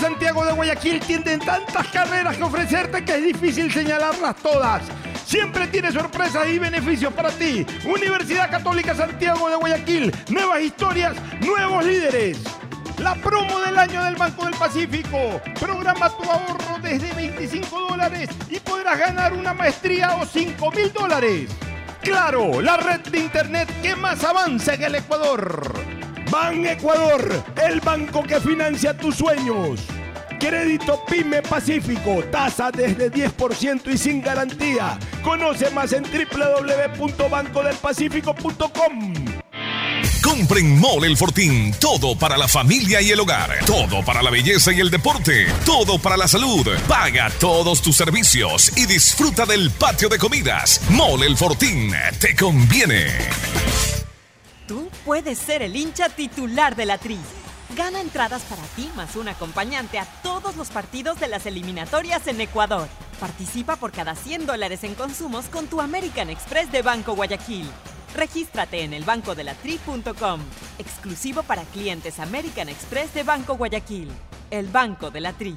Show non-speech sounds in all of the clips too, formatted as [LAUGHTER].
Santiago de Guayaquil tienen tantas carreras que ofrecerte que es difícil señalarlas todas. Siempre tiene sorpresas y beneficios para ti. Universidad Católica Santiago de Guayaquil. Nuevas historias, nuevos líderes. La promo del año del Banco del Pacífico. Programa tu ahorro desde 25 dólares y podrás ganar una maestría o 5 mil dólares. Claro, la red de internet que más avanza en el Ecuador. Ban Ecuador, el banco que financia tus sueños. Crédito Pyme Pacífico, tasa desde 10% y sin garantía. Conoce más en www.bancodelpacifico.com. Compren Mole El Fortín. Todo para la familia y el hogar. Todo para la belleza y el deporte. Todo para la salud. Paga todos tus servicios y disfruta del patio de comidas. Mole El Fortín. Te conviene. Tú puedes ser el hincha titular de la Tri. Gana entradas para ti más un acompañante a todos los partidos de las eliminatorias en Ecuador. Participa por cada 100 dólares en consumos con tu American Express de Banco Guayaquil. Regístrate en elbancodelatri.com. Exclusivo para clientes American Express de Banco Guayaquil. El Banco de la Tri.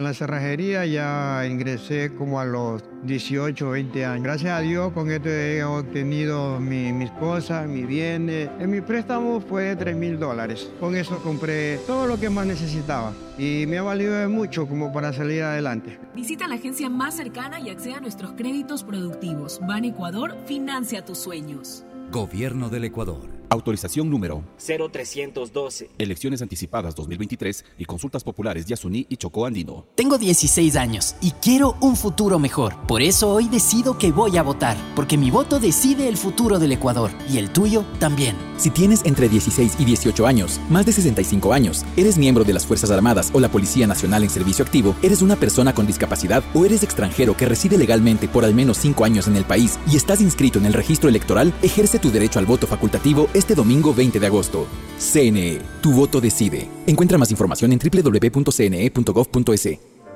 En la cerrajería ya ingresé como a los 18, 20 años. Gracias a Dios con esto he obtenido mi- mis cosas, mis bienes. En mi préstamo fue de 3 mil dólares. Con eso compré todo lo que más necesitaba y me ha valido de mucho como para salir adelante. Visita la agencia más cercana y acceda a nuestros créditos productivos. Ban Ecuador financia tus sueños. Gobierno del Ecuador. Autorización número 0312. Elecciones anticipadas 2023 y consultas populares Yasuní y Chocó Andino. Tengo 16 años y quiero un futuro mejor. Por eso hoy decido que voy a votar, porque mi voto decide el futuro del Ecuador y el tuyo también. Si tienes entre 16 y 18 años, más de 65 años, eres miembro de las Fuerzas Armadas o la Policía Nacional en servicio activo, eres una persona con discapacidad o eres extranjero que reside legalmente por al menos 5 años en el país y estás inscrito en el registro electoral, ejerce tu derecho al voto facultativo este domingo 20 de agosto. CNE, tu voto decide. Encuentra más información en www.cne.gov.es.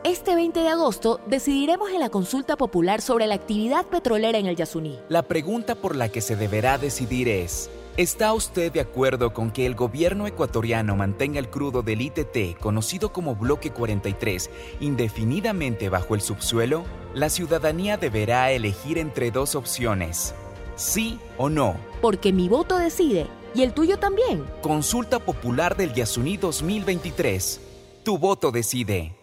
Este 20 de agosto decidiremos en la consulta popular sobre la actividad petrolera en el Yasuní. La pregunta por la que se deberá decidir es, ¿está usted de acuerdo con que el gobierno ecuatoriano mantenga el crudo del ITT, conocido como Bloque 43, indefinidamente bajo el subsuelo? La ciudadanía deberá elegir entre dos opciones, sí o no. Porque mi voto decide y el tuyo también. Consulta Popular del Yasuní 2023. Tu voto decide.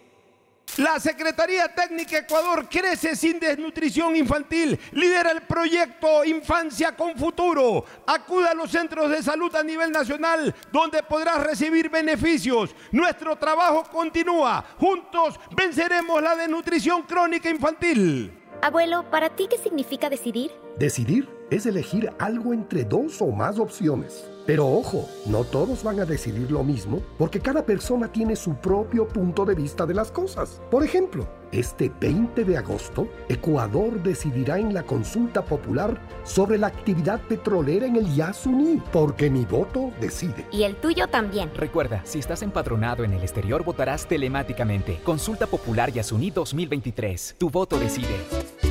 La Secretaría Técnica Ecuador crece sin desnutrición infantil. Lidera el proyecto Infancia con Futuro. Acude a los centros de salud a nivel nacional donde podrás recibir beneficios. Nuestro trabajo continúa. Juntos venceremos la desnutrición crónica infantil. Abuelo, ¿para ti qué significa decidir? Decidir es elegir algo entre dos o más opciones. Pero ojo, no todos van a decidir lo mismo porque cada persona tiene su propio punto de vista de las cosas. Por ejemplo, este 20 de agosto, Ecuador decidirá en la consulta popular sobre la actividad petrolera en el Yasuní, porque mi voto decide. Y el tuyo también. Recuerda, si estás empadronado en el exterior, votarás telemáticamente. Consulta Popular Yasuní 2023. Tu voto decide.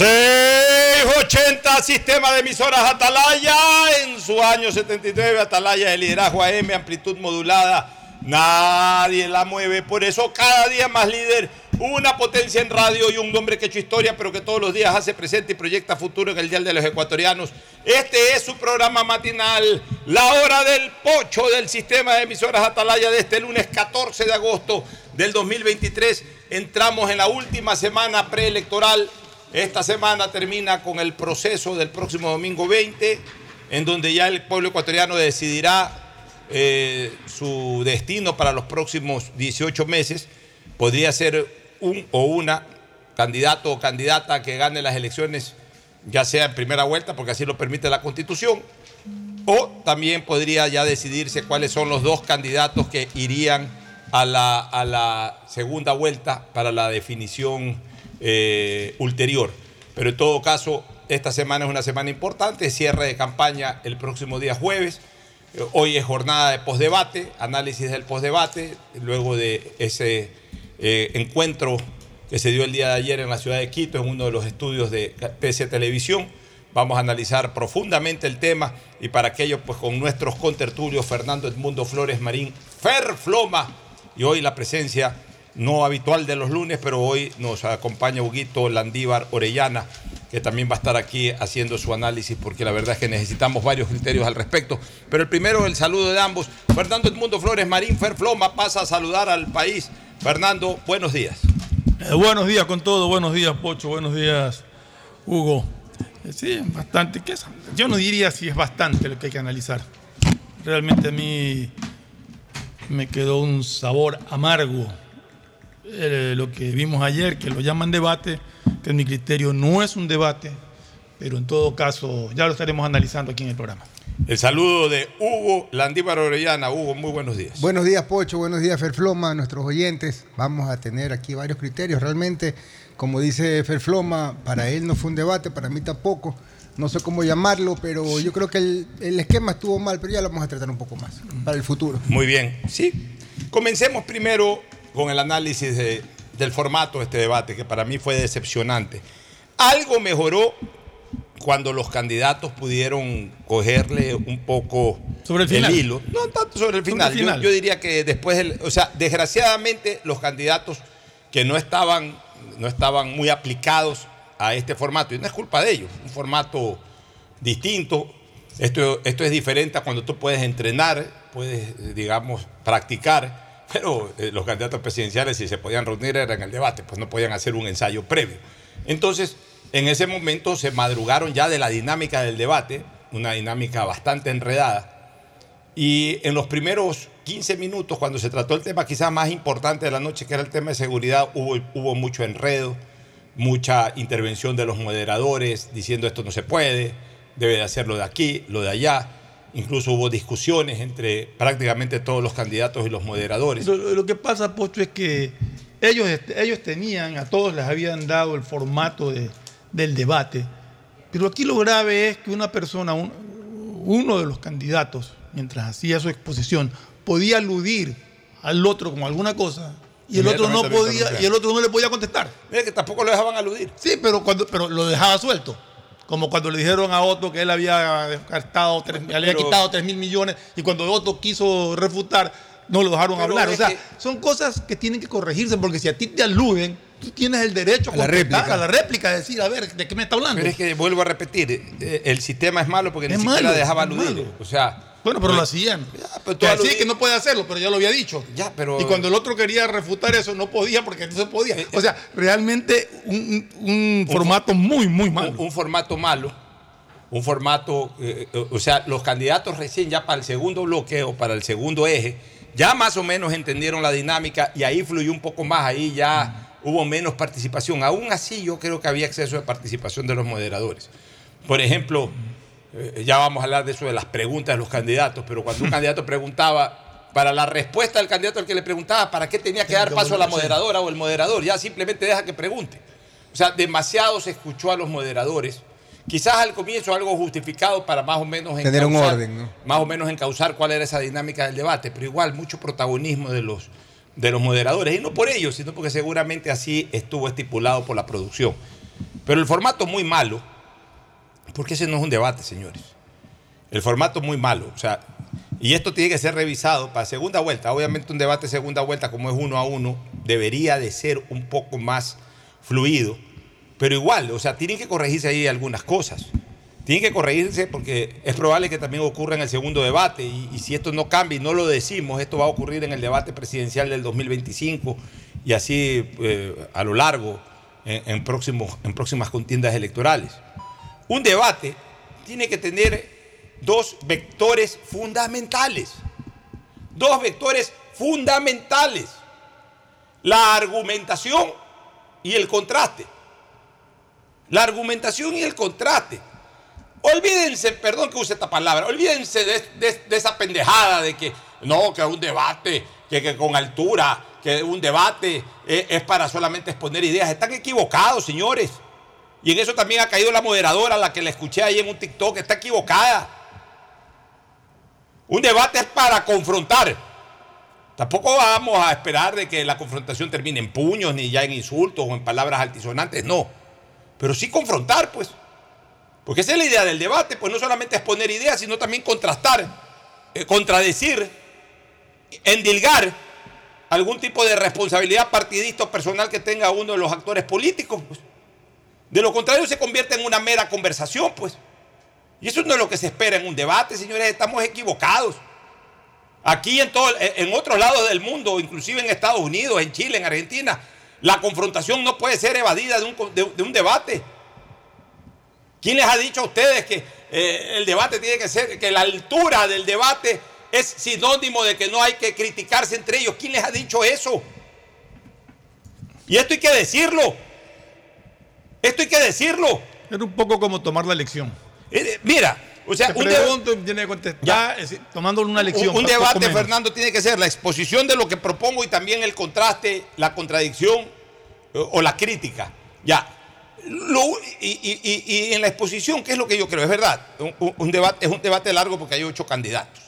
680 Sistema de emisoras Atalaya. En su año 79, Atalaya de liderazgo AM, amplitud modulada. Nadie la mueve. Por eso cada día más líder. Una potencia en radio y un hombre que ha hecho historia, pero que todos los días hace presente y proyecta futuro en el Dial de los Ecuatorianos. Este es su programa matinal, la hora del pocho del sistema de emisoras Atalaya de este lunes 14 de agosto del 2023. Entramos en la última semana preelectoral. Esta semana termina con el proceso del próximo domingo 20, en donde ya el pueblo ecuatoriano decidirá eh, su destino para los próximos 18 meses. Podría ser un o una candidato o candidata que gane las elecciones, ya sea en primera vuelta, porque así lo permite la Constitución, o también podría ya decidirse cuáles son los dos candidatos que irían a la, a la segunda vuelta para la definición eh, ulterior. Pero en todo caso, esta semana es una semana importante, cierre de campaña el próximo día jueves. Eh, Hoy es jornada de posdebate, análisis del posdebate, luego de ese eh, encuentro que se dio el día de ayer en la ciudad de Quito, en uno de los estudios de PC Televisión. Vamos a analizar profundamente el tema y para aquello, pues con nuestros contertulios, Fernando Edmundo Flores Marín, Fer Floma, y hoy la presencia no habitual de los lunes, pero hoy nos acompaña Huguito Landívar Orellana, que también va a estar aquí haciendo su análisis, porque la verdad es que necesitamos varios criterios al respecto. Pero el primero, el saludo de ambos. Fernando Edmundo Flores Marín, Fer Floma, pasa a saludar al país. Fernando, buenos días. Eh, buenos días con todo, buenos días Pocho, buenos días Hugo. Eh, sí, bastante. ¿qué? Yo no diría si es bastante lo que hay que analizar. Realmente a mí me quedó un sabor amargo. Eh, lo que vimos ayer, que lo llaman debate, que en mi criterio no es un debate, pero en todo caso ya lo estaremos analizando aquí en el programa. El saludo de Hugo Landívar Orellana. Hugo, muy buenos días. Buenos días, Pocho. Buenos días, Ferfloma, nuestros oyentes. Vamos a tener aquí varios criterios. Realmente, como dice Ferfloma, para él no fue un debate, para mí tampoco. No sé cómo llamarlo, pero yo creo que el, el esquema estuvo mal, pero ya lo vamos a tratar un poco más para el futuro. Muy bien, sí. Comencemos primero con el análisis de- del formato de este debate, que para mí fue decepcionante. Algo mejoró cuando los candidatos pudieron cogerle un poco Sobre el final. hilo. No tanto sobre el Sobre final. el Yo- final. Yo, diría que después, o sea, desgraciadamente los candidatos que no estaban, no estaban muy aplicados a este formato, y no es culpa de ellos, un formato distinto. Esto, esto es diferente a cuando tú puedes entrenar, puedes, digamos, practicar, pero eh, los candidatos presidenciales si se podían reunir era en el debate, pues no podían hacer un ensayo previo. Entonces, en ese momento se madrugaron ya de la dinámica del debate, una dinámica bastante enredada, y en los primeros 15 minutos, cuando se trató el tema quizás más importante de la noche, que era el tema de seguridad, hubo, hubo mucho enredo, mucha intervención de los moderadores diciendo esto no se puede, debe de hacerlo de aquí, lo de allá. Incluso hubo discusiones entre prácticamente todos los candidatos y los moderadores. Lo, lo que pasa, Pocho, es que ellos, ellos tenían, a todos les habían dado el formato de- del debate, pero aquí lo grave es que una persona, un- uno de los candidatos, mientras hacía su exposición, podía aludir al otro con alguna cosa y el otro no podía y el otro no le podía contestar. Mira que tampoco lo dejaban aludir. Sí, pero cuando pero lo dejaba suelto. Como cuando le dijeron a Otto que él había descartado, tres- había quitado 3 mil millones y cuando Otto quiso refutar, no lo dejaron hablar. O sea, que- son cosas que tienen que corregirse porque si a ti te aluden, tú tienes el derecho a, A la réplica. a la réplica, decir, a ver, ¿de qué me está hablando? Pero es que vuelvo a repetir, eh, el sistema es malo porque Es ni siquiera malo, dejaba es aludir. O sea, Bueno, pero lo hacían. pero Que así que no puede hacerlo, pero ya lo había dicho. Ya, pero- Y cuando el otro quería refutar eso, no podía porque no se podía. O sea, realmente un, un- un formato muy, muy malo. un, un formato malo, un formato, eh, eh, o sea, los candidatos recién ya para el segundo bloqueo, para el segundo eje, ya más o menos entendieron la dinámica y ahí fluyó un poco más, ahí ya hubo menos participación. Aún así yo creo que había exceso de participación de los moderadores. Por ejemplo, eh, ya vamos a hablar de eso de las preguntas de los candidatos, pero cuando un [LAUGHS] candidato preguntaba, para la respuesta del candidato al que le preguntaba, ¿para qué tenía que dar paso a la moderadora o el moderador? Ya simplemente deja que pregunte. O sea, demasiado se escuchó a los moderadores. Quizás al comienzo algo justificado para más o menos Tener un encauzar- orden, ¿no? Más o menos encauzar cuál era esa dinámica del debate, pero igual mucho protagonismo de los, de los moderadores. Y no por ellos, sino porque seguramente así estuvo estipulado por la producción. Pero el formato muy malo, porque ese no es un debate, señores. El formato muy malo. O sea, y esto tiene que ser revisado para segunda vuelta. Obviamente un debate segunda vuelta, como es uno a uno, debería de ser un poco más fluido. Pero igual, o sea, tienen que corregirse ahí algunas cosas. Tienen que corregirse porque es probable que también ocurra en el segundo debate. Y, si esto no cambia y no lo decimos, esto va a ocurrir en el debate presidencial del 2025 y así eh, a lo largo en próximos, en próximas contiendas electorales. Un debate tiene que tener dos vectores fundamentales. Dos vectores fundamentales. La argumentación y el contraste. La argumentación y el contraste. Olvídense, perdón que use esta palabra, olvídense de, esa pendejada de que no, que un debate, que, con altura, que un debate es, es para solamente exponer ideas. Están equivocados, señores. Y en eso también ha caído la moderadora, la que la escuché ahí en un TikTok, está equivocada. Un debate es para confrontar. Tampoco vamos a esperar de que la confrontación termine en puños, ni ya en insultos o en palabras altisonantes, no. Pero sí confrontar, pues. Porque esa es la idea del debate, pues no solamente exponer ideas, sino también contrastar, eh, contradecir, endilgar algún tipo de responsabilidad partidista o personal que tenga uno de los actores políticos. Pues. De lo contrario se convierte en una mera conversación, pues. Y eso no es lo que se espera en un debate, señores, estamos equivocados. Aquí en, todo, en otros lados del mundo, inclusive en Estados Unidos, en Chile, en Argentina, la confrontación no puede ser evadida de un, de- de un debate. ¿Quién les ha dicho a ustedes que eh, el debate tiene que ser, que la altura del debate es sinónimo de que no hay que criticarse entre ellos. ¿Quién les ha dicho eso? Y esto hay que decirlo. Esto hay que decirlo. Era un poco como tomar la lección. Eh, mira, o sea, un, pregunto, tiene que contestar. Ya, decir, tomándole una lección. un- debate. Fernando, tiene que ser la exposición de lo que propongo y también el contraste, la contradicción eh, o la crítica. Ya. Lo- y, y- y- y en la exposición, ¿qué es lo que yo creo? Es verdad, un, un- un debate, es un debate largo porque hay ocho candidatos.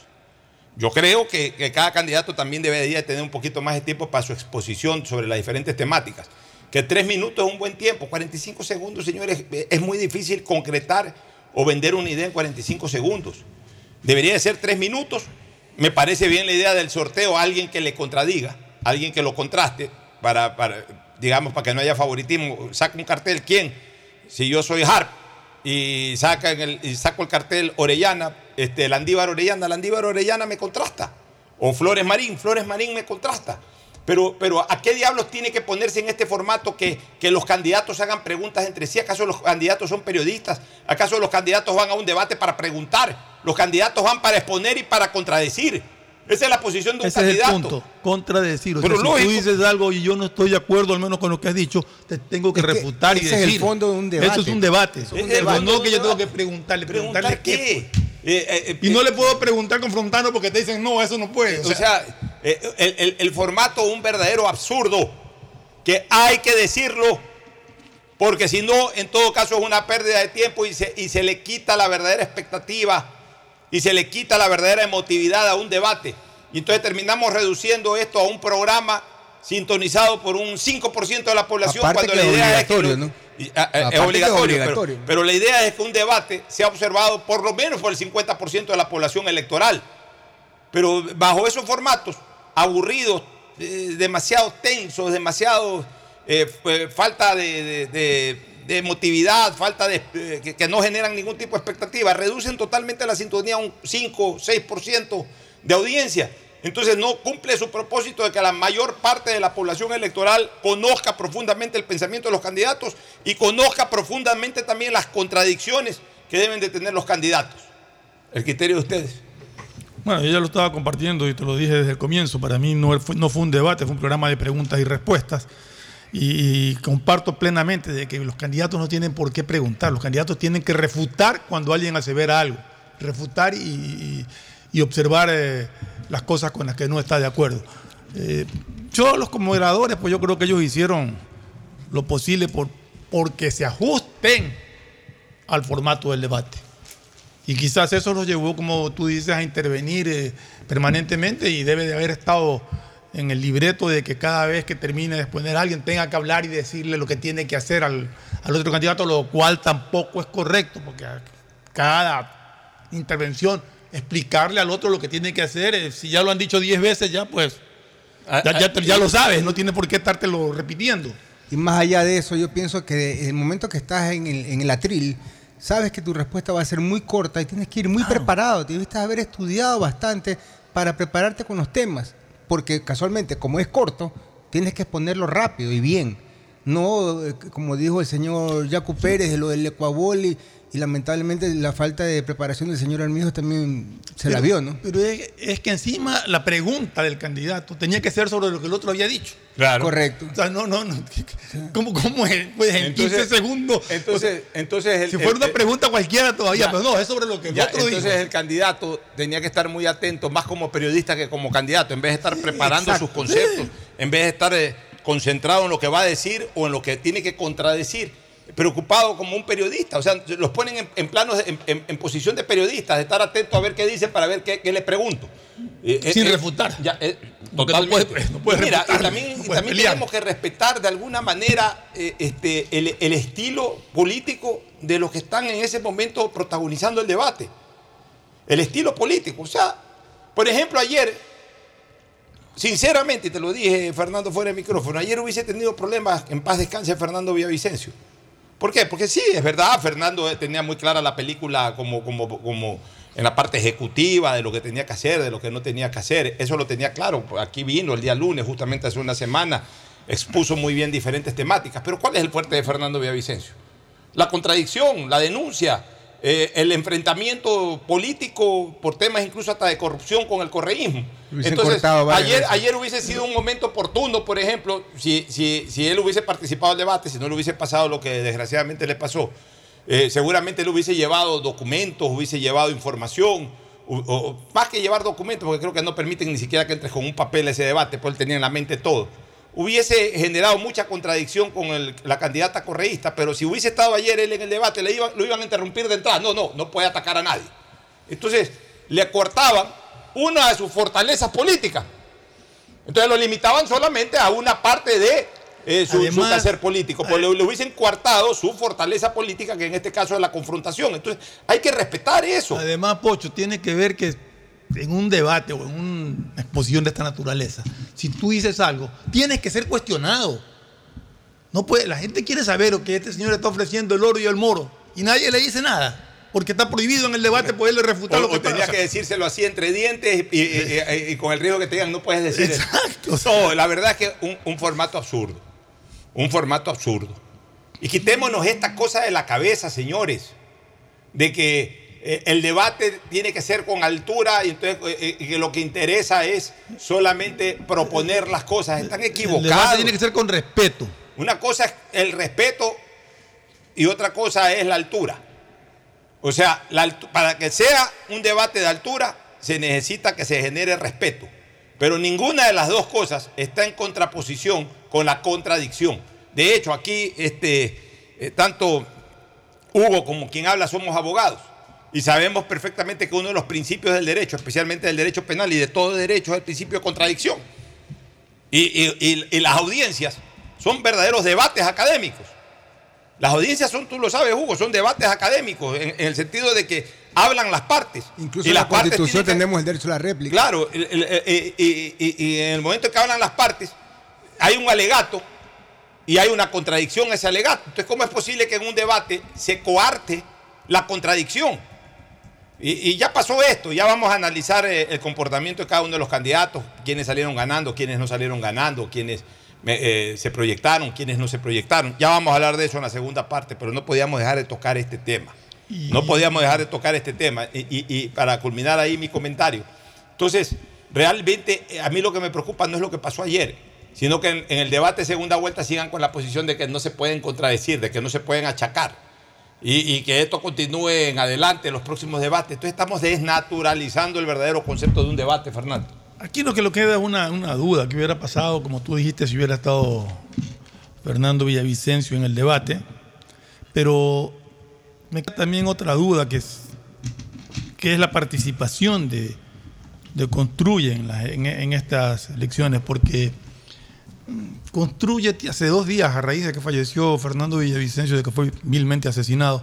Yo creo que, que cada candidato también debería tener un poquito más de tiempo para su exposición sobre las diferentes temáticas. Que tres minutos es un buen tiempo, 45 segundos, señores, es muy difícil concretar o vender una idea en 45 segundos. Debería de ser tres minutos. Me parece bien la idea del sorteo alguien que le contradiga, alguien que lo contraste, para, para, digamos, para que no haya favoritismo. Saca un cartel, ¿quién? Si yo soy Harp y, saca el, y saco el cartel Orellana, este, Landívar Orellana, Landívar Orellana me contrasta. O Flores Marín, Flores Marín me contrasta. Pero, pero ¿a qué diablos tiene que ponerse en este formato que, que los candidatos hagan preguntas entre sí? ¿Acaso los candidatos son periodistas? ¿Acaso los candidatos van a un debate para preguntar? Los candidatos van para exponer y para contradecir. Esa es la posición de un Ese es el candidato. punto, contradecir. O Pero sea, si lógico. tú dices algo y yo no estoy de acuerdo, al menos con lo que has dicho, te tengo que Es que refutar y ese es el decir. fondo de un debate. Eso es un debate. Eso es un Pero debate. no que yo tengo que preguntarle, preguntarle ¿Preguntar qué? Eh, Y no le puedo preguntar confrontando porque te dicen, no, eso no puede. O sea, eh, el, el- el formato un verdadero absurdo que hay que decirlo porque si no, en todo caso es una pérdida de tiempo y se, y se le quita la verdadera expectativa y se le quita la verdadera emotividad a un debate. Y entonces terminamos reduciendo esto a un programa sintonizado por un 5% de la población Aparte cuando la idea es que... obligatorio, lo- ¿no? y, ah, eh, es que es obligatorio, pero- pero la idea es que un debate sea observado por lo menos por el 50% de la población electoral. Pero bajo esos formatos, aburridos, eh, demasiado tensos, demasiado eh, eh, falta de, de- emotividad, falta de que, que no generan ningún tipo de expectativa, reducen totalmente la sintonía a un 5, 6% de audiencia. Entonces no cumple su propósito de que la mayor parte de la población electoral conozca profundamente el pensamiento de los candidatos y conozca profundamente también las contradicciones que deben de tener los candidatos. El criterio de ustedes. Bueno, yo ya lo estaba compartiendo y te lo dije desde el comienzo. Para mí no fue, un debate, fue un programa de preguntas y respuestas. Y, comparto plenamente de que los candidatos no tienen por qué preguntar. Los candidatos tienen que refutar cuando alguien asevera algo. Refutar y observar eh, las cosas con las que no está de acuerdo. Eh, yo, los moderadores, pues yo creo que ellos hicieron lo posible por porque se ajusten al formato del debate. Y quizás eso los llevó, como tú dices, a intervenir eh, permanentemente y debe de haber estado en el libreto de que cada vez que termine de exponer a alguien tenga que hablar y decirle lo que tiene que hacer al, al otro candidato, lo cual tampoco es correcto, porque cada intervención explicarle al otro lo que tiene que hacer, eh, si ya lo han dicho 10 veces, ya pues, ya, ya, ya lo sabes, no tiene por qué estártelo repitiendo. Y más allá de eso, yo pienso que en el momento que estás en el, en el atril, sabes que tu respuesta va a ser muy corta y tienes que ir muy preparado. Tienes que haber estudiado bastante para prepararte con los temas. Porque casualmente, como es corto, tienes que exponerlo rápido y bien. No, eh, como dijo el señor Jaco Pérez, de lo del Ecuabol y, lamentablemente la falta de preparación del señor Armijo también se la vio, ¿no? Pero es, es que encima la pregunta del candidato tenía que ser sobre lo que el otro había dicho. Claro. Correcto. O sea, no, no, no. ¿Cómo, cómo es? Pues en Entonces- 15 segundos. entonces- entonces el- si fuera el- una pregunta cualquiera todavía, Ya. pero no, es sobre lo que el Ya, otro dijo. entonces el candidato tenía que estar muy atento, más como periodista que como candidato, en vez de estar preparando exacto. sus conceptos, en vez de estar eh, concentrado en lo que va a decir o en lo que tiene que contradecir, preocupado como un periodista. O sea, los ponen en, en planos, en, en- en posición de periodistas, de estar atento a ver qué dicen para ver qué, qué le pregunto. Eh, Sin eh, refutar. ya, eh, Porque no puedes- no puedes Mira, refutar, y también, no y puedes también pelear. tenemos que respetar de alguna manera este, el, el estilo político de los que están en ese momento protagonizando el debate. El estilo político. O sea, por ejemplo, ayer, sinceramente, te lo dije, Fernando, fuera de micrófono, ayer hubiese tenido problemas, en paz descanse, Fernando Villavicencio. ¿Por qué? Porque sí, es verdad, Fernando eh, tenía muy clara la película como, como, como en la parte ejecutiva de lo que tenía que hacer, de lo que no tenía que hacer. Eso lo tenía claro. Aquí vino el día lunes, justamente hace una semana, expuso muy bien diferentes temáticas. Pero ¿cuál es el fuerte de Fernando Villavicencio? La contradicción, la denuncia, eh, el enfrentamiento político por temas incluso hasta de corrupción con el correísmo. Hubiesen Entonces, ayer, ayer hubiese sido un momento oportuno, por ejemplo, si, si, si él hubiese participado del debate, si no le hubiese pasado lo que desgraciadamente le pasó, eh, seguramente él hubiese llevado documentos, hubiese llevado información, o, o- más que llevar documentos, porque creo que no permiten ni siquiera que entres con un papel a ese debate, pues él tenía en la mente todo. Hubiese generado mucha contradicción con el- la candidata correísta, pero si hubiese estado ayer él en el debate, le iban, lo iban a interrumpir de entrada. No, no, no puede atacar a nadie. Entonces, le cortaban una de sus fortalezas políticas. Entonces lo limitaban solamente a una parte de eh, su, su Además- quehacer político. Pues le, le hubiesen coartado su fortaleza política, que en este caso es la confrontación. Entonces hay que respetar eso. Además, Pocho, tiene que ver que en un debate o en una exposición de esta naturaleza, si tú dices algo, tienes que ser cuestionado. No puede, la gente quiere saber que este señor está ofreciendo el oro y el moro y nadie le dice nada, porque está prohibido en el debate poderle refutar O, lo que o tenía que decírselo así entre dientes y, y- y- y con el riesgo que te digan, no puedes decir eso. No, la verdad es que un, un formato absurdo. Un formato absurdo. Y quitémonos esta cosa de la cabeza, señores, de que el debate tiene que ser con altura y entonces eh, eh, lo que interesa es solamente proponer las cosas. Están El debate equivocados. tiene que ser con respeto. Una cosa es el respeto y otra cosa es la altura. O sea, la para que sea un debate de altura se necesita que se genere respeto. Pero ninguna de las dos cosas está en contraposición con la contradicción. De hecho, aquí este, eh, tanto Hugo como quien habla somos abogados. Y sabemos perfectamente que uno de los principios del derecho, especialmente del derecho penal y de todo derecho, es el principio de contradicción. Y, y- y- y las audiencias son verdaderos debates académicos. Las audiencias son, tú lo sabes, Hugo, son debates académicos en, en el sentido de que hablan las partes. Incluso en la Constitución que- tenemos el derecho a la réplica. Claro, y en el momento en que hablan las partes, hay un alegato y hay una contradicción a ese alegato. Entonces, ¿cómo es posible que en un debate se coarte la contradicción? Y, y ya pasó esto, ya vamos a analizar eh, el comportamiento de cada uno de los candidatos, quiénes salieron ganando, quiénes no salieron ganando, quiénes eh, se proyectaron, quiénes no se proyectaron. Ya vamos a hablar de eso en la segunda parte, pero no podíamos dejar de tocar este tema. No podíamos dejar de tocar este tema. Y, y- y para culminar ahí mi comentario. Entonces, realmente eh, a mí lo que me preocupa no es lo que pasó ayer, sino que en, en el debate de segunda vuelta sigan con la posición de que no se pueden contradecir, de que no se pueden achacar. Y, que esto continúe en adelante en los próximos debates. Entonces estamos desnaturalizando el verdadero concepto de un debate, Fernando. Aquí lo que lo queda es una, duda que hubiera pasado, como tú dijiste, si hubiera estado Fernando Villavicencio en el debate. Pero me queda también otra duda que es, que es la participación de, de Construye en, estas elecciones, porque Construye hace dos días, a raíz de que falleció Fernando Villavicencio, de que fue vilmente asesinado,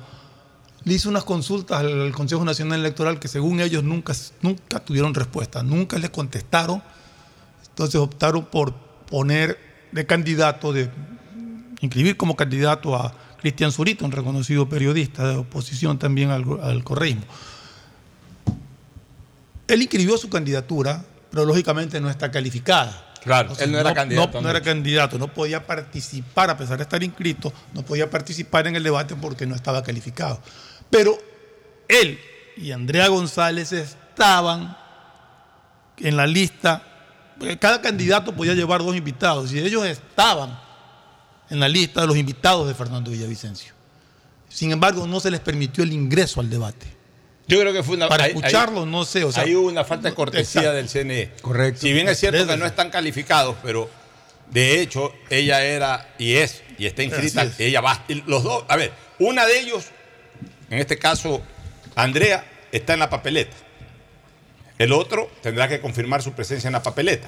le hizo unas consultas al Consejo Nacional Electoral que según ellos nunca, nunca tuvieron respuesta, nunca les contestaron. Entonces optaron por poner de candidato, de inscribir como candidato a Cristian Zurito, un reconocido periodista de oposición también al, al correísmo. Él inscribió su candidatura, pero lógicamente no está calificada. Claro, Entonces, él no era candidato. No, no era candidato, no podía participar, a pesar de estar inscrito, no podía participar en el debate porque no estaba calificado. Pero él y Andrea González estaban en la lista, porque cada candidato podía llevar dos invitados, y ellos estaban en la lista de los invitados de Fernando Villavicencio. Sin embargo, no se les permitió el ingreso al debate. Yo creo que fue una. Para escucharlo, no sé. O sea, hubo una falta de cortesía Exacto. del CNE. Correcto. Si bien es cierto que no están calificados, pero de hecho ella era y es y está inscrita. Es. Ella va. Los dos, a ver, una de ellos, en este caso Andrea, está en la papeleta. El otro tendrá que confirmar su presencia en la papeleta.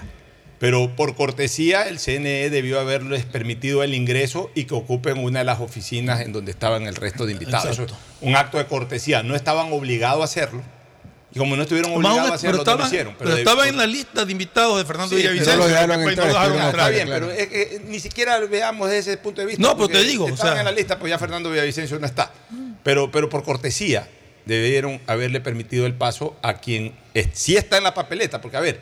Pero por cortesía, el CNE debió haberles permitido el ingreso y que ocupen una de las oficinas en donde estaban el resto de invitados. Eso Exacto. es un acto de cortesía. No estaban obligados a hacerlo. Y como no estuvieron obligados a hacerlo, no lo hicieron. pero estaba en la lista de invitados de Fernando Sí, Villavicencio. pero no lo dejaron Después entrar, no lo dejaron estuvieron Está bien, pero es que ni siquiera veamos desde ese punto de vista. No, pero porque te digo, o Estaban sea- en la lista, pues ya Fernando Villavicencio no está. Pero, pero por cortesía debieron haberle permitido el paso a quien es- sí está en la papeleta. Porque, a ver,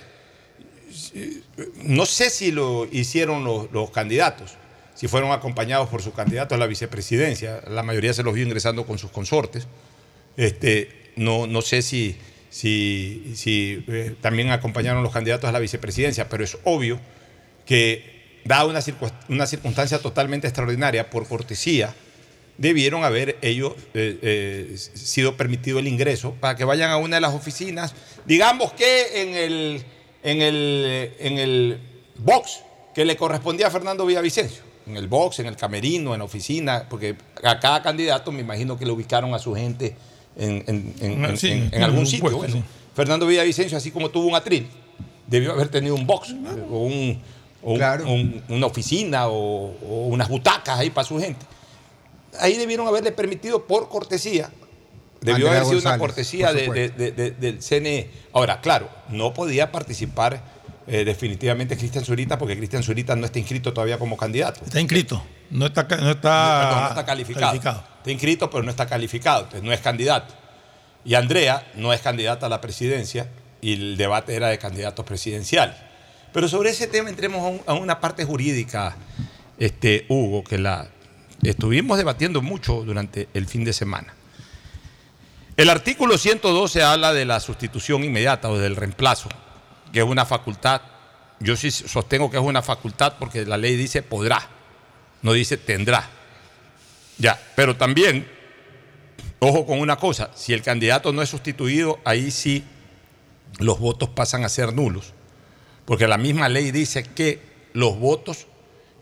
no sé si lo hicieron los, candidatos, si fueron acompañados por su candidato a la vicepresidencia. La mayoría se los vio ingresando con sus consortes. Este, no, no sé si, si, eh, también acompañaron los candidatos a la vicepresidencia, pero es obvio que, dada una, una circunstancia totalmente extraordinaria, por cortesía, debieron haber ellos eh, eh, sido permitido el ingreso para que vayan a una de las oficinas, digamos que en el, en el, en el box que le correspondía a Fernando Villavicencio, en el box, en el camerino, en la oficina, porque a cada candidato me imagino que le ubicaron a su gente en, en- en- en- Sí, en- en en algún sitio. puesto, Bueno, sí. Fernando Villavicencio, así como tuvo un atril, debió haber tenido un box o, un- o un- un- una oficina o, o unas butacas ahí para su gente ahí debieron haberle permitido por cortesía. Debió Andrea haber sido una cortesía de- de- de- del CNE. Ahora, claro, no podía participar eh, definitivamente Cristian Zurita porque Cristian Zurita no está inscrito todavía como candidato. Está inscrito, no está, no está, no está calificado. Está inscrito, pero no está calificado, entonces no es candidato. Y Andrea no es candidata a la presidencia y el debate era de candidatos presidenciales. Pero sobre ese tema entremos a, un- a una parte jurídica, este, Hugo, que la estuvimos debatiendo mucho durante el fin de semana. El artículo 112 habla de la sustitución inmediata o del reemplazo, que es una facultad. Yo sí sostengo que es una facultad porque la ley dice podrá, no dice tendrá. Ya, pero también, ojo con una cosa, si el candidato no es sustituido, ahí sí los votos pasan a ser nulos, porque la misma ley dice que los votos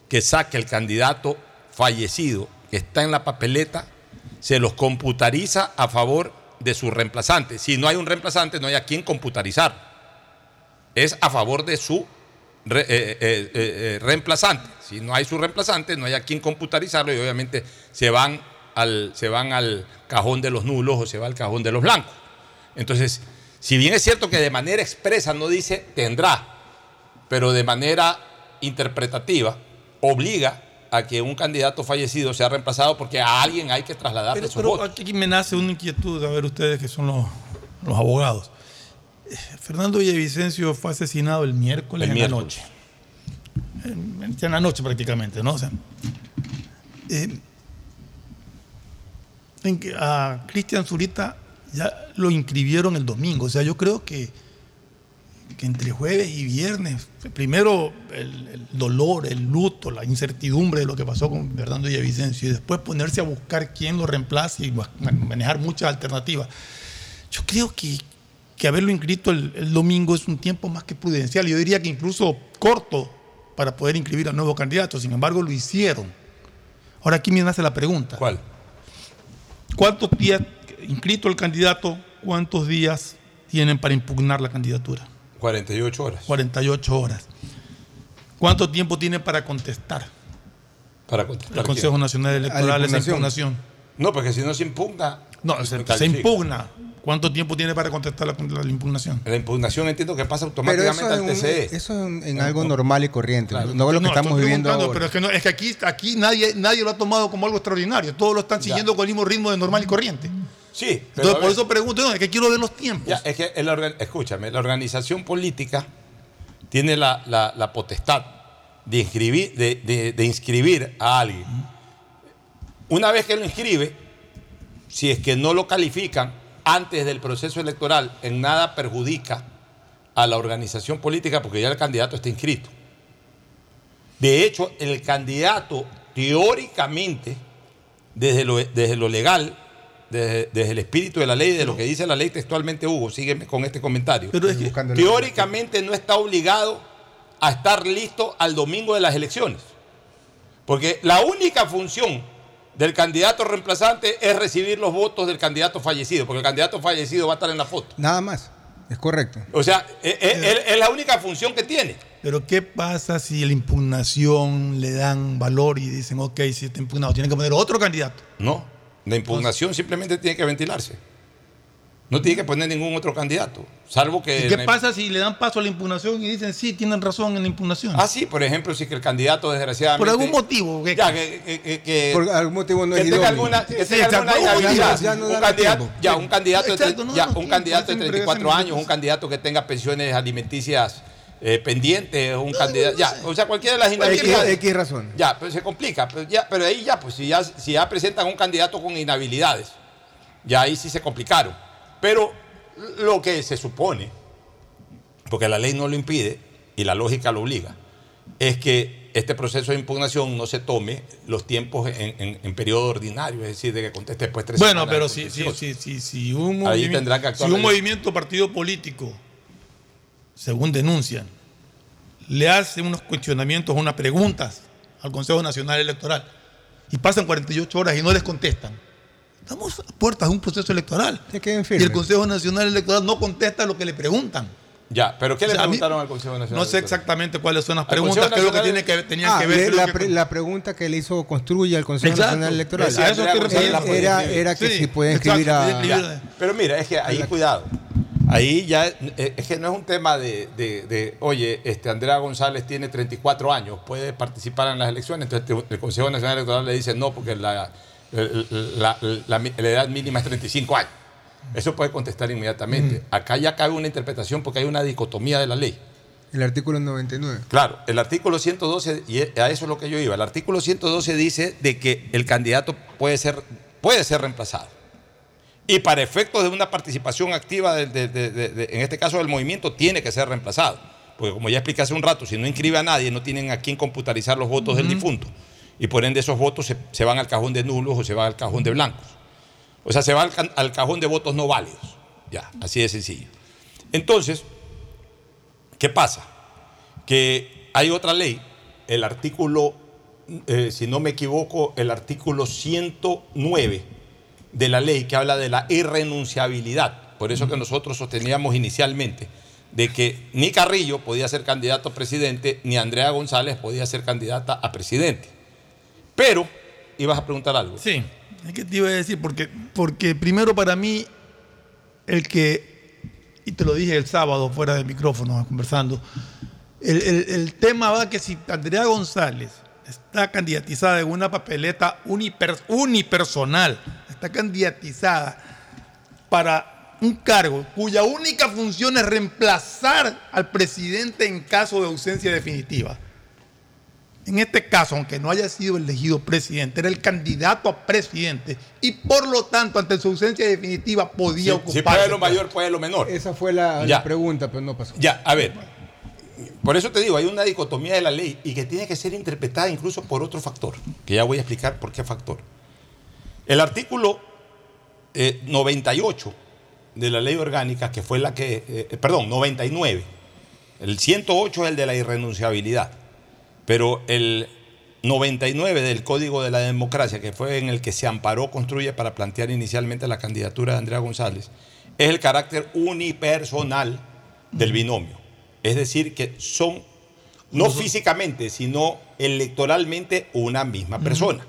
que saque el candidato fallecido que está en la papeleta se los computariza a favor de su reemplazante. Si no hay un reemplazante, no hay a quien computarizar. Es a favor de su eh, eh, eh, reemplazante. Si no hay su reemplazante, no hay a quien computarizarlo y obviamente se van al, se van al cajón de los nulos o se va al cajón de los blancos. Entonces, si bien es cierto que de manera expresa no dice tendrá, pero de manera interpretativa obliga a que un candidato fallecido sea reemplazado porque a alguien hay que trasladarle Pero, sus pero aquí me nace una inquietud, a ver ustedes que son los, los abogados. Fernando Villavicencio fue asesinado el miércoles El en miércoles. la noche. En, en la noche prácticamente, ¿no? O sea, eh, en que a Cristian Zurita ya lo inscribieron el domingo. O sea, yo creo que, que entre jueves y viernes, primero el, el dolor, el luto, la incertidumbre de lo que pasó con Fernando Villavicencio y después ponerse a buscar quién lo reemplace y ma- manejar muchas alternativas. Yo creo que, que haberlo inscrito el, el domingo es un tiempo más que prudencial. Yo diría que incluso corto para poder inscribir al nuevo candidato. Sin embargo, lo hicieron. Ahora aquí me nace la pregunta. ¿Cuál? ¿Cuántos días, inscrito el candidato, cuántos días tienen para impugnar la candidatura? 48 horas. 48 horas. ¿Cuánto tiempo tiene para contestar Para contestar el Consejo quién? Nacional Electoral esa impugnación? No, porque si no se impugna. No, se, impugna. ¿Cuánto tiempo tiene para contestar la, la impugnación? La impugnación entiendo que pasa Pero automáticamente eso es, al un- TCE. eso es en algo normal y corriente, Claro. no lo que No, estamos viviendo preguntando, ahora. Pero es que, no, es que aquí, aquí nadie, nadie lo ha tomado como algo extraordinario. Todos lo están siguiendo con el mismo ritmo de normal y corriente. Sí, pero Entonces, por eso pregunto, no, es que quiero ver los tiempos. Ya, es que el organ- escúchame, la organización política tiene la, la- la potestad de inscribir, de, de- de inscribir a alguien. Una vez que lo inscribe, si es que no lo califican antes del proceso electoral, en nada perjudica a la organización política porque ya el candidato está inscrito. De hecho, el candidato teóricamente, desde lo, desde lo legal, desde, desde el espíritu de la ley, de lo que dice la ley textualmente, Hugo, sígueme con este comentario. Pero es que- teóricamente no está obligado a estar listo al domingo de las elecciones. Porque la única función del candidato reemplazante es recibir los votos del candidato fallecido, porque el candidato fallecido va a estar en la foto. Nada más, es correcto. O sea, es, es- es- es la única función que tiene. Pero ¿qué pasa si la impugnación le dan valor y dicen, ok, si está impugnado, tienen que poner otro candidato? No, la impugnación simplemente tiene que ventilarse. No tiene que poner ningún otro candidato, salvo que... ¿Y qué pasa si le dan paso a la impugnación y dicen, sí, tienen razón en la impugnación? Ah, sí, por ejemplo, si que el candidato desgraciadamente... Por algún motivo. ¿qué? Ya, que, que- que- que- Por algún motivo no que es tenga idóneo. alguna, que Sí, tenga alguna exacto. inhabilidad. Ya no- ya no un da candidato, ya, un candidato, de, Exacto, no ya, da un candidato de hacen 34 regresan años, un candidato que tenga pensiones alimenticias eh, pendientes, un candidato, ya, o sea, cualquiera de las inhabilidades. X razón. Ya, pero se complica. Pero, ya, pero ahí ya, pues si ya, si ya presentan un candidato con inhabilidades, Ya ahí sí se complicaron. Pero lo que se supone, porque la ley no lo impide y la lógica lo obliga, es que este proceso de impugnación no se tome los tiempos en, en- en periodo ordinario, es decir, de que conteste después tres Bueno, semanas pero si, si, si, si, si un, movimiento, si un movimiento partido político, según denuncian, le hace unos cuestionamientos, unas preguntas al Consejo Nacional Electoral y pasan 48 horas y no les contestan. Estamos a puertas de un proceso electoral. Y el Consejo Nacional Electoral no contesta lo que le preguntan. Ya, pero ¿qué O le mí- preguntaron al Consejo Nacional? No sé exactamente cuáles son las preguntas, lo que, tiene que tenían Ah, que ver. la, que- pre- la pregunta que le hizo Construye al Consejo Exacto. Nacional Electoral. Era, era, era que Sí, si pueden exacto, escribir a... Ya, Pero mira, es que ahí cuidado. Ahí ya eh, es que no es un tema de, de- de, oye, este Andrea González tiene 34 años, puede participar en las elecciones. Entonces el Consejo Nacional Electoral le dice no, porque la, la- la- la- la edad mínima es 35 años. Eso puede contestar inmediatamente. Acá ya cabe una interpretación porque hay una dicotomía de la ley. El artículo 99. Claro, el artículo 112, y a eso es lo que yo iba, el artículo 112 dice de que el candidato puede ser, puede ser reemplazado. Y para efectos de una participación activa, de- de- de- de- de- en este caso del movimiento, tiene que ser reemplazado. Porque como ya expliqué hace un rato, si no inscribe a nadie, no tienen a quién computarizar los votos del difunto. Y por ende esos votos se, se van al cajón de nulos o se van al cajón de blancos. O sea, se va al, ca- al cajón de votos no válidos. Ya, así de sencillo. Entonces, ¿qué pasa? Que hay otra ley, el artículo, eh, si no me equivoco, el artículo 109 de la ley que habla de la irrenunciabilidad. Por eso que nosotros sosteníamos inicialmente de que ni Carrillo podía ser candidato a presidente, ni Andrea González podía ser candidata a presidente. Pero, ibas a preguntar algo. Sí, es que te iba a decir, porque, porque primero para mí, el que, y te lo dije el sábado fuera del micrófono, conversando, el, el- el tema va que si Andrea González está candidatizada en una papeleta uniper- unipersonal, está candidatizada para un cargo cuya única función es reemplazar al presidente en caso de ausencia definitiva. En este caso, aunque no haya sido elegido presidente, era el candidato a presidente y por lo tanto, ante su ausencia definitiva, podía Si, ocupar. si puede lo mayor, puede lo menor. Esa fue la, pregunta, pero no pasó. Ya, a ver. Por eso te digo, hay una dicotomía de la ley y que tiene que ser interpretada incluso por otro factor, que ya voy a explicar por qué factor. El artículo eh, 98 de la ley orgánica, que fue la que, eh, perdón, 99. El 108 es el de la irrenunciabilidad, pero el 99 del Código de la Democracia, que fue en el que se amparó Construye para plantear inicialmente la candidatura de Andrea González, es el carácter unipersonal del binomio. Es decir, que son no físicamente, sino electoralmente una misma persona.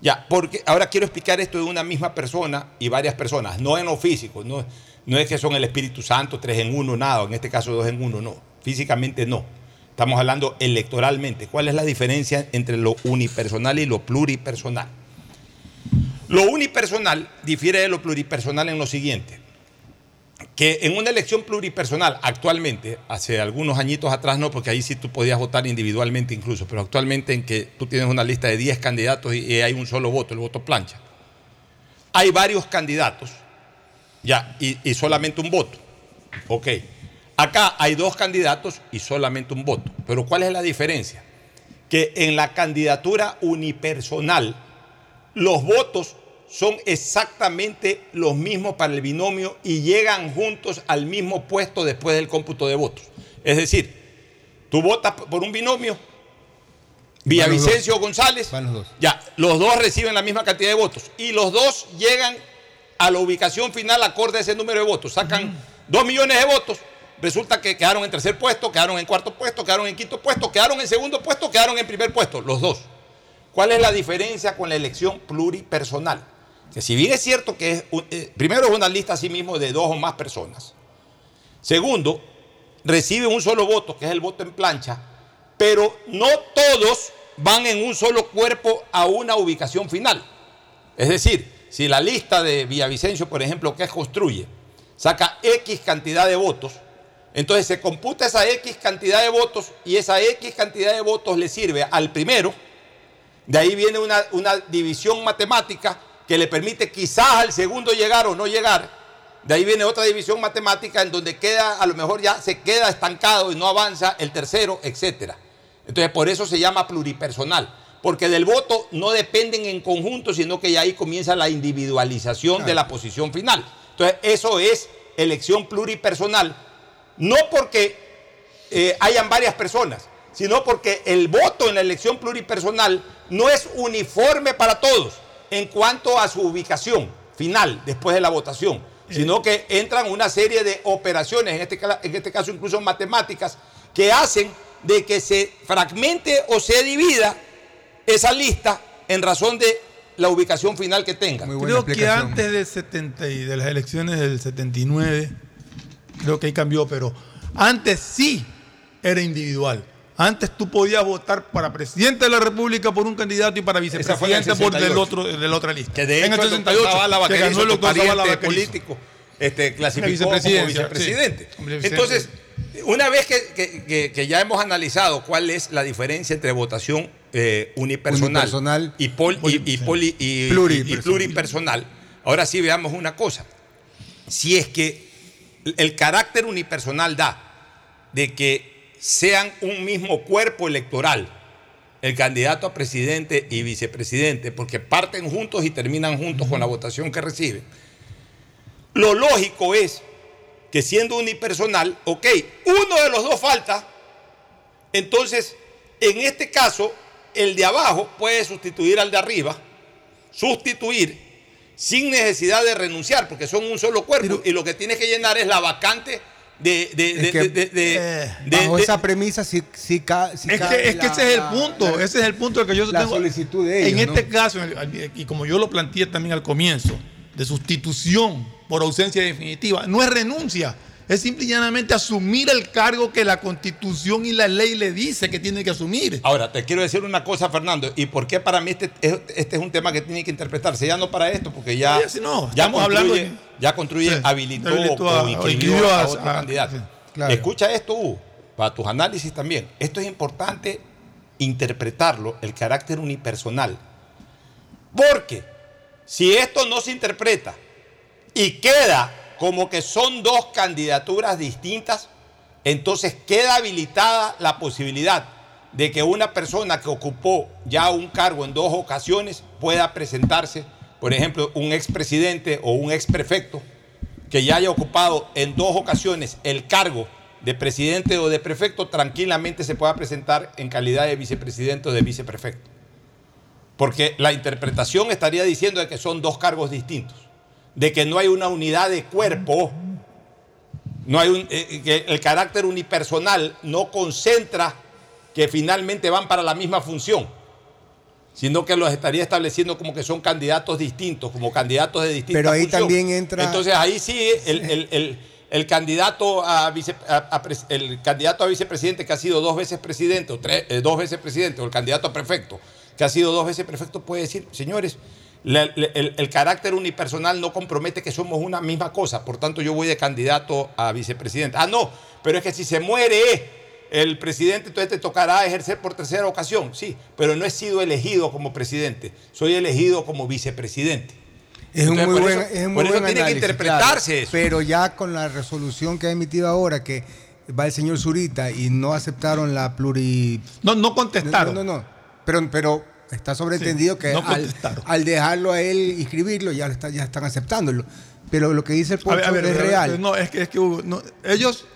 Ya, porque ahora quiero explicar esto de una misma persona y varias personas, no en lo físico, no, no es que son el Espíritu Santo, tres en uno, nada, en este caso dos en uno, no, físicamente no. Estamos hablando electoralmente. ¿Cuál es la diferencia entre lo unipersonal y lo pluripersonal? Lo unipersonal difiere de lo pluripersonal en lo siguiente, que en una elección pluripersonal actualmente, hace algunos añitos atrás no, porque ahí sí tú podías votar individualmente incluso, pero actualmente en que tú tienes una lista de 10 candidatos y hay un solo voto, el voto plancha, hay varios candidatos, ya, y, y solamente un voto. Ok. Acá hay dos candidatos y solamente un voto. Pero ¿cuál es la diferencia? Que en la candidatura unipersonal, los votos son exactamente los mismos para el binomio y llegan juntos al mismo puesto después del cómputo de votos. Es decir, tú votas por un binomio, Villavicencio González, ya, los dos reciben la misma cantidad de votos y los dos llegan a la ubicación final acorde a ese número de votos. Sacan dos millones de votos, resulta que quedaron en tercer puesto, quedaron en cuarto puesto, quedaron en quinto puesto, quedaron en segundo puesto, quedaron en primer puesto, los dos. ¿Cuál es la diferencia con la elección pluripersonal? Que si bien es cierto que es, eh, primero es una lista a sí mismo de dos o más personas. Segundo, reciben un solo voto, que es el voto en plancha, pero no todos van en un solo cuerpo a una ubicación final. Es decir, si la lista de Villavicencio, por ejemplo, que construye, saca X cantidad de votos, entonces se computa esa X cantidad de votos y esa X cantidad de votos le sirve al primero, de ahí viene una, una división matemática que le permite quizás al segundo llegar o no llegar. De ahí viene otra división matemática en donde queda, a lo mejor ya se queda estancado y no avanza el tercero, etcétera. Entonces, por eso se llama pluripersonal. Porque del voto no dependen en conjunto, sino que ya ahí comienza la individualización de la posición final. Entonces, eso es elección pluripersonal. No porque eh, hayan varias personas, sino porque el voto en la elección pluripersonal no es uniforme para todos en cuanto a su ubicación final después de la votación, sino que entran una serie de operaciones, en este, en este caso incluso matemáticas, que hacen de que se fragmente o se divida esa lista en razón de la ubicación final que tenga. Creo que antes del 70 y de las elecciones del 79, creo que ahí cambió, pero antes sí era individual. Antes tú podías votar para presidente de la República por un candidato y para en vicepresidente por del 68. otro, de la otra lista. Que de en hecho el 68 Zavala que ganó el doctor Zavala político, este, clasificó La como vicepresidente. sí. Entonces, una vez que, que- que- que ya hemos analizado cuál es la diferencia entre votación eh, unipersonal, Unipersonal. y, pol- y- y poli- y- Pluripersonal. y pluripersonal, ahora sí veamos una cosa. Si es que el carácter unipersonal da de que sean un mismo cuerpo electoral, el candidato a presidente y vicepresidente, porque parten juntos y terminan juntos con la votación que reciben. Lo lógico es que siendo unipersonal, ok, uno de los dos falta, entonces en este caso el de abajo puede sustituir al de arriba, sustituir sin necesidad de renunciar, porque son un solo cuerpo y lo que tienes que llenar es la vacante de... de- de- Es que, de- de- de- eh, de- bajo de- esa premisa sí, sí, ca- sí Es que, es que ese es el punto, la- ese es el punto que yo la tengo. solicitud de ellos, En este ¿no? caso, y como yo lo planteé también al comienzo, de sustitución por ausencia definitiva, no es renuncia, es simple y llanamente asumir el cargo que la constitución y la ley le dice que tiene que asumir. Ahora, te quiero decir una cosa, Fernando, y por qué para mí este, es- este es un tema que tiene que interpretarse, ya no para esto, porque ya, Sí, no, ya construye, hablando de- ya construye, Sí, habilitó, habilitó a- o inscribió inscribió a, a- otro a- candidato. sí, claro. Escucha esto, Hugo, para tus análisis también. Esto es importante interpretarlo, el carácter unipersonal. Porque si esto no se interpreta y queda como que son dos candidaturas distintas, entonces queda habilitada la posibilidad de que una persona que ocupó ya un cargo en dos ocasiones pueda presentarse, por ejemplo, un expresidente o un exprefecto que ya haya ocupado en dos ocasiones el cargo de presidente o de prefecto, tranquilamente se pueda presentar en calidad de vicepresidente o de viceprefecto. Porque la interpretación estaría diciendo de que son dos cargos distintos, de que no hay una unidad de cuerpo, no hay un- eh, que el carácter unipersonal no concentra que finalmente van para la misma función, sino que los estaría estableciendo como que son candidatos distintos, como candidatos de distintas Pero ahí función. también entra- Entonces ahí sí el, el- el- el candidato a, vice- a- a pres- el candidato a vicepresidente que ha sido dos veces presidente o tres- eh, dos veces presidente o el candidato a prefecto que ha sido dos veces prefecto puede decir, señores, la- la- el, el carácter unipersonal no compromete que somos una misma cosa, por tanto yo voy de candidato a vicepresidente. Ah, no, pero es que si se muere el presidente, entonces te tocará ejercer por tercera ocasión, sí, pero no he sido elegido como presidente, soy elegido como vicepresidente. Es un muy por buen, eso- es un por muy eso buen tiene que interpretarse claro. eso. Pero ya con la resolución que ha emitido ahora, que va el señor Zurita y no aceptaron la pluri... No, no contestaron. No, no, no. Pero, pero está sobreentendido Sí, que no al, al dejarlo a él inscribirlo, ya, lo está- ya están aceptándolo. Pero lo que dice el A Pocho ver, a ver, es ver, real. No, es que, es que Hugo, no, ellos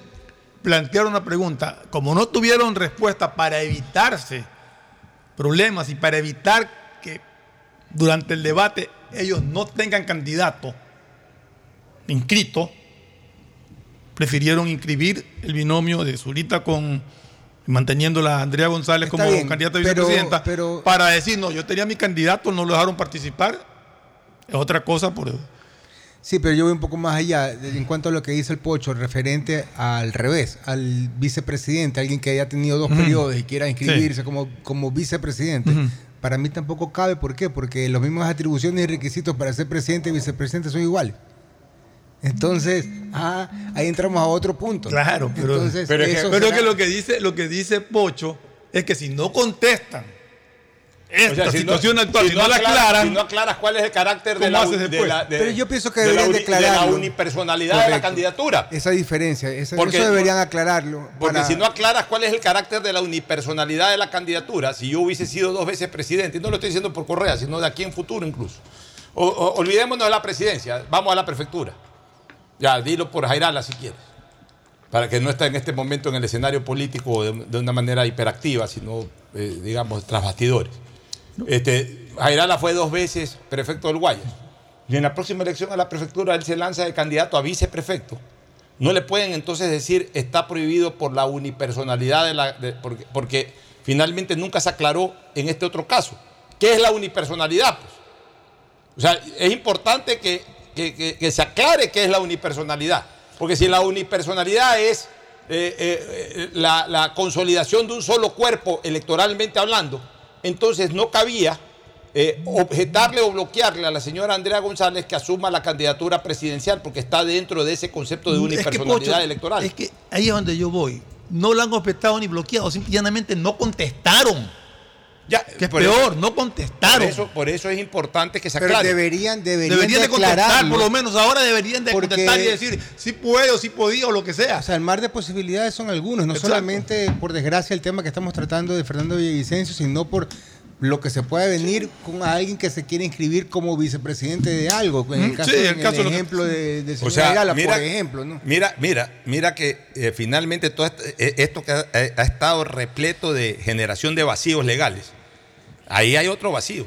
plantearon una pregunta. Como no tuvieron respuesta para evitarse problemas y para evitar que durante el debate ellos no tengan candidato inscrito, prefirieron inscribir el binomio de Zurita con manteniendo a Andrea González Está como bien, candidata a vicepresidenta pero- para decir, no, yo tenía mi candidato, no lo dejaron participar. Es otra cosa por Sí, pero yo voy un poco más allá en cuanto a lo que dice el Pocho referente al revés, al vicepresidente, alguien que haya tenido dos Ujú. periodos y quiera inscribirse Sí. como, como vicepresidente. Para mí tampoco cabe, ¿por qué? Porque las mismas atribuciones y requisitos para ser presidente y vicepresidente son iguales. Entonces, ah, ahí entramos a otro punto. Claro, pero, Entonces, pero es que, pero será- que lo que dice lo que dice Pocho es que si no contestan esta situación actual, si no la aclaras- aclaran, si no aclaras cuál es el carácter de ¿cómo la, haces de después? la- de- Pero yo pienso que de la deberían declararlo. de la unipersonalidad de la candidatura. Esa diferencia, esa- Porque- eso deberían aclararlo. Porque para- si no aclaras cuál es el carácter de la unipersonalidad de la candidatura, si yo hubiese sido dos veces presidente, y no lo estoy diciendo por Correa, sino de aquí en futuro incluso. O- o- olvidémonos de la presidencia, vamos a la prefectura. Ya, dilo por Jairala si quieres. Para que no esté en este momento en el escenario político de, una manera hiperactiva, sino, eh, digamos, tras bastidores. Este, Jairala fue dos veces prefecto del Guayas. Y en la próxima elección a la prefectura él se lanza de candidato a viceprefecto. No le pueden entonces decir está prohibido por la unipersonalidad de la. porque, porque finalmente nunca se aclaró en este otro caso. ¿Qué es la unipersonalidad? pues? O sea, es importante que, que- que- que se aclare qué es la unipersonalidad. Porque si la unipersonalidad es eh, eh, eh, la, la consolidación de un solo cuerpo electoralmente hablando, entonces no cabía eh, objetarle o bloquearle a la señora Andrea González que asuma la candidatura presidencial porque está dentro de ese concepto de Es que, unipersonalidad Pocho, electoral. Es que ahí es donde yo voy. No lo han objetado ni bloqueado, simplemente no contestaron. Ya, que es por peor, eso- no contestaron. Por eso, por eso es importante que se Pero aclare. deberían, deberían, Deberían de contestar, por lo menos ahora deberían de Porque- contestar y decir si puedo, si podía o lo que sea. O sea, el mar de posibilidades son algunos, no Exacto. solamente por desgracia el tema que estamos tratando de Fernando Villavicencio, sino por lo que se puede venir con alguien que se quiere inscribir como vicepresidente de algo. En el caso, sí, el en caso de ejemplo de, del O sea, Ayala, mira, por ejemplo, ¿no? Mira, mira, mira que eh, finalmente todo eh, esto que ha, eh, ha estado repleto de generación de vacíos legales, ahí hay otro vacío.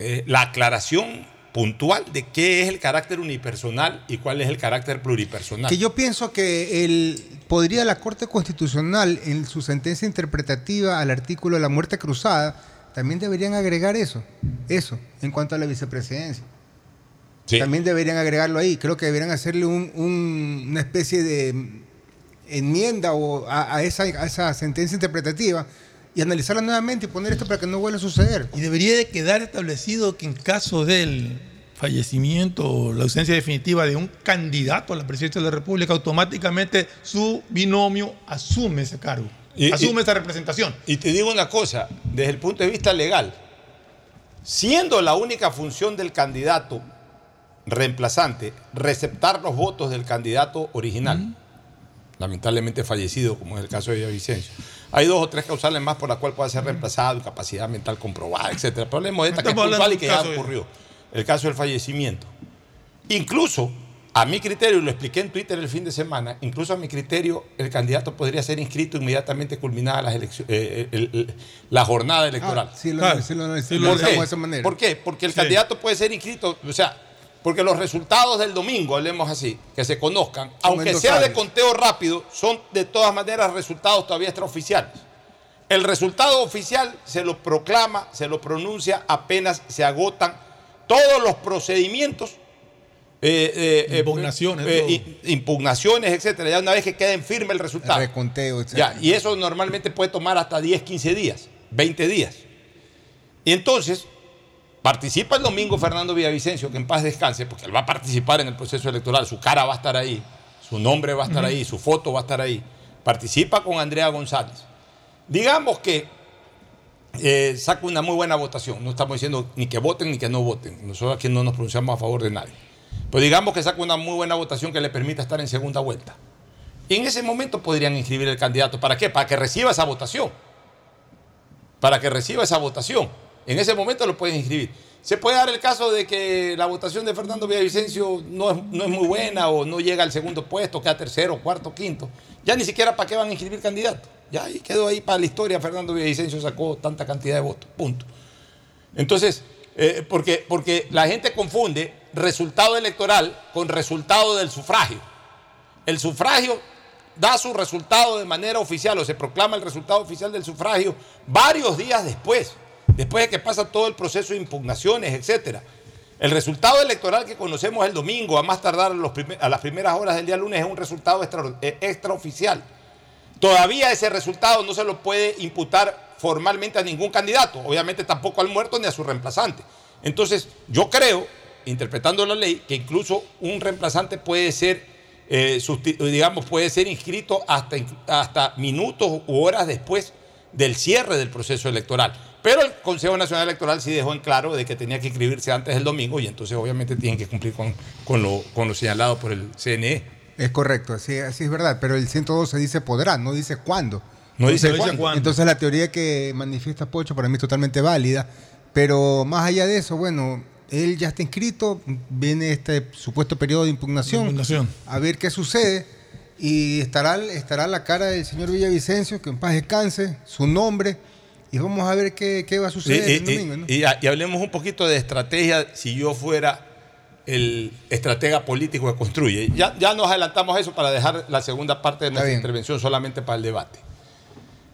Eh, la aclaración puntual de qué es el carácter unipersonal y cuál es el carácter pluripersonal. Que yo pienso que el, podría la Corte Constitucional, en su sentencia interpretativa al artículo de la muerte cruzada, también deberían agregar eso, eso, en cuanto a la vicepresidencia. También deberían agregarlo ahí. Creo que deberían hacerle un- un- una especie de enmienda o a, a esa, a esa sentencia interpretativa y analizarla nuevamente y poner esto para que no vuelva a suceder. Y debería de quedar establecido que en caso del fallecimiento o la ausencia definitiva de un candidato a la presidencia de la República, automáticamente su binomio asume ese cargo, Y- asume y- esa representación. Y te digo una cosa, desde el punto de vista legal, siendo la única función del candidato reemplazante receptar los votos del candidato original, lamentablemente fallecido, como es el caso de Villavicencio, hay dos o tres causales más por las cuales puede ser reemplazado, incapacidad mental comprobada, etc. El problema de esta que es puntual y que ya ocurrió, el caso del fallecimiento. Incluso, a mi criterio, y lo expliqué en Twitter el fin de semana, incluso a mi criterio, el candidato podría ser inscrito inmediatamente culminada las eleccio- eh, el- el- la jornada electoral. Ah, sí lo- Claro. sí lo- sí lo ¿Por qué? analizamos de esa manera. ¿Por qué? Porque el Sí. candidato puede ser inscrito, o sea, porque los resultados del domingo, hablemos así, que se conozcan, aunque sea de conteo rápido, son de todas maneras resultados todavía extraoficiales. El resultado oficial se lo proclama, se lo pronuncia apenas se agotan todos los procedimientos. eh, eh, eh, Impugnaciones, eh, impugnaciones, etcétera, ya una vez que queda en firme el resultado. Reconteo, etcétera. Ya, y eso normalmente puede tomar hasta 10, 15 días, 20 días. Y entonces, participa el domingo Fernando Villavicencio, que en paz descanse, porque él va a participar en el proceso electoral, su cara va a estar ahí, su nombre va a estar ahí, su foto va a estar ahí. Participa con Andrea González. Digamos que eh, saca una muy buena votación. No estamos diciendo ni que voten ni que no voten. Nosotros aquí no nos pronunciamos a favor de nadie. Pero digamos que saca una muy buena votación que le permita estar en segunda vuelta. Y en ese momento podrían inscribir el candidato. ¿Para qué? Para que reciba esa votación. Para que reciba esa votación. En ese momento lo pueden inscribir. Se puede dar el caso de que la votación de Fernando Villavicencio no es, no es muy buena o no llega al segundo puesto, queda tercero, cuarto, quinto. Ya ni siquiera para qué van a inscribir candidato. Ya ahí quedó ahí para la historia. Fernando Villavicencio sacó tanta cantidad de votos. Punto. Entonces, eh, porque, porque la gente confunde resultado electoral con resultado del sufragio. El sufragio da su resultado de manera oficial o se proclama el resultado oficial del sufragio varios días después, después de que pasa todo el proceso de impugnaciones, etcétera. El resultado electoral que conocemos el domingo, a más tardar a, las primeras horas del día lunes, es un resultado eh, extraoficial. Todavía ese resultado no se lo puede imputar formalmente a ningún candidato, obviamente tampoco al muerto ni a su reemplazante. Entonces, yo creo, interpretando la ley, que incluso un reemplazante puede ser, eh, digamos, puede ser inscrito hasta, hasta minutos u horas después del cierre del proceso electoral. Pero el Consejo Nacional Electoral sí dejó en claro de que tenía que inscribirse antes del domingo y entonces obviamente tienen que cumplir con, con lo, con lo señalado por el CNE. Es correcto, así, así es verdad, pero el 112 dice podrá, no dice cuándo. No dice Entonces, cuándo. Entonces la teoría que manifiesta Pocho para mí es totalmente válida, pero más allá de eso, bueno, él ya está inscrito, viene este supuesto periodo de impugnación, Impugnación. a ver qué sucede y estará, estará la cara del señor Villavicencio, que en paz descanse, su nombre, y vamos a ver qué, qué va a suceder y- el domingo. ¿no? y- hablemos un poquito de estrategia si yo fuera el estratega político que construye. Ya, ya nos adelantamos a eso para dejar la segunda parte de nuestra intervención solamente para el debate.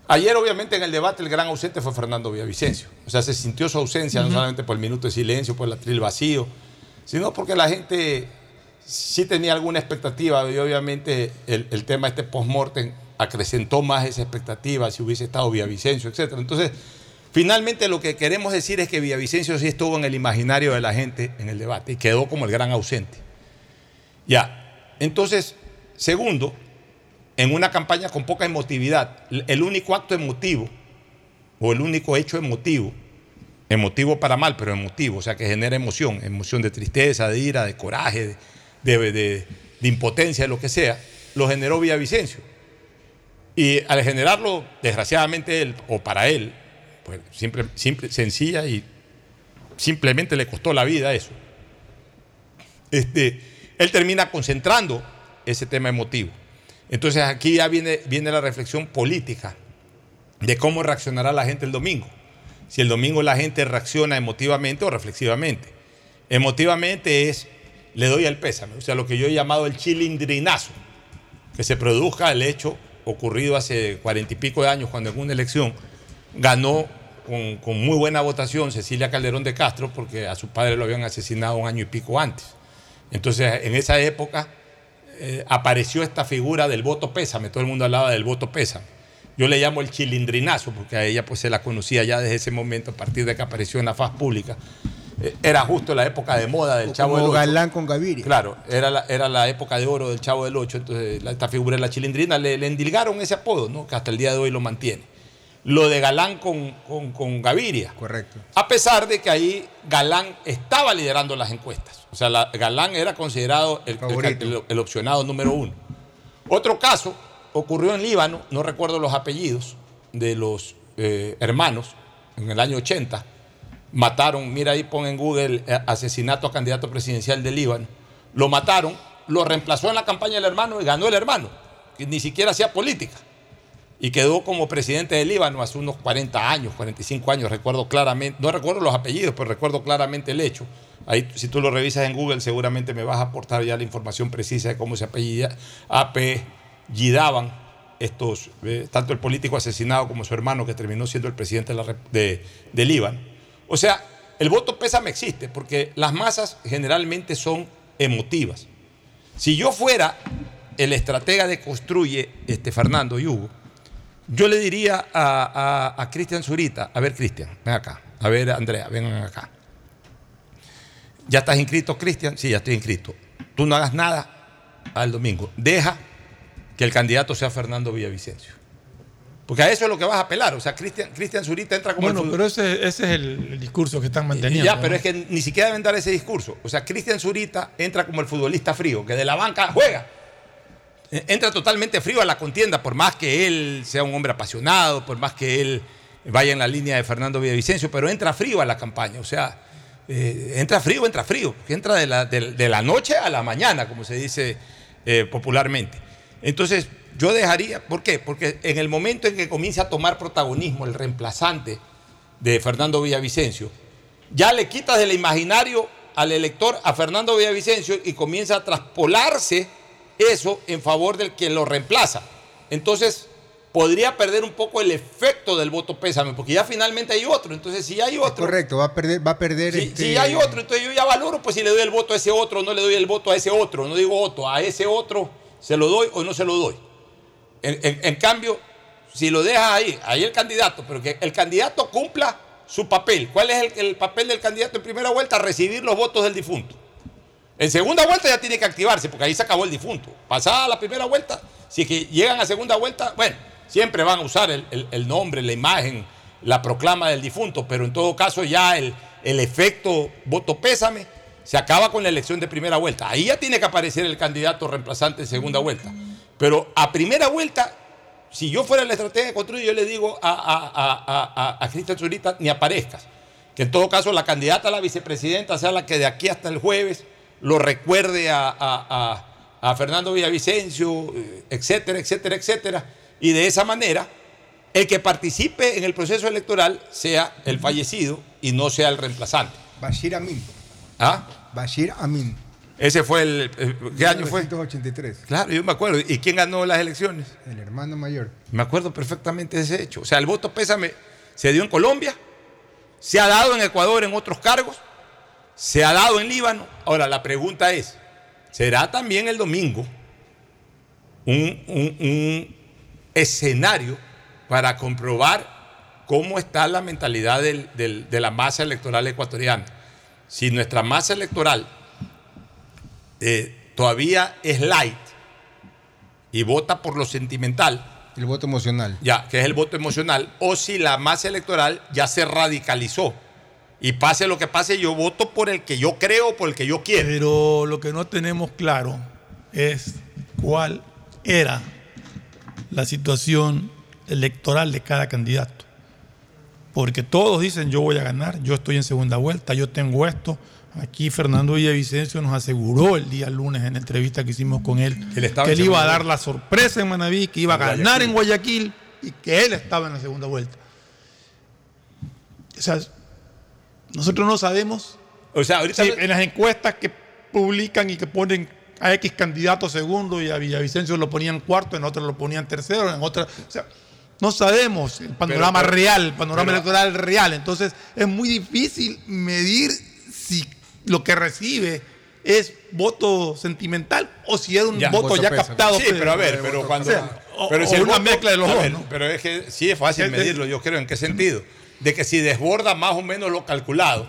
Ayer, obviamente, en el debate el gran ausente fue Fernando Villavicencio. O sea, se sintió su ausencia no solamente por el minuto de silencio, por el atril vacío, sino porque la gente sí tenía alguna expectativa y obviamente el, el tema este post-mortem acrecentó más esa expectativa si hubiese estado Villavicencio, etc. Entonces, finalmente lo que queremos decir es que Villavicencio sí estuvo en el imaginario de la gente en el debate y quedó como el gran ausente. Ya. Entonces, segundo, en una campaña con poca emotividad, el único acto emotivo o el único hecho emotivo, emotivo para mal, pero emotivo, o sea, que genera emoción, emoción de tristeza, de ira, de coraje, de, de- de- de impotencia, de lo que sea, lo generó Villavicencio. Y al generarlo, desgraciadamente él, o para él, pues simple, simple, sencilla y simplemente le costó la vida eso. Este, él termina concentrando ese tema emotivo. Entonces aquí ya viene, viene la reflexión política de cómo reaccionará la gente el domingo. Si el domingo la gente reacciona emotivamente o reflexivamente. Emotivamente es, le doy el pésame, o sea, lo que yo he llamado el chilindrinazo, que se produzca el hecho ocurrido hace cuarenta y pico de años cuando en una elección ganó con, con muy buena votación Cecilia Calderón de Castro porque a su padre lo habían asesinado un año y pico antes. Entonces, en esa época eh, apareció esta figura del voto pésame, todo el mundo hablaba del voto pésame. Yo le llamo el chilindrinazo porque a ella pues se la conocía ya desde ese momento, a partir de que apareció en la faz pública. Eh, era justo la época de moda del Chavo del Ocho. Galán con Gaviria. Claro, era la, era la época de oro del Chavo del Ocho, entonces la- esta figura de la chilindrina le, le endilgaron ese apodo, ¿no? que hasta el día de hoy lo mantiene. Lo de Galán con, con, con Gaviria. Correcto. A pesar de que ahí Galán estaba liderando las encuestas. O sea, la- Galán era considerado el, el- el- el opcionado número uno. Otro caso ocurrió en Líbano, no recuerdo los apellidos de los eh, hermanos, en el año 80. Mataron, mira ahí, pon en Google eh, asesinato a candidato presidencial de Líbano. Lo mataron, lo reemplazó en la campaña el hermano y ganó el hermano, que ni siquiera hacía política. Y quedó como presidente de Líbano hace unos 40 años, 45 años, recuerdo claramente, no recuerdo los apellidos, pero recuerdo claramente el hecho. Ahí, si tú lo revisas en Google, seguramente me vas a aportar ya la información precisa de cómo se apellida, apellidaban estos, eh, tanto el político asesinado como su hermano que terminó siendo el presidente de, la de Líbano. O sea, el voto pésame existe porque las masas generalmente son emotivas. Si yo fuera el estratega de construye este Fernando y Hugo, yo le diría a, a- a Cristian Zurita, a ver Cristian, ven acá, a ver Andrea, vengan acá. ¿Ya estás inscrito, Cristian? Sí, ya estoy inscrito. Tú no hagas nada al domingo. Deja que el candidato sea Fernando Villavicencio. Porque a eso es lo que vas a apelar. O sea, Cristian Zurita entra como Bueno, el pero ese, ese es el, el discurso que están manteniendo. ya, pero ¿no? es que ni siquiera deben dar ese discurso. O sea, Cristian Zurita entra como el futbolista frío, que de la banca juega. Eh, Entra totalmente frío a la contienda, por más que él sea un hombre apasionado, por más que él vaya en la línea de Fernando Villavicencio, pero entra frío a la campaña. O sea, eh, entra frío, entra frío. Entra de la, de- de la noche a la mañana, como se dice eh, popularmente. Entonces, yo dejaría, ¿por qué? Porque en el momento en que comienza a tomar protagonismo el reemplazante de Fernando Villavicencio, ya le quitas del imaginario al elector a Fernando Villavicencio y comienza a traspolarse eso en favor del que lo reemplaza. Entonces, podría perder un poco el efecto del voto pésame, porque ya finalmente hay otro. Entonces, si hay otro, Correcto, va a perder, va a perder si, este- si hay otro, entonces yo ya valoro, pues si le doy el voto a ese otro, no le doy el voto a ese otro, no digo otro, a ese otro, se lo doy o no se lo doy. En, cambio, si lo dejas ahí, ahí el candidato, pero que el candidato cumpla su papel. ¿Cuál es el, el papel del candidato en primera vuelta? Recibir los votos del difunto. En segunda vuelta ya tiene que activarse, porque ahí se acabó el difunto. Pasada la primera vuelta, si que llegan a segunda vuelta, bueno, siempre van a usar el nombre, la imagen, la proclama del difunto, pero en todo caso ya el, el efecto voto pésame se acaba con la elección de primera vuelta. Ahí ya tiene que aparecer el candidato reemplazante en segunda vuelta. Pero a primera vuelta, si yo fuera la estrategia de control, yo le digo a, a, a, a, a Cristian Zurita, ni aparezcas. Que en todo caso la candidata a la vicepresidenta sea la que de aquí hasta el jueves lo recuerde a, a- a- a Fernando Villavicencio, eh, etcétera, etcétera, etcétera. Y de esa manera, el que participe en el proceso electoral sea el fallecido y no sea el reemplazante. Bashir Amin. ¿Ah? Bashir Amin. Ese fue el... el- ¿Qué año fue? 1983. Claro, yo me acuerdo. ¿Y quién ganó las elecciones? El hermano mayor. Me acuerdo perfectamente de ese hecho. O sea, el voto pésame se dio en Colombia, se ha dado en Ecuador en otros cargos, se ha dado en Líbano. Ahora, la pregunta es, ¿será también el domingo un, un- un escenario para comprobar cómo está la mentalidad del- del- de la masa electoral ecuatoriana? Si nuestra masa electoral eh, todavía es light y vota por lo sentimental, El voto emocional. ya, que es el voto emocional, o si la masa electoral ya se radicalizó. Y pase lo que pase, yo voto por el que yo creo, por el que yo quiero. Pero lo que no tenemos claro es cuál era la situación electoral de cada candidato. Porque todos dicen yo voy a ganar, yo estoy en segunda vuelta, yo tengo esto. Aquí Fernando Villavicencio nos aseguró el día lunes en la entrevista que hicimos con él Que él que iba a dar la sorpresa en Manaví, que iba a ganar en Guayaquil y que él estaba en la segunda vuelta. O sea, nosotros no sabemos O sea, ahorita Sí, en las encuestas que publican y que ponen a X candidato segundo y a Villavicencio lo ponían cuarto, en otras lo ponían tercero, en otras. O sea, no sabemos el panorama pero- real, el panorama pero- electoral real. Entonces, es muy difícil medir si lo que recibe es voto sentimental o si es un Ya, voto voto ya pésame. captado. Sí, pues, pero a ver, pero cuando. o sea, o- pero o si el una voto- mezcla de los dos, ¿no? Pero es que sí es fácil Es medirlo, yo creo. ¿En qué sentido? De que si desborda más o menos lo calculado.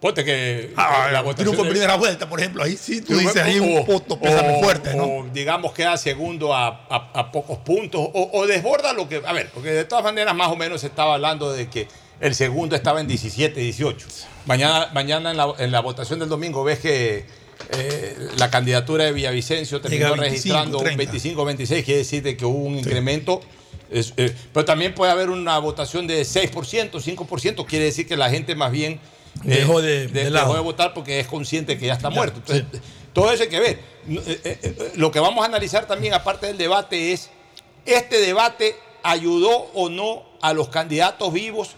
Ponte que Ah, la triunfo votación. en de- primera vuelta, por ejemplo, ahí sí tú o- dices ahí un o- voto pésame o- fuerte, ¿no? o digamos queda segundo a, a- a pocos puntos. O, o desborda lo que. A ver, porque de todas maneras, más o menos se estaba hablando de que el segundo estaba en 17, 18. Mañana, mañana en, la, en la votación del domingo ves que eh, la candidatura de Villavicencio terminó Llega a 25, registrando un 30. 25, 26, quiere decir de que hubo un incremento. Es, eh, pero también puede haber una votación de 6%, 5%, quiere decir que la gente más bien eh, Dejó de- de dejó lado. de votar porque es consciente que ya está Ya, muerto. Entonces, todo eso hay que ver. Lo que vamos a analizar también, aparte del debate, es este debate ayudó o no a los candidatos vivos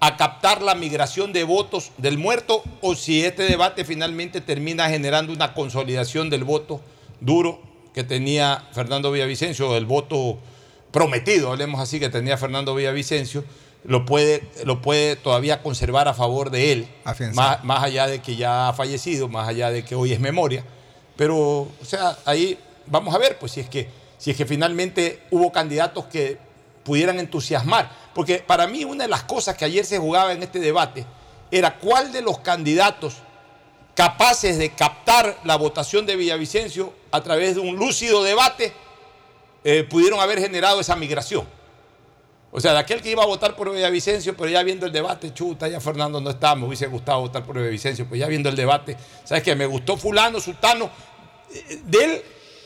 a captar la migración de votos del muerto o si este debate finalmente termina generando una consolidación del voto duro que tenía Fernando Villavicencio, el voto prometido, hablemos así, que tenía Fernando Villavicencio, lo puede, lo puede todavía conservar a favor de él, más, más allá de que ya ha fallecido, más allá de que hoy es memoria. Pero, o sea, ahí vamos a ver, pues si es que, si es que finalmente hubo candidatos que pudieran entusiasmar. Porque para mí una de las cosas que ayer se jugaba en este debate era cuál de los candidatos capaces de captar la votación de Villavicencio a través de un lúcido debate eh, pudieron haber generado esa migración. O sea, de aquel que iba a votar por Villavicencio, pero ya viendo el debate, chuta, ya Fernando no está, me hubiese gustado votar por Villavicencio, pues ya viendo el debate, ¿sabes qué? Me gustó fulano, sultano, eh, del,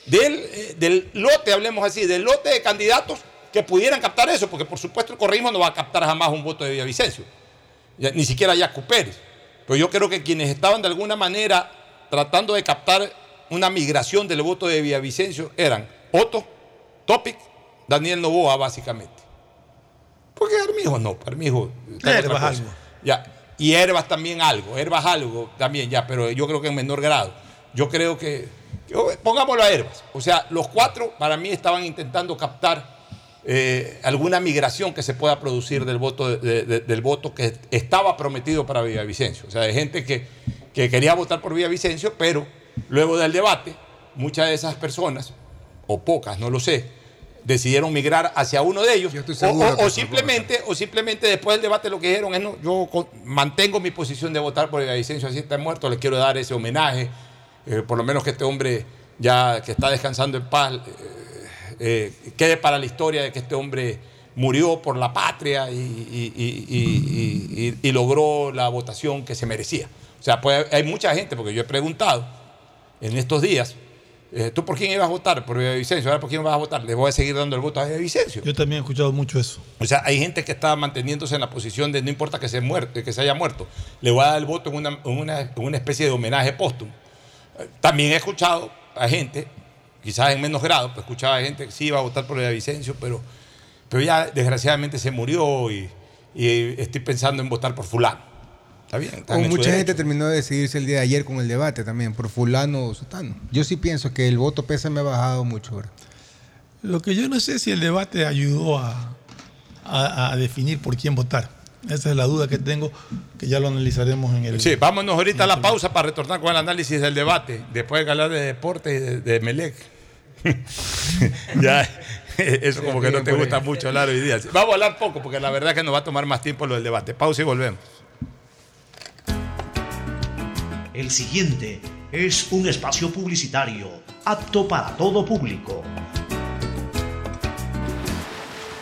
del, eh, del lote, hablemos así, del lote de candidatos que pudieran captar eso, porque por supuesto el correísmo no va a captar jamás un voto de Villavicencio, ni siquiera Yacu Pérez. Pero yo creo que quienes estaban de alguna manera tratando de captar una migración del voto de Villavicencio eran Otto, Topic, Daniel Novoa, básicamente. Porque Armijo no, Armijo. Herbas algo. Ya. Y Herbas también algo, Herbas algo también, ya, pero yo creo que en menor grado. Yo creo que, que- pongámoslo a Herbas. O sea, los cuatro para mí estaban intentando captar eh, alguna migración que se pueda producir del voto, de- de- del voto que estaba prometido para Villavicencio. O sea, de gente que, que quería votar por Villavicencio, pero luego del debate, muchas de esas personas, o pocas, no lo sé, decidieron migrar hacia uno de ellos. O- simplemente, o simplemente después del debate lo que dijeron es, no, yo con- mantengo mi posición de votar por Villavicencio, así está muerto, le quiero dar ese homenaje, eh, por lo menos que este hombre ya que está descansando en paz, eh, eh, quede para la historia de que este hombre murió por la patria y, y- y- y- y- y logró la votación que se merecía. O sea, pues hay mucha gente, porque yo he preguntado en estos días, eh, ¿tú por quién ibas a votar? Por Villavicencio, ahora por quién vas a votar. Le voy a seguir dando el voto a Villavicencio. Yo también he escuchado mucho eso. O sea, hay gente que está manteniéndose en la posición de no importa que se, muerte, que se haya muerto, le voy a dar el voto en una, en una- en una especie de homenaje póstumo. También he escuchado a gente, quizás en menos grado, pero escuchaba a gente que sí iba a votar por Villavicencio, pero, pero ya desgraciadamente se murió y, y estoy pensando en votar por fulano. Está bien. están O en su mucha gente terminó de decidirse el día de ayer con el debate también, por fulano o sotano. Yo sí pienso que el voto pesa me ha bajado mucho ahora. Lo que yo no sé si el debate ayudó a, a- a definir por quién votar. Esa es la duda que tengo, que ya lo analizaremos en el... Sí, vámonos ahorita a la pausa para retornar con el análisis del debate. Después de hablar de deporte y de, de Melec. [LAUGHS] ya, [LAUGHS] eso como que no te gusta mucho hablar hoy día. Vamos a hablar poco porque la verdad es que nos va a tomar más tiempo lo del debate. Pausa y volvemos. El siguiente es un espacio publicitario apto para todo público.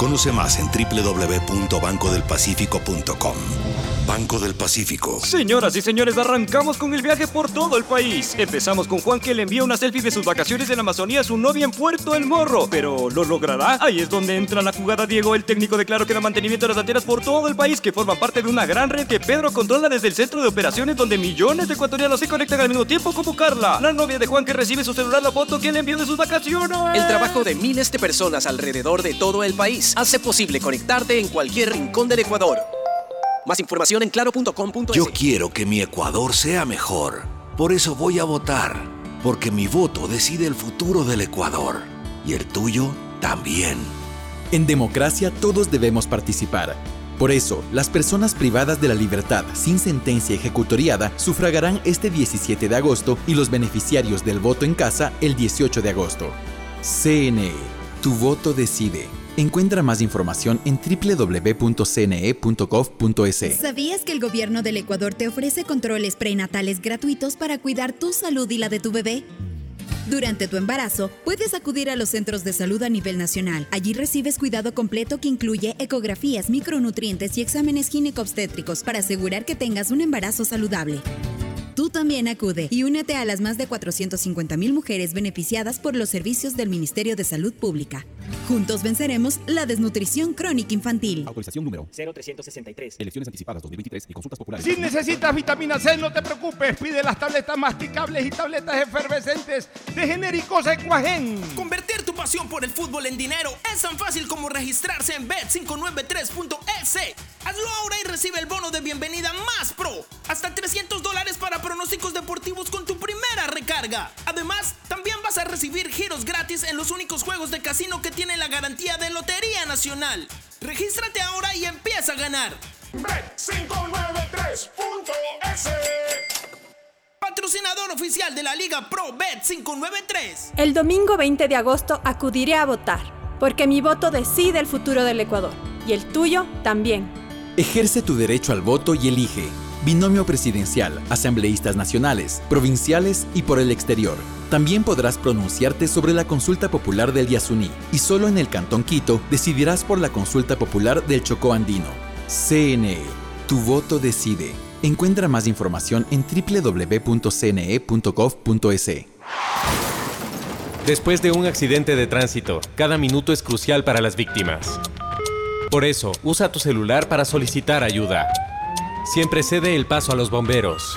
Conoce más en www.bancodelpacifico.com. Banco del Pacífico. Señoras y señores, arrancamos con el viaje por todo el país. Empezamos con Juan que le envía una selfie de sus vacaciones en la Amazonía a su novia en Puerto El Morro. Pero ¿lo logrará? Ahí es donde entra la jugada Diego, el técnico de Claro que da mantenimiento de las antenas por todo el país que forman parte de una gran red que Pedro controla desde el centro de operaciones donde millones de ecuatorianos se conectan al mismo tiempo como Carla, la novia de Juan que recibe su celular la foto que le envió de sus vacaciones. El trabajo de miles de personas alrededor de todo el país hace posible conectarte en cualquier rincón del Ecuador. Más información en claro.com.es. Yo quiero que mi Ecuador sea mejor. Por eso voy a votar. Porque mi voto decide el futuro del Ecuador. Y el tuyo también. En democracia todos debemos participar. Por eso, las personas privadas de la libertad sin sentencia ejecutoriada sufragarán este 17 de agosto y los beneficiarios del voto en casa el 18 de agosto. CNE, tu voto decide. Encuentra más información en www.cne.gov.es. ¿Sabías que el gobierno del Ecuador te ofrece controles prenatales gratuitos para cuidar tu salud y la de tu bebé? Durante tu embarazo, puedes acudir a los centros de salud a nivel nacional. Allí recibes cuidado completo que incluye ecografías, micronutrientes y exámenes gineco-obstétricos para asegurar que tengas un embarazo saludable. Tú también acude y únete a las más de 450 mil mujeres beneficiadas por los servicios del Ministerio de Salud Pública. Juntos venceremos la desnutrición crónica infantil. Autorización número 0363. Elecciones anticipadas 2023 y consultas populares. Si necesitas vitamina C, no te preocupes. Pide las tabletas masticables y tabletas efervescentes de genéricos Equagen. Convertir tu pasión por el fútbol en dinero es tan fácil como registrarse en bet593.es. Hazlo ahora y recibe el bono de bienvenida más pro. Hasta 300 dólares para pronósticos deportivos con tu primera recarga. Además, también vas a recibir giros gratis en los únicos juegos de casino que tienen la garantía de Lotería Nacional. Regístrate ahora y empieza a ganar. Bet593.es Patrocinador oficial de la Liga Pro Bet593. El domingo 20 de agosto acudiré a votar, porque mi voto decide el futuro del Ecuador, y el tuyo también. Ejerce tu derecho al voto y elige. Binomio presidencial, asambleístas nacionales, provinciales y por el exterior. También podrás pronunciarte sobre la consulta popular del Yasuní y solo en el Cantón Quito decidirás por la consulta popular del Chocó Andino. CNE, tu voto decide. Encuentra más información en www.cne.gov.es. Después de un accidente de tránsito, cada minuto es crucial para las víctimas. Por eso, usa tu celular para solicitar ayuda. Siempre cede el paso a los bomberos.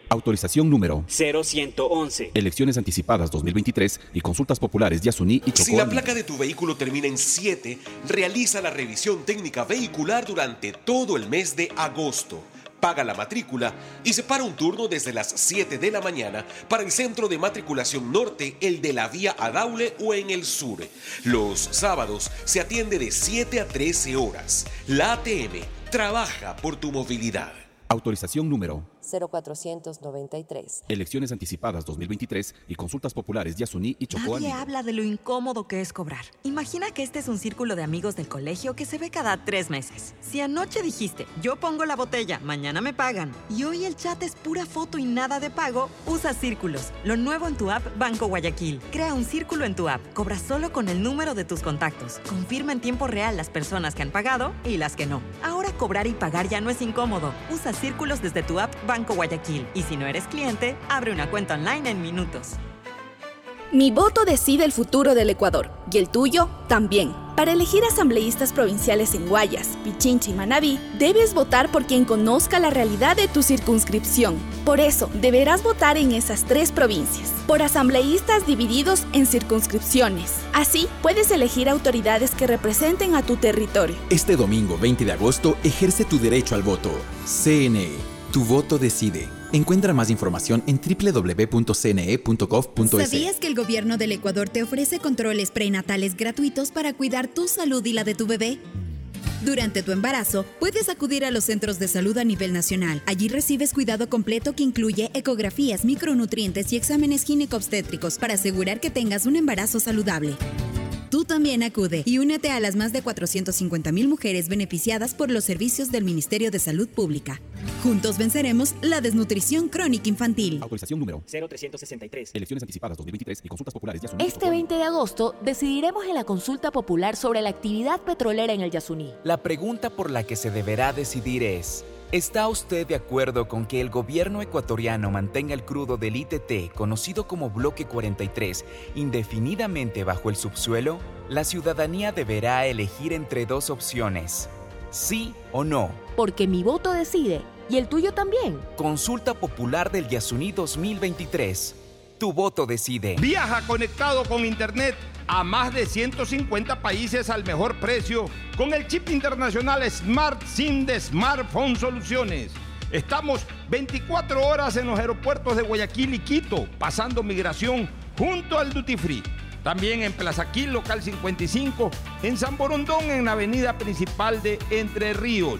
Autorización número 0111. Elecciones anticipadas 2023 y consultas populares Yasuní y Chocó. Si la placa de tu vehículo termina en 7, realiza la revisión técnica vehicular durante todo el mes de agosto. paga la matrícula y separa un turno desde las 7 de la mañana para el centro de matriculación norte, el de la vía Adaule o en el sur. Los sábados se atiende de 7 a 13 horas. La ATM trabaja por tu movilidad. Autorización número 0493. Elecciones anticipadas 2023 y consultas populares Yasuní y Chocó Nadie habla de lo incómodo que es cobrar. Imagina que este es un círculo de amigos del colegio que se ve cada tres meses. Si anoche dijiste, yo pongo la botella, mañana me pagan, y hoy el chat es pura foto y nada de pago, usa círculos. Lo nuevo en tu app Banco Guayaquil. Crea un círculo en tu app. Cobra solo con el número de tus contactos. Confirma en tiempo real las personas que han pagado y las que no. Ahora cobrar y pagar ya no es incómodo. Usa círculos desde tu app Banco Guayaquil. Y si no eres cliente, abre una cuenta online en minutos. Mi voto decide el futuro del Ecuador y el tuyo también. Para elegir asambleístas provinciales en Guayas, Pichincha y Manabí, debes votar por quien conozca la realidad de tu circunscripción. Por eso, deberás votar en esas tres provincias, por asambleístas divididos en circunscripciones. Así, puedes elegir autoridades que representen a tu territorio. Este domingo 20 de agosto ejerce tu derecho al voto. CNE, tu voto decide. Encuentra más información en www.cne.gov.es. ¿Sabías que el gobierno del Ecuador te ofrece controles prenatales gratuitos para cuidar tu salud y la de tu bebé? Durante tu embarazo, puedes acudir a los centros de salud a nivel nacional. Allí recibes cuidado completo que incluye ecografías, micronutrientes y exámenes gineco-obstétricos para asegurar que tengas un embarazo saludable. Tú también acude y únete a las más de 450.000 mujeres beneficiadas por los servicios del Ministerio de Salud Pública. Juntos venceremos la desnutrición crónica infantil. Autorización número 0363. Elecciones anticipadas 2023 y consultas populares Yasuní Este Chocó 20 de agosto decidiremos en la consulta popular sobre la actividad petrolera en el Yasuní. La pregunta por la que se deberá decidir es, ¿está usted de acuerdo con que el gobierno ecuatoriano mantenga el crudo del ITT, conocido como Bloque 43, indefinidamente bajo el subsuelo? La ciudadanía deberá elegir entre dos opciones, sí o no. Porque mi voto decide y el tuyo también. Consulta Popular del Yasuní 2023. Tu voto decide. Viaja conectado con Internet a más de 150 países al mejor precio con el chip internacional Smart SIM de Smartphone Soluciones. Estamos 24 horas en los aeropuertos de Guayaquil y Quito, pasando migración junto al Duty Free. También en Plaza Quil, local 55, en San Borondón, en la avenida principal de Entre Ríos.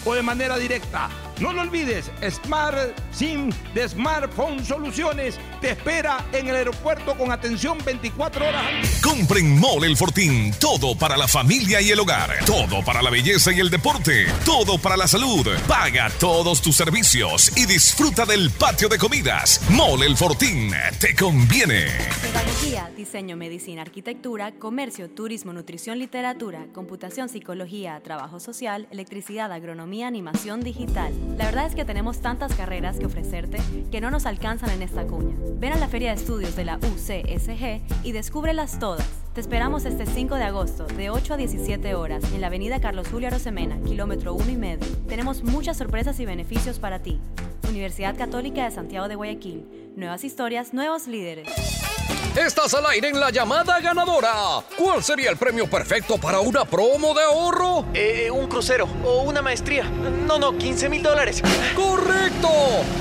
o de manera directa. No lo olvides, Smart SIM de Smartphone Soluciones te espera en el aeropuerto con atención 24 horas. Compren Mole el Fortín. Todo para la familia y el hogar. Todo para la belleza y el deporte. Todo para la salud. Paga todos tus servicios y disfruta del patio de comidas. Mole el Fortín. Te conviene. Pedagogía, diseño, medicina, arquitectura, comercio, turismo, nutrición, literatura, computación, psicología, trabajo social, electricidad, agronomía, animación digital. La verdad es que tenemos tantas carreras que ofrecerte que no nos alcanzan en esta cuña. Ven a la Feria de Estudios de la UCSG y descúbrelas todas. Te esperamos este 5 de agosto, de 8 a 17 horas, en la avenida Carlos Julio Arosemena, kilómetro 1 y medio. Tenemos muchas sorpresas y beneficios para ti. Universidad Católica de Santiago de Guayaquil. Nuevas historias, nuevos líderes. Estás al aire en la llamada ganadora. ¿Cuál sería el premio perfecto para una promo de ahorro? Eh, un crucero o una maestría. No, no, 15 mil dólares. ¡Correcto!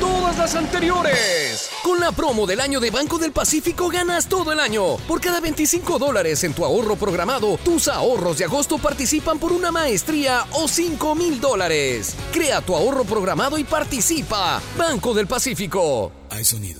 Todas las anteriores. Con la promo del año de Banco del Pacífico ganas todo el año. Por cada 25 dólares en tu ahorro programado, tus ahorros de agosto participan por una maestría o 5 mil dólares. Crea tu ahorro programado y participa. Banco del Pacífico. Hay sonidos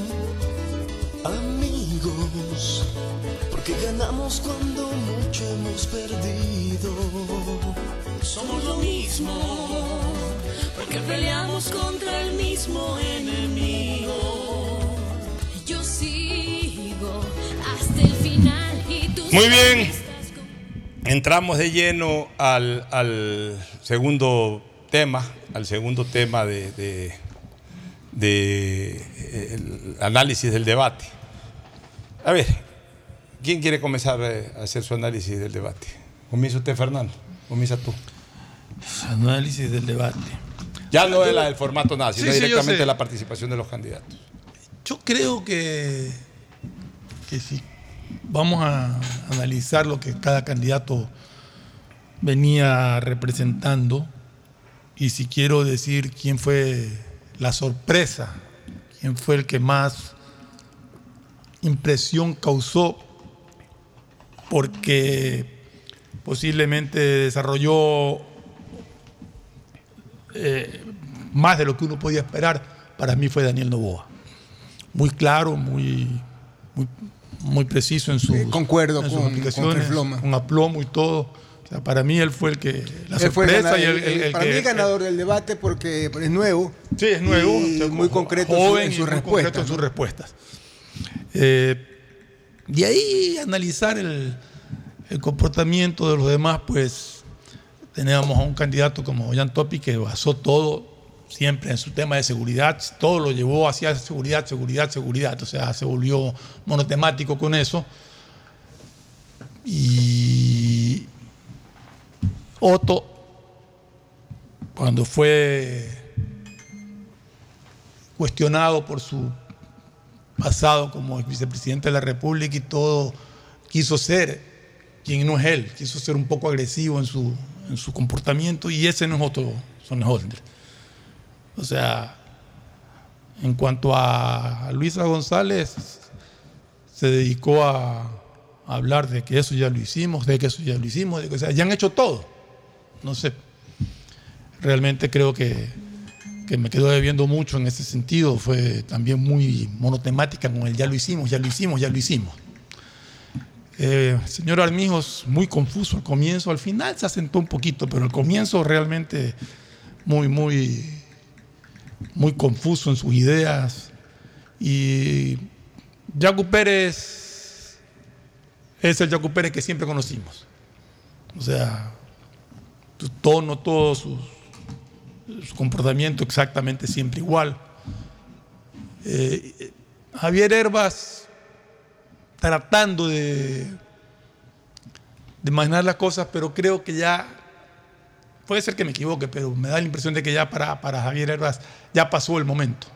Porque ganamos cuando mucho hemos perdido. Somos lo mismo, porque peleamos contra el mismo enemigo. Yo sigo hasta el final y tú Muy bien. Entramos de lleno al, al segundo tema, al segundo tema de, de- de, eh, el análisis del debate. A ver, ¿quién quiere comenzar eh, a hacer su análisis del debate? ¿Comienza usted, Fernando? ¿Comienza tú? Análisis del debate. Ya no es la del formato nada, sino Sí, sí, directamente sé. la participación de los candidatos. Yo creo que, que si vamos a analizar lo que cada candidato venía representando, y si quiero decir quién fue la sorpresa, quién fue el que más impresión causó, porque posiblemente desarrolló eh, más de lo que uno podía esperar, para mí fue Daniel Novoa. Muy claro, muy, muy, muy preciso en sus, concuerdo en sus con- aplicaciones, con aplomo y todo. O sea, para mí él fue el que la Él fue el sorpresa y el, el- el para que- mí el ganador del debate porque es nuevo. Sí, es nuevo. Y muy concreto en y sus muy respuestas. concreto en sus respuestas. Eh, de ahí analizar el, comportamiento de los demás, pues teníamos a un candidato como Jan Topi que basó todo siempre en su tema de seguridad, todo lo llevó hacia seguridad, seguridad, seguridad, o sea, se volvió monotemático con eso. Y Otto, cuando fue cuestionado por su pasado como vicepresidente de la República y todo, quiso ser quien no es él, quiso ser un poco agresivo en su, en su comportamiento y ese no es Otto Sonnenholder. O sea, en cuanto a Luisa González, se dedicó a, hablar de que eso ya lo hicimos, de que eso ya lo hicimos, de que ya han hecho todo. No sé. Realmente creo que, me quedó debiendo mucho en ese sentido. Fue también muy monotemática con el ya lo hicimos, ya lo hicimos, ya lo hicimos. Eh, señor Armijos, muy confuso al comienzo, al final se asentó un poquito, pero al comienzo realmente muy, muy, muy confuso en sus ideas. Y Jaco Pérez es el Jaco Pérez que siempre conocimos. O sea, su tono, todo su, su comportamiento exactamente siempre igual. Eh, Javier Herbas tratando de, imaginar las cosas, pero creo que ya, puede ser que me equivoque, pero me da la impresión de que ya para, para Javier Herbas ya pasó el momento.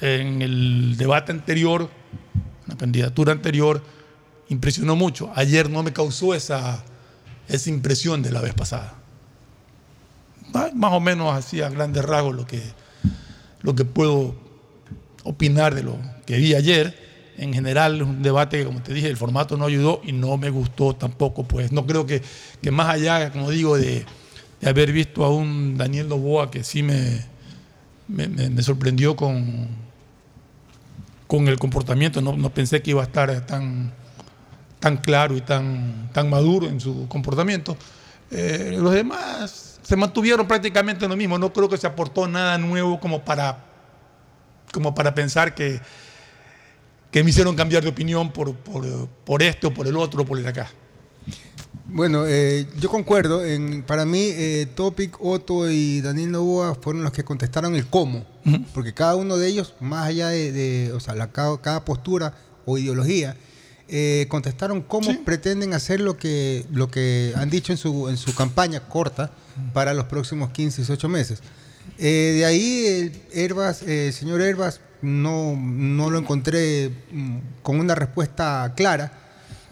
En el debate anterior, la candidatura anterior, impresionó mucho. Ayer no me causó esa, esa impresión de la vez pasada. Más o menos así a grandes rasgos lo que, lo que puedo opinar de lo que vi ayer. En general, es un debate que, como te dije, el formato no ayudó y no me gustó tampoco. Pues no creo que, que más allá, como digo, de, de haber visto a un Daniel Novoa que sí me- me sorprendió con, con el comportamiento. No, no pensé que iba a estar tan, tan claro y tan, tan maduro en su comportamiento. Eh, los demás se mantuvieron prácticamente lo mismo. No creo que se aportó nada nuevo como para, como para pensar que, que me hicieron cambiar de opinión por, por, por este o por el otro o por el de acá. Bueno, eh, yo concuerdo. En, para mí, eh, Topic, Otto y Daniel Novoa fueron los que contestaron el cómo. Porque cada uno de ellos, más allá de, de- o sea, la, cada, cada postura o ideología, eh, contestaron cómo pretenden hacer lo que, lo que han dicho en su, en su campaña corta para los próximos 15, 18 meses. Eh, de ahí, el Herbas, eh, señor Herbas, no, no lo encontré mm, con una respuesta clara.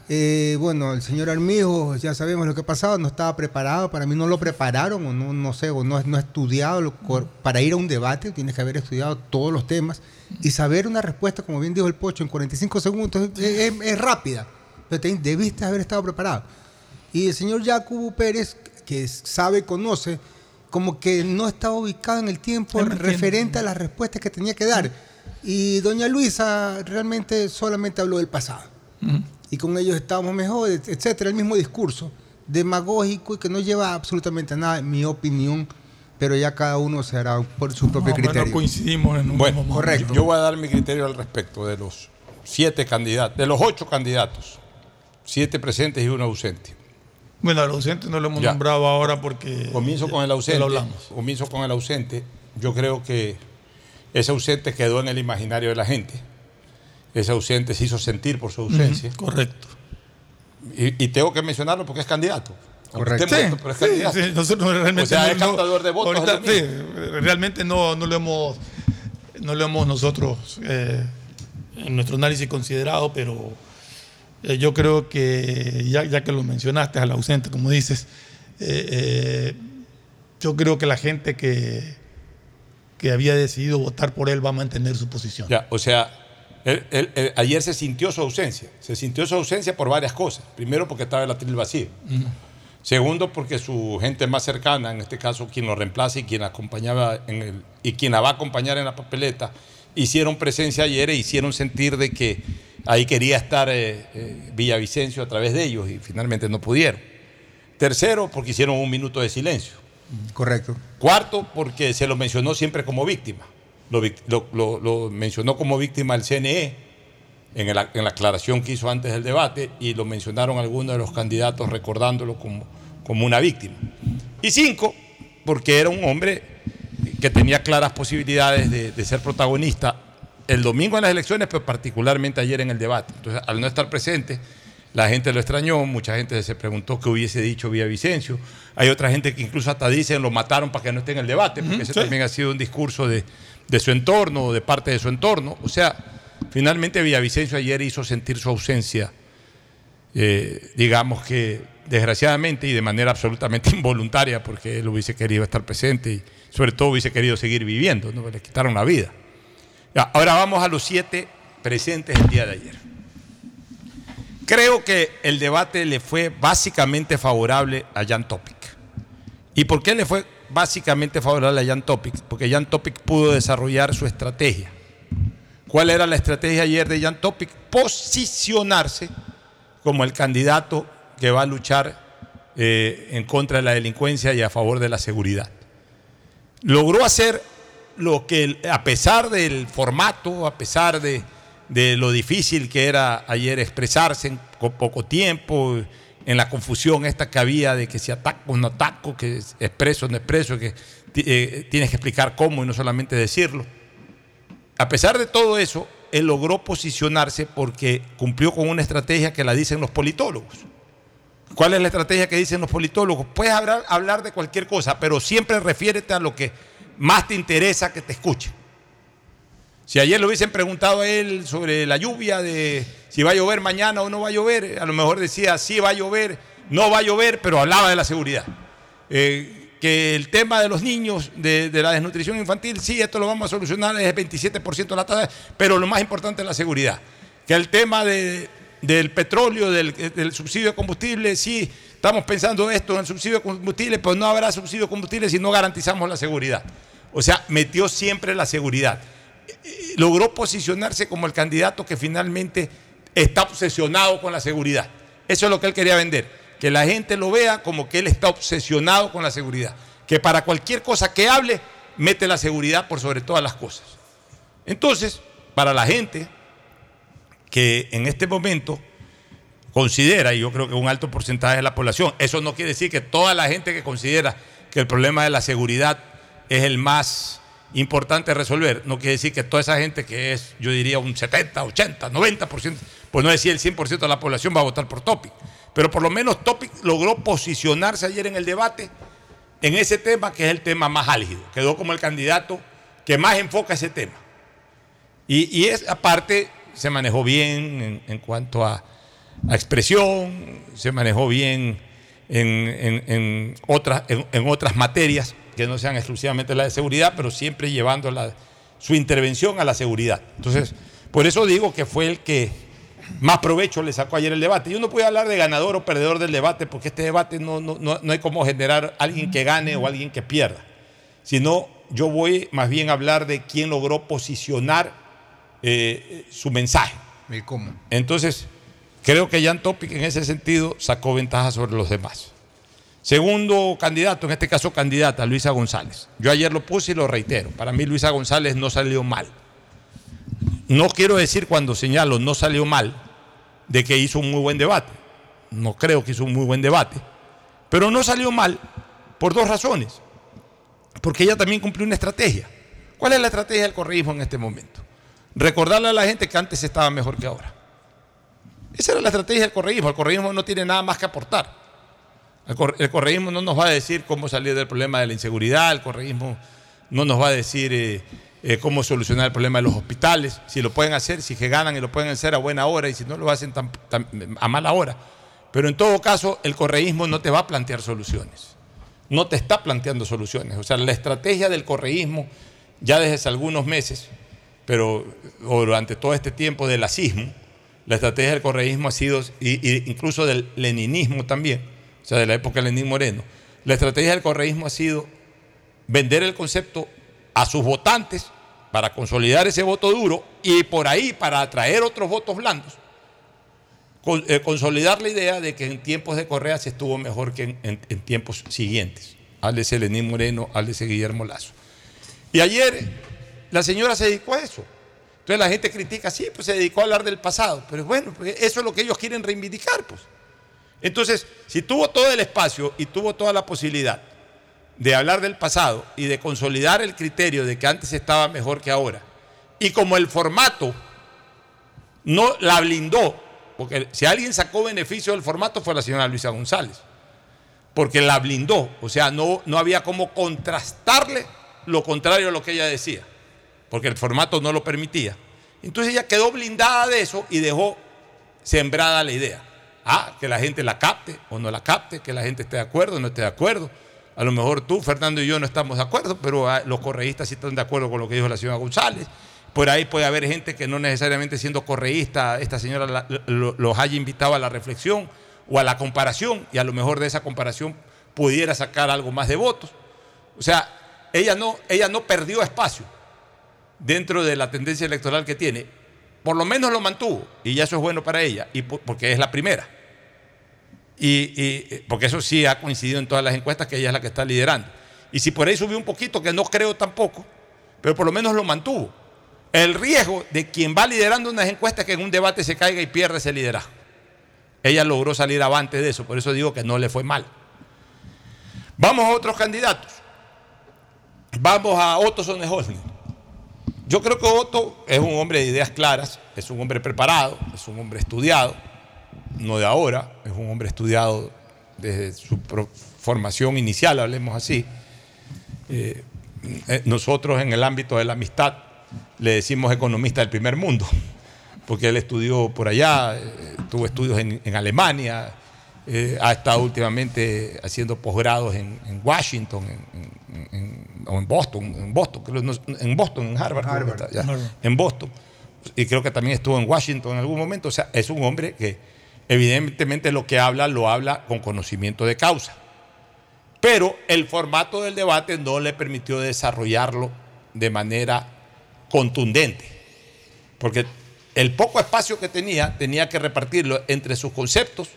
Eh, bueno, el señor Armijo, ya sabemos lo que ha pasado, no estaba preparado, para mí no lo prepararon, o no, no sé, o no, no ha estudiado, lo para ir a un debate tienes que haber estudiado todos los temas y saber una respuesta, como bien dijo el Pocho, en 45 segundos es, es- es rápida, pero te- debiste haber estado preparado. Y el señor Jacobo Pérez, que sabe y conoce, como que no estaba ubicado en el tiempo no referente a las respuestas que tenía que dar. Y doña Luisa realmente solamente habló del pasado y con ellos estábamos mejor, et- etcétera, el mismo discurso demagógico y que no lleva absolutamente a nada, en mi opinión, pero ya cada uno se hará por su propio criterio. coincidimos en un Bueno, mismo correcto. Yo voy a dar mi criterio al respecto de los siete candidatos, de los ocho candidatos, siete presentes y uno ausente. Bueno, al ausente no lo hemos Ya. nombrado ahora porque. Comienzo con el ya lo ausente. hablamos. Comienzo con el ausente. Yo creo que ese ausente quedó en el imaginario de la gente. Ese ausente se hizo sentir por su ausencia. Correcto. Y, y tengo que mencionarlo porque es candidato. Correcto. esté muerto, pero es Sí, candidato. sí, nosotros realmente o sea, no- es no- cantador de votos. ahorita, es realmente no, no lo hemos no lo hemos nosotros eh, en nuestro análisis considerado, pero eh, yo creo que ya, ya que lo mencionaste al ausente, como dices, eh, eh, yo creo que la gente que, que había decidido votar por él va a mantener su posición. Ya, o sea, él- él- él- ayer se sintió su ausencia. Se sintió su ausencia por varias cosas. Primero, porque estaba el atril vacío. Segundo, porque su gente más cercana, en este caso quien lo reemplaza y quien la acompañaba en el, y quien la va a acompañar en la papeleta, hicieron presencia ayer e hicieron sentir de que ahí quería estar eh, eh, Villavicencio a través de ellos y finalmente no pudieron. Tercero, porque hicieron un minuto de silencio. Correcto. Cuarto, porque se lo mencionó siempre como víctima. Lo, mencionó como víctima el CNE en, la aclaración que hizo antes del debate y lo mencionaron algunos de los candidatos recordándolo como, como una víctima. Y cinco, porque era un hombre que tenía claras posibilidades de, de ser protagonista el domingo en las elecciones, pero particularmente ayer en el debate. Entonces, al no estar presente, la gente lo extrañó, mucha gente se preguntó qué hubiese dicho Villavicencio. Hay otra gente que incluso hasta dicen lo mataron para que no esté en el debate, porque Ujú, ese sí. también ha sido un discurso de, de su entorno, de parte de su entorno. O sea, finalmente Villavicencio ayer hizo sentir su ausencia, eh, digamos que desgraciadamente y de manera absolutamente [LAUGHS] involuntaria, porque él hubiese querido estar presente y sobre todo hubiese querido seguir viviendo, ¿no? le quitaron la vida. Ahora vamos a los siete presentes el día de ayer. Creo que el debate le fue básicamente favorable a Jan Topic. ¿Y por qué le fue básicamente favorable a Jan Topic? Porque Jan Topic pudo desarrollar su estrategia. ¿Cuál era la estrategia ayer de Jan Topic? Posicionarse como el candidato que va a luchar eh, en contra de la delincuencia y a favor de la seguridad. Logró hacer lo que, a pesar del formato, a pesar de, de lo difícil que era ayer expresarse en, con poco tiempo, en la confusión esta que había de que si ataco o no ataco, que es expreso o no expreso, que eh, tienes que explicar cómo y no solamente decirlo. A pesar de todo eso, él logró posicionarse porque cumplió con una estrategia que la dicen los politólogos. ¿Cuál es la estrategia que dicen los politólogos? Puedes hablar, hablar de cualquier cosa, pero siempre refiérete a lo que más te interesa que te escuche. Si ayer le hubiesen preguntado a él sobre la lluvia, de si va a llover mañana o no va a llover, a lo mejor decía sí va a llover, no va a llover, pero hablaba de la seguridad. Eh, que el tema de los niños, de, la desnutrición infantil, sí, esto lo vamos a solucionar, es el 27% de la tasa, pero lo más importante es la seguridad. Que el tema de- del petróleo, del, subsidio de combustible, sí, estamos pensando esto en el subsidio de combustible, pero no habrá subsidio de combustible si no garantizamos la seguridad. O sea, metió siempre la seguridad. Logró posicionarse como el candidato que finalmente está obsesionado con la seguridad. Eso es lo que él quería vender. Que la gente lo vea como que él está obsesionado con la seguridad. Que para cualquier cosa que hable, mete la seguridad por sobre todas las cosas. Entonces, para la gente que en este momento considera, y yo creo que un alto porcentaje de la población, eso no quiere decir que toda la gente que considera que el problema de la seguridad es el más importante resolver, no quiere decir que toda esa gente que es, yo diría, un 70, 80, 90%, pues no decir el 100% de la población va a votar por Topic, pero por lo menos Topic logró posicionarse ayer en el debate en ese tema que es el tema más álgido, quedó como el candidato que más enfoca ese tema. Y, y es, aparte, se manejó bien en, en cuanto a, a, expresión, se manejó bien en, en otras, en, otras materias que no sean exclusivamente la de seguridad, pero siempre llevando la, su intervención a la seguridad. Entonces, por eso digo que fue el que más provecho le sacó ayer el debate. Yo no puedo hablar de ganador o perdedor del debate, porque este debate no, no, no, no hay cómo generar alguien que gane o alguien que pierda, sino yo voy más bien a hablar de quién logró posicionar eh, su mensaje. ¿Cómo? Entonces, creo que Jan Topic en ese sentido sacó ventaja sobre los demás. Segundo candidato, en este caso candidata, Luisa González. Yo ayer lo puse y lo reitero. Para mí Luisa González no salió mal. No quiero decir cuando señalo no salió mal de que hizo un muy buen debate. No creo que hizo un muy buen debate. Pero no salió mal por dos razones. Porque ella también cumplió una estrategia. ¿Cuál es la estrategia del correísmo en este momento? Recordarle a la gente que antes estaba mejor que ahora. Esa era la estrategia del correísmo. El correísmo no tiene nada más que aportar. El, cor el correísmo no nos va a decir cómo salir del problema de la inseguridad. El correísmo no nos va a decir eh, eh, cómo solucionar el problema de los hospitales. Si lo pueden hacer, si que ganan y lo pueden hacer a buena hora y si no lo hacen a mala hora. Pero en todo caso, el correísmo no te va a plantear soluciones. No te está planteando soluciones. O sea, la estrategia del correísmo ya desde hace algunos meses pero durante todo este tiempo del asismo, la estrategia del correísmo ha sido, incluso del leninismo también, o sea, de la época de Lenín Moreno, la estrategia del correísmo ha sido vender el concepto a sus votantes para consolidar ese voto duro y por ahí para atraer otros votos blandos, eh, consolidar la idea de que en tiempos de Correa se estuvo mejor que en tiempos siguientes. Háblese Lenín Moreno, háblese Guillermo Lazo. Y ayer la señora se dedicó a eso. Entonces la gente critica, sí, pues se dedicó a hablar del pasado, pero bueno, pues eso es lo que ellos quieren reivindicar, pues. Entonces, si tuvo todo el espacio y tuvo toda la posibilidad de hablar del pasado y de consolidar el criterio de que antes estaba mejor que ahora, y como el formato no la blindó, porque si alguien sacó beneficio del formato fue la señora Luisa González, porque la blindó, o sea, no, no había como contrastarle lo contrario a lo que ella decía porque el formato no lo permitía. Entonces ella quedó blindada de eso y dejó sembrada la idea. Ah, que la gente la capte o no la capte, que la gente esté de acuerdo o no esté de acuerdo. A lo mejor tú, Fernando y yo no estamos de acuerdo, pero ah, los correístas sí están de acuerdo con lo que dijo la señora González. Por ahí puede haber gente que no necesariamente siendo correísta, esta señora los haya invitado a la reflexión o a la comparación y a lo mejor de esa comparación pudiera sacar algo más de votos. O sea, ella no, ella no perdió espacio dentro de la tendencia electoral que tiene, por lo menos lo mantuvo, y ya eso es bueno para ella, y porque es la primera. Y, y, porque eso sí ha coincidido en todas las encuestas que ella es la que está liderando. Y si por ahí subió un poquito, que no creo tampoco, pero por lo menos lo mantuvo. El riesgo de quien va liderando unas encuestas es que en un debate se caiga y pierde ese liderazgo. Ella logró salir avante de eso, por eso digo que no le fue mal. Vamos a otros candidatos. Vamos a Otto Sonneholzner. Yo creo que Otto es un hombre de ideas claras, es un hombre preparado, es un hombre estudiado, no de ahora, es un hombre estudiado desde su formación inicial, hablemos así. Eh, nosotros en el ámbito de la amistad le decimos economista del primer mundo, porque él estudió por allá, eh, tuvo estudios en, Alemania, eh, ha estado últimamente haciendo posgrados en, Washington, en, o en Boston, en Boston, en Boston, en Harvard, Harvard, está, ya, Harvard. en Boston, y creo que también estuvo en Washington en algún momento. O sea, es un hombre que evidentemente lo que habla lo habla con conocimiento de causa. Pero el formato del debate no le permitió desarrollarlo de manera contundente, porque el poco espacio que tenía tenía que repartirlo entre sus conceptos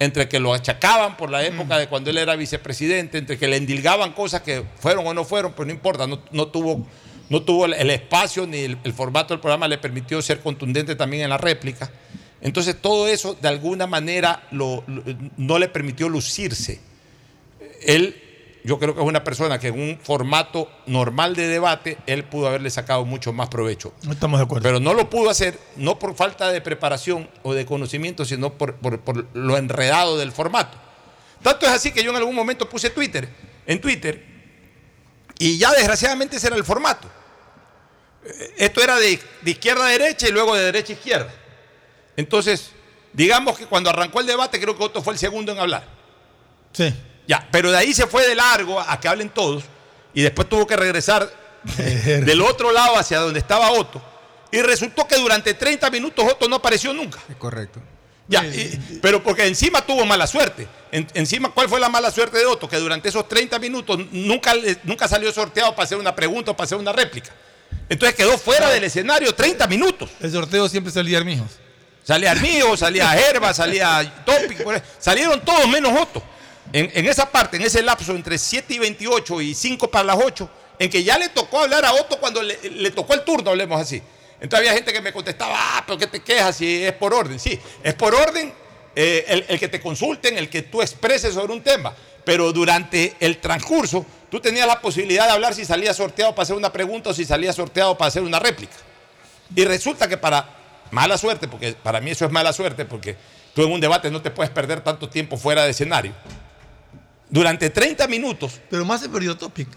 entre que lo achacaban por la época de cuando él era vicepresidente, entre que le endilgaban cosas que fueron o no fueron, pero no importa, no, no tuvo, no tuvo el, el espacio ni el, el formato del programa le permitió ser contundente también en la réplica. Entonces todo eso de alguna manera lo- lo- no le permitió lucirse. Él, yo creo que es una persona que en un formato normal de debate, él pudo haberle sacado mucho más provecho. No estamos de acuerdo. Pero no lo pudo hacer, no por falta de preparación o de conocimiento, sino por, por- por lo enredado del formato. Tanto es así que yo en algún momento puse Twitter, en Twitter, y ya desgraciadamente ese era el formato. Eh, Esto era de, de izquierda a derecha y luego de derecha a izquierda. Entonces, digamos que cuando arrancó el debate, creo que Otto fue el segundo en hablar. Sí. Ya, pero de ahí se fue de largo a que hablen todos y después tuvo que regresar del otro lado hacia donde estaba Otto. Y resultó que durante 30 minutos Otto no apareció nunca. Es correcto. Ya, y- pero porque encima tuvo mala suerte. En- encima, ¿cuál fue la mala suerte de Otto? Que durante esos 30 minutos nunca, nunca salió sorteado para hacer una pregunta o para hacer una réplica. Entonces quedó fuera del escenario 30 minutos. El sorteo siempre salía Armijos. Salía Armijo, salía Herba, salía Topic, salieron todos menos Otto. En, esa parte, en ese lapso entre 7 y 28 y 5 para las 8, en que ya le tocó hablar a Otto cuando le, le tocó el turno, hablemos así. Entonces había gente que me contestaba, ah, pero ¿qué te quejas si es por orden? Sí, es por orden eh, el, el que te consulten, el que tú expreses sobre un tema. Pero durante el transcurso, tú tenías la posibilidad de hablar si salía sorteado para hacer una pregunta o si salía sorteado para hacer una réplica. Y resulta que para mala suerte, porque para mí eso es mala suerte, porque tú en un debate no te puedes perder tanto tiempo fuera de escenario. Durante 30 minutos. Pero más se perdió Topic.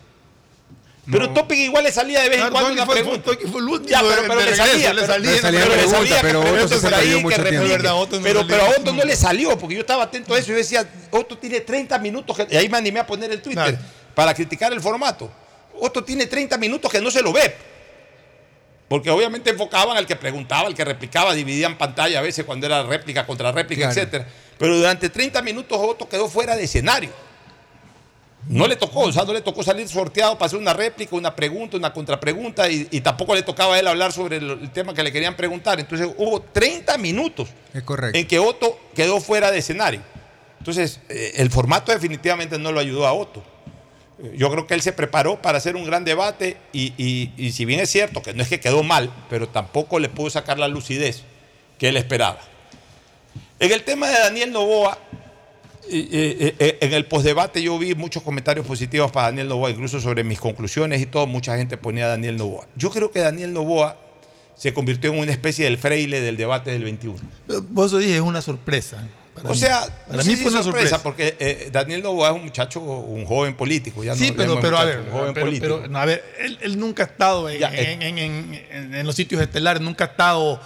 Pero Topic igual le salía de vez en cuando una fue- pregunta. Topic fue el último Ya, pero, de- pero de le regreso, salía. le pero- salía, pero salía le pregunta, salía pero que Otto se perdió mucho que tiempo. verdad, Otto no Pero, pero a Otto no le salió, porque yo estaba atento a eso y yo decía, Otto tiene 30 minutos, que- y ahí me animé a poner el Twitter para criticar el formato. Otto tiene 30 minutos que no se lo ve. Porque obviamente enfocaban al que preguntaba, al que replicaba, dividían pantalla a veces cuando era réplica contra réplica, Claro. etcétera. Pero durante 30 minutos Otto quedó fuera de escenario. No le tocó, o sea, no le tocó salir sorteado para hacer una réplica, una pregunta, una contrapregunta, y, y tampoco le tocaba a él hablar sobre el, el tema que le querían preguntar. Entonces hubo 30 minutos Es correcto. en que Otto quedó fuera de escenario. Entonces, eh, el formato definitivamente no lo ayudó a Otto. Yo creo que él se preparó para hacer un gran debate y, y- y si bien es cierto que no es que quedó mal, pero tampoco le pudo sacar la lucidez que él esperaba. En el tema de Daniel Novoa, eh, eh, eh, en el postdebate yo vi muchos comentarios positivos para Daniel Novoa, incluso sobre mis conclusiones y todo, mucha gente ponía a Daniel Novoa. Yo creo que Daniel Novoa se convirtió en una especie del fraile del debate del 21. Por eso dije, es una sorpresa. para O mí. sea, para mí si fue una sorpresa. porque eh, Daniel Novoa es un muchacho, un joven político. Ya sí, no, ya pero, pero a ver, un joven pero, político. pero, no, a ver, él, él nunca ha estado en, Ya, eh. en- en- en- en- en los sitios estelares, nunca ha estado eh,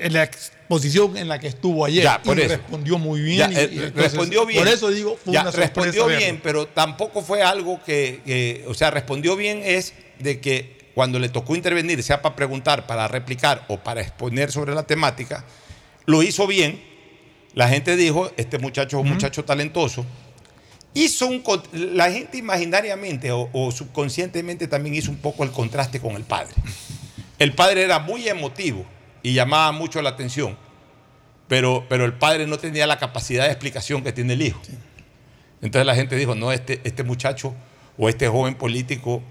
en la exposición en la que estuvo ayer. Ya, por y eso. respondió muy Ya, bien. y- eh, y entonces, respondió bien. Por eso digo, fue Ya, una sorpresa. respondió verlo. bien, pero tampoco fue algo que, o sea, respondió bien es de que cuando le tocó intervenir, sea para preguntar, para replicar o para exponer sobre la temática, lo hizo bien. La gente dijo, este muchacho es un muchacho talentoso. Hizo un, la gente imaginariamente o, o subconscientemente también hizo un poco el contraste con el padre. El padre era muy emotivo y llamaba mucho la atención, pero, pero el padre no tenía la capacidad de explicación que tiene el hijo. Entonces la gente dijo, no, este, este muchacho o este joven político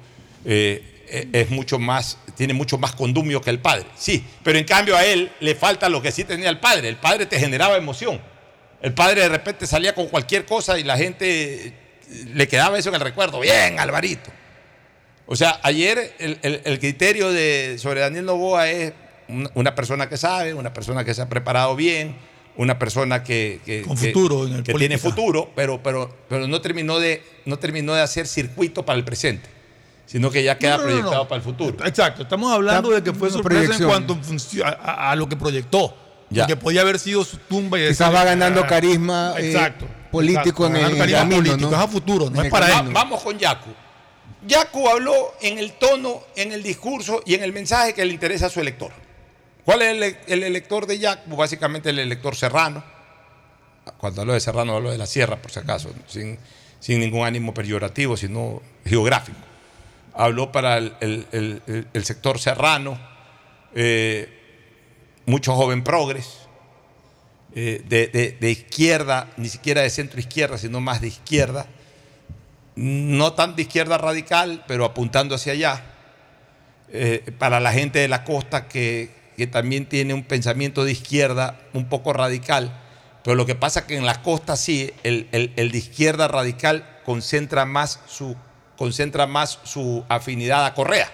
eh, eh, es mucho más, tiene mucho más condumio que el padre. Sí, pero en cambio a él le falta lo que sí tenía el padre. El padre te generaba emoción. El padre de repente salía con cualquier cosa y la gente eh, le quedaba eso en el recuerdo. Bien, Alvarito. O sea, ayer el, el- el criterio de, sobre Daniel Novoa es una, persona que sabe, una persona que se ha preparado bien, una persona que, que- Con que- futuro en el que tiene futuro, pero, pero, pero no, terminó de, no terminó de hacer circuito para el presente, sino que ya queda No, no, no, no. proyectado para el futuro. Exacto, estamos hablando de que fue sorpresa en proyección. cuanto a, a- a lo que proyectó. Ya. Porque podía haber sido su tumba y Quizás va ganando ah, carisma, eh, exacto, político en el- ganando en el carisma camino, político, ¿no? es a futuro, no En es para Va- él. vamos con Yacu. Yacu habló en el tono, en el discurso y en el mensaje que le interesa a su elector. ¿Cuál es el, el elector de Yacu? Básicamente el elector serrano. Cuando hablo de serrano hablo de la sierra, por si acaso, sin, ningún ánimo peyorativo, sino geográfico. Habló para el, sector serrano, eh, mucho joven progres, eh, de izquierda, ni siquiera de centro izquierda, sino más de izquierda, no tan de izquierda radical, pero apuntando hacia allá, eh, para la gente de la costa que, que también tiene un pensamiento de izquierda un poco radical, pero lo que pasa es que en la costa sí, el, el- el de izquierda radical concentra más su, concentra más su afinidad a Correa,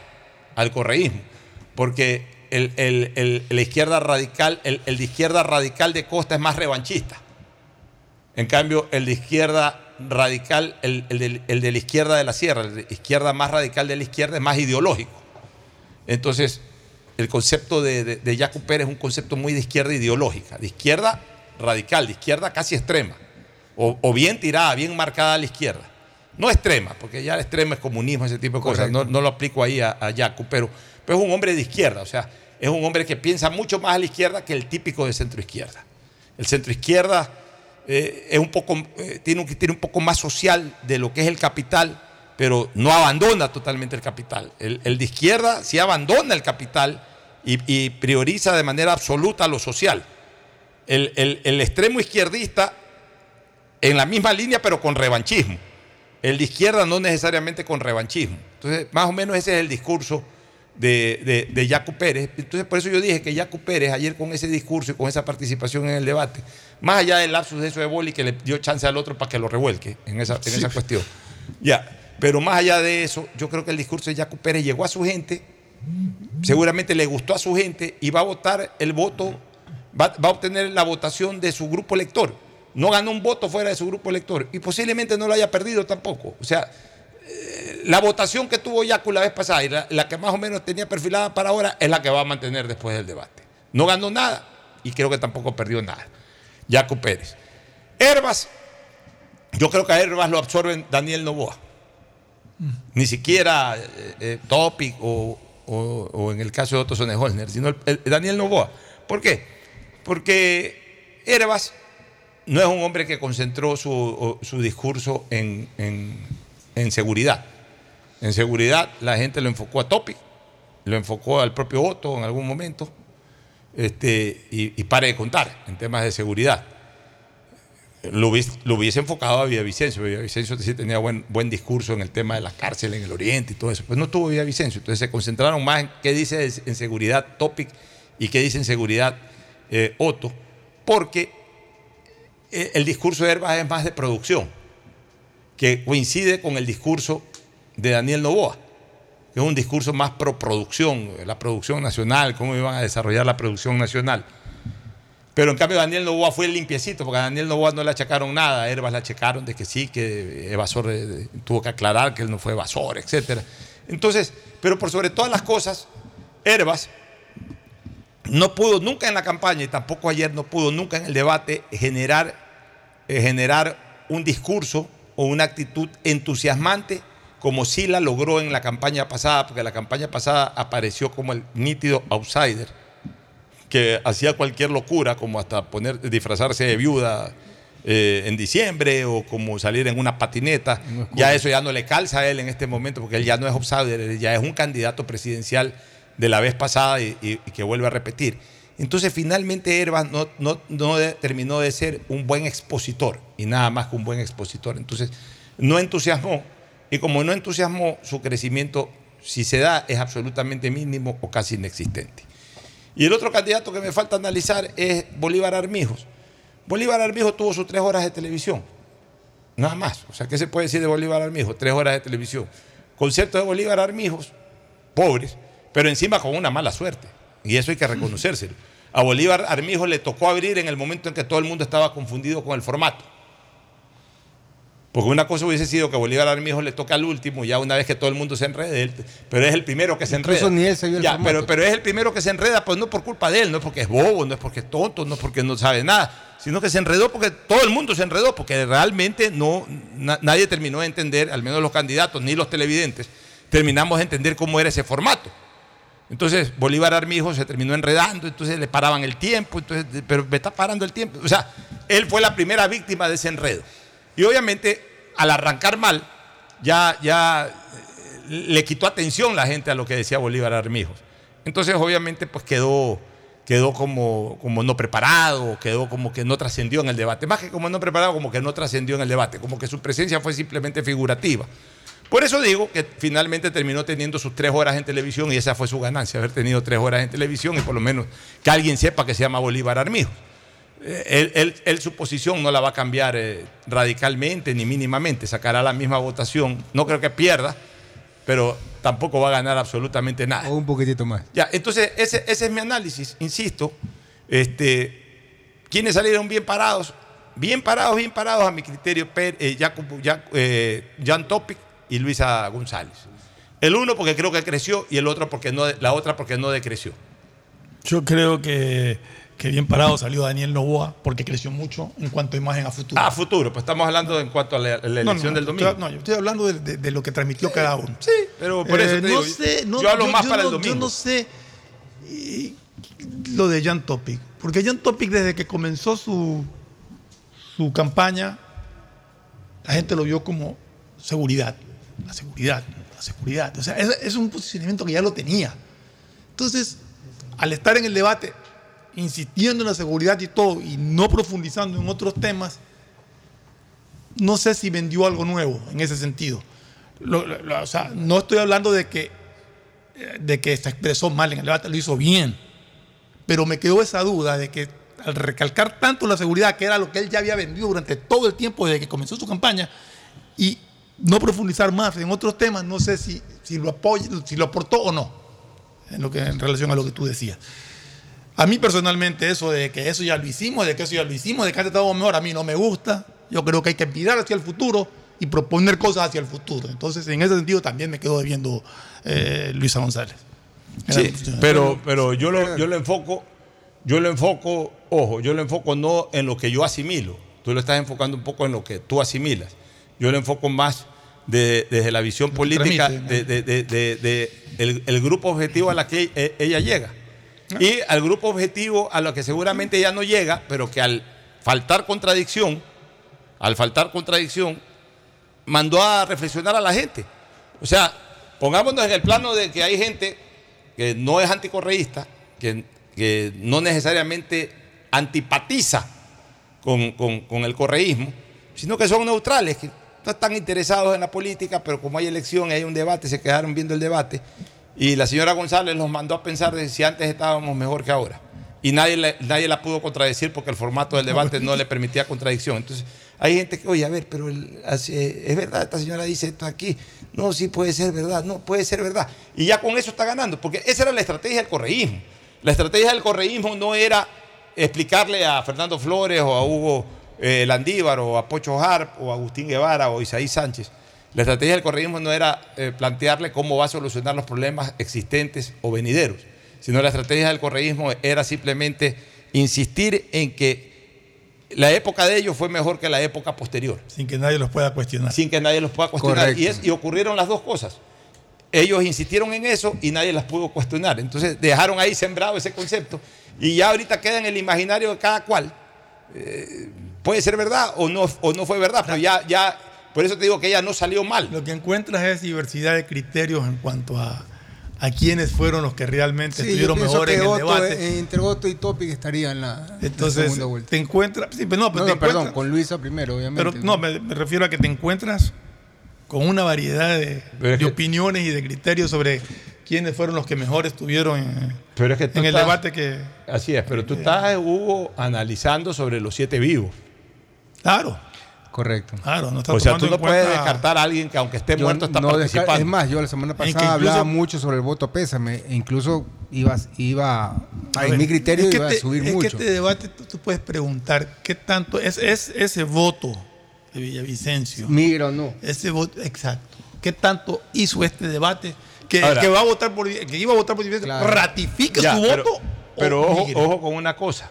al correísmo, porque el, el- la izquierda radical, el, de izquierda radical de costa es más revanchista. En cambio, el de izquierda radical, el, el de, el la izquierda de la sierra, el de izquierda más radical de la izquierda es más ideológico. Entonces, el concepto de, de, de Pérez es un concepto muy de izquierda ideológica, de izquierda radical, de izquierda casi extrema, o, o bien tirada, bien marcada a la izquierda. No extrema, porque ya la extrema es comunismo, ese tipo de cosas. No, no lo aplico ahí a, a Yacu, pero, pero es un hombre de izquierda, o sea, es un hombre que piensa mucho más a la izquierda que el típico de centro izquierda. El centro izquierda eh, es un poco, eh, tiene, un, tiene un poco más social de lo que es el capital, pero no abandona totalmente el capital. El, el de izquierda sí abandona el capital y, y prioriza de manera absoluta lo social. El, el- el extremo izquierdista en la misma línea, pero con revanchismo. El de izquierda no necesariamente con revanchismo. Entonces, más o menos ese es el discurso de, de, de Yacu Pérez. Entonces, por eso yo dije que Yacu Pérez, ayer con ese discurso y con esa participación en el debate, más allá del lapsus de eso de Boli, que le dio chance al otro para que lo revuelque en esa, en esa cuestión. Ya, pero más allá de eso, yo creo que el discurso de Yacu Pérez llegó a su gente, seguramente le gustó a su gente y va a votar el voto, va, a obtener la votación de su grupo elector. No ganó un voto fuera de su grupo elector y posiblemente no lo haya perdido tampoco. O sea, eh, la votación que tuvo Yacu la vez pasada y la, la que más o menos tenía perfilada para ahora es la que va a mantener después del debate. No ganó nada y creo que tampoco perdió nada. Yacu Pérez. Herbas, yo creo que a Herbas lo absorben Daniel Novoa. Ni siquiera eh, eh, Topic o, o- en el caso de Otto Sonnenholzner, sino el- el- Daniel Novoa. ¿Por qué? Porque Herbas no es un hombre que concentró su, su discurso en, en- en seguridad. En seguridad la gente lo enfocó a Topic, lo enfocó al propio Otto en algún momento, este, y, y pare de contar en temas de seguridad. Lo hubiese, lo hubiese enfocado a Villavicencio. Villavicencio sí tenía buen, buen discurso en el tema de las cárceles en el oriente y todo eso. Pues no tuvo Villavicencio. Entonces se concentraron más en qué dice en seguridad Topic y qué dice en seguridad eh, Otto, porque eh, el discurso de Herbas es más de producción, que coincide con el discurso de Daniel Novoa, que es un discurso más pro producción, la producción nacional, cómo iban a desarrollar la producción nacional. Pero en cambio Daniel Novoa fue limpiecito, porque a Daniel Novoa no le achacaron nada, a Herbas le achacaron de que sí, que evasor eh, tuvo que aclarar que él no fue evasor, etc. Entonces, pero por sobre todas las cosas, Herbas no pudo nunca en la campaña y tampoco ayer no pudo nunca en el debate generar, eh, generar un discurso o una actitud entusiasmante como sí la logró en la campaña pasada, porque la campaña pasada apareció como el nítido outsider, que hacía cualquier locura, como hasta poner, disfrazarse de viuda eh, en diciembre o como salir en una patineta. ya eso ya no le calza a él en este momento, porque él ya no es outsider, ya es un candidato presidencial de la vez pasada y, y- y que vuelve a repetir. Entonces finalmente Herbas no, no- no de- terminó de ser un buen expositor y nada más que un buen expositor. Entonces no entusiasmó y como no entusiasmó, su crecimiento, si se da, es absolutamente mínimo o casi inexistente. Y el otro candidato que me falta analizar es Bolívar Armijos. Bolívar Armijos tuvo sus tres horas de televisión. Nada más. O sea, ¿qué se puede decir de Bolívar Armijos? Tres horas de televisión. Concierto de Bolívar Armijos, pobres, pero encima con una mala suerte. Y eso hay que reconocérselo. A Bolívar Armijos le tocó abrir en el momento en que todo el mundo estaba confundido con el formato. Porque una cosa hubiese sido que Bolívar Armijos le toca al último, ya una vez que todo el mundo se enrede, él- pero es el primero que se enreda. ni él se vio el Ya, pero, pero es el primero que se enreda, pues no por culpa de él, no es porque es bobo, no es porque es tonto, no es porque no sabe nada, sino que se enredó porque todo el mundo se enredó, porque realmente no, na- nadie terminó de entender, al menos los candidatos ni los televidentes, terminamos de entender cómo era ese formato. Entonces Bolívar Armijo se terminó enredando, entonces le paraban el tiempo, entonces, pero me está parando el tiempo. O sea, él fue la primera víctima de ese enredo. Y obviamente, al arrancar mal, ya, ya eh, le quitó atención la gente a lo que decía Bolívar Armijos. Entonces, obviamente, pues quedó, quedó como, como no preparado, quedó como que no trascendió en el debate. Más que como no preparado, como que no trascendió en el debate, como que su presencia fue simplemente figurativa. Por eso digo que finalmente terminó teniendo sus tres horas en televisión y esa fue su ganancia, haber tenido tres horas en televisión y por lo menos que alguien sepa que se llama Bolívar Armijo. Él, él- él su posición no la va a cambiar eh, radicalmente ni mínimamente, sacará la misma votación. No creo que pierda, pero tampoco va a ganar absolutamente nada. O un poquitito más. Ya, entonces ese, ese es mi análisis, insisto. Este, ¿Quiénes salieron bien parados? Bien parados, bien parados a mi criterio, Per- eh, Jacopo- Ja- eh, Jan Topic y Luisa González. El uno porque creo que creció y el otro porque no, la otra porque no decreció. Yo creo que, que bien parado salió Daniel Novoa porque creció mucho en cuanto a imagen a futuro. Ah, a futuro, pues estamos hablando en cuanto a la, elección no, del domingo. estoy- no, yo estoy hablando de, de- de lo que transmitió cada uno. Sí, pero por eso te no digo, sé, no, yo hablo más para el domingo. Yo no sé eh, lo de Jan Topic, porque Jan Topic desde que comenzó su, su campaña, la gente lo vio como seguridad, la seguridad, la seguridad. O sea, es, es un posicionamiento que ya lo tenía. Entonces, al estar en el debate, insistiendo en la seguridad y todo, y no profundizando en otros temas, no sé si vendió algo nuevo en ese sentido. O sea, no estoy hablando de que, eh, de que se expresó mal en el debate, lo hizo bien. Pero me quedó esa duda de que al recalcar tanto la seguridad, que era lo que él ya había vendido durante todo el tiempo desde que comenzó su campaña, y no profundizar más en otros temas, no sé si, si lo apoya, si lo aportó o no, en, lo que, en relación a lo que tú decías. A mí personalmente eso de que eso ya lo hicimos, de que eso ya lo hicimos, de que antes estábamos mejor, a mí no me gusta. Yo creo que hay que mirar hacia el futuro y proponer cosas hacia el futuro. Entonces, en ese sentido también me quedo debiendo eh, Luisa González. Sí, pero, pero yo, lo, yo lo enfoco, yo lo enfoco, ojo, yo lo enfoco no en lo que yo asimilo. Tú lo estás enfocando un poco en lo que tú asimilas. Yo lo enfoco más de- desde la visión política transmite, de, de- el, el grupo objetivo a la que e- ella llega. Y al grupo objetivo a lo que seguramente ella no llega, pero que al faltar contradicción, al faltar contradicción, mandó a reflexionar a la gente. O sea, pongámonos en el plano de que hay gente que no es anticorreísta, que, no necesariamente antipatiza con, con- con el correísmo, sino que son neutrales, que no están interesados en la política, pero como hay elección y hay un debate, se quedaron viendo el debate. Y la señora González los mandó a pensar de si antes estábamos mejor que ahora. Y nadie, le- nadie la pudo contradecir porque el formato del debate no le permitía contradicción. Entonces, hay gente que, oye, a ver, pero hace- es verdad, esta señora dice esto aquí. No, sí puede ser verdad, no puede ser verdad. Y ya con eso está ganando, porque esa era la estrategia del correísmo. La estrategia del correísmo no era explicarle a Fernando Flores o a Hugo eh, Landívar o a Pocho Harp o a Agustín Guevara o a Isaí Sánchez. La estrategia del correísmo no era eh, plantearle cómo va a solucionar los problemas existentes o venideros, sino la estrategia del correísmo era simplemente insistir en que la época de ellos fue mejor que la época posterior. Sin que nadie los pueda cuestionar. Sin que nadie los pueda cuestionar. Correcto. Y, es- y ocurrieron las dos cosas. Ellos insistieron en eso y nadie las pudo cuestionar. Entonces dejaron ahí sembrado ese concepto y ya ahorita queda en el imaginario de cada cual. Eh, puede ser verdad o no, o no fue verdad, pero ya, ya, por eso te digo que ella no salió mal. Lo que encuentras es diversidad de criterios en cuanto a, a quiénes fueron los que realmente Sí, estuvieron pienso mejor que en el Otto, debate. eh, entre Otto y Topic estaría en la, en la Entonces, segunda vuelta. te encuentras. Sí, pero no, pero No, te no, perdón, encuentras- con Luisa primero, obviamente. Pero no, me, me refiero a que te encuentras con una variedad de, de opiniones y de criterios sobre quiénes fueron los que mejor estuvieron en, Pero es que en el estás- debate que. Así es, pero tú estás, Hugo, analizando sobre los siete vivos. Claro. Correcto. Claro, no está O sea, tú no en puedes cuenta- descartar a alguien que aunque esté Yo muerto está no participando. Es más, yo la semana pasada incluso- hablaba mucho sobre el voto pésame e incluso iba, iba A en mi criterio es que iba te- a subir es mucho. que este debate tú, tú puedes preguntar qué tanto es, es ese voto de Villavicencio. Migra o no. Ese voto, exacto. ¿Qué tanto hizo este debate? Que, Ahora- que va a votar por que iba a votar por Villavicencio ratifique Ya, su pero- voto. Pero o ojo, ojo con una cosa.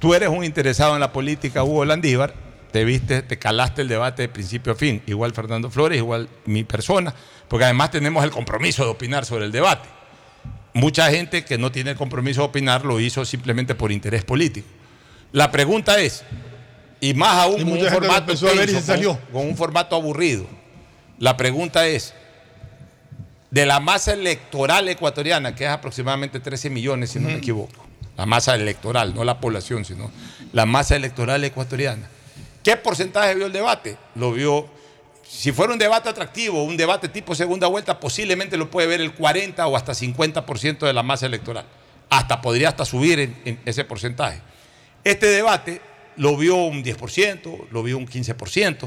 Tú eres un interesado en la política, Hugo Landívar. Te viste, te calaste el debate de principio a fin. Igual Fernando Flores, igual mi persona. Porque además tenemos el compromiso de opinar sobre el debate. Mucha gente que no tiene el compromiso de opinar lo hizo simplemente por interés político. La pregunta es, y más aún Y con mucha un, formato tenso, salió. con- con un formato aburrido. La pregunta es, de la masa electoral ecuatoriana, que es aproximadamente 13 millones, si no me equivoco, la masa electoral, no la población, sino la masa electoral ecuatoriana. ¿Qué porcentaje vio el debate? Lo vio, si fuera un debate atractivo, un debate tipo segunda vuelta, posiblemente lo puede ver el 40 o hasta 50% de la masa electoral. Hasta podría hasta subir en, en ese porcentaje. Este debate lo vio un 10%, lo vio un 15%.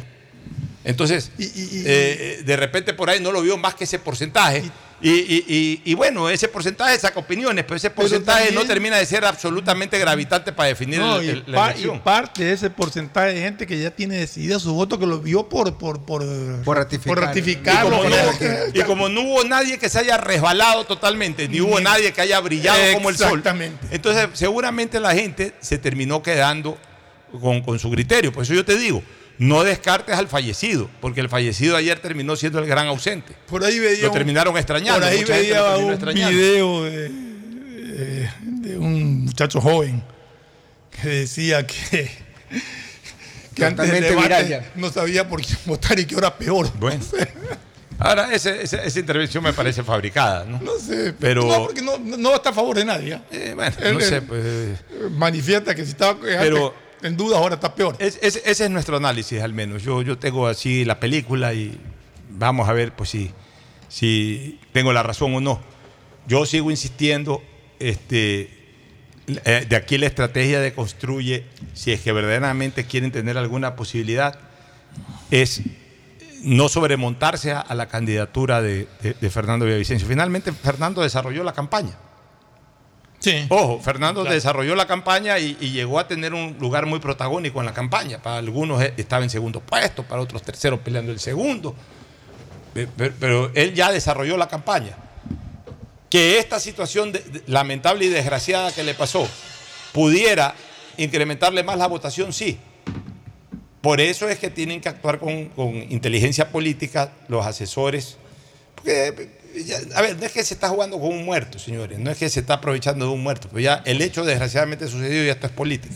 Entonces, eh, de repente por ahí no lo vio más que ese porcentaje. Y, y- y- y bueno, ese porcentaje saca opiniones, pero ese porcentaje no también- termina de ser absolutamente gravitante para definir No, el- la elección. y parte de ese porcentaje de gente que ya tiene decidida su voto, que lo vio por, por, por, por ratificar. Y ratificarlo. como, no, por- [LAUGHS] y como no hubo nadie que se haya resbalado totalmente, ni hubo nadie que haya brillado como el sol. Exactamente. Entonces, seguramente la gente se terminó quedando con, con su criterio. Por eso yo te digo, no descartes al fallecido, porque el fallecido ayer terminó siendo el gran ausente. Por ahí veía Lo un- terminaron extrañando. Por ahí mucha veía un extrañando. video de, de- de un muchacho joven que decía que, que antes del debate viral ya. no sabía por quién votar y qué hora peor. Bueno. [LAUGHS] Ahora, ese- ese- esa intervención me parece fabricada, ¿no? No sé, Pero- no, porque no, no está a favor de nadie. ¿ah? bueno, Él- no él sé, pues, Manifiesta que si estaba antes Pero- en duda ahora está peor. Es- es- ese es nuestro análisis, al menos. Yo, yo tengo así la película y vamos a ver pues, si, si tengo la razón o no. Yo sigo insistiendo, este, eh, de aquí la estrategia de construye, si es que verdaderamente quieren tener alguna posibilidad, es no sobremontarse a, la candidatura de, de- de Fernando Villavicencio. Finalmente, Fernando desarrolló la campaña. Sí. Ojo, Fernando Claro. desarrolló la campaña y, y llegó a tener un lugar muy protagónico en la campaña. Para algunos eh, estaba en segundo puesto, para otros tercero peleando el segundo. Pe- Pero, pero él ya desarrolló la campaña. Que esta situación de- de- lamentable y desgraciada que le pasó pudiera incrementarle más la votación, sí. Por eso es que tienen que actuar con, con inteligencia política los asesores. Porque, a ver, no es que se está jugando con un muerto, señores. No es que se está aprovechando de un muerto. Pero ya el hecho desgraciadamente sucedido y esto es política.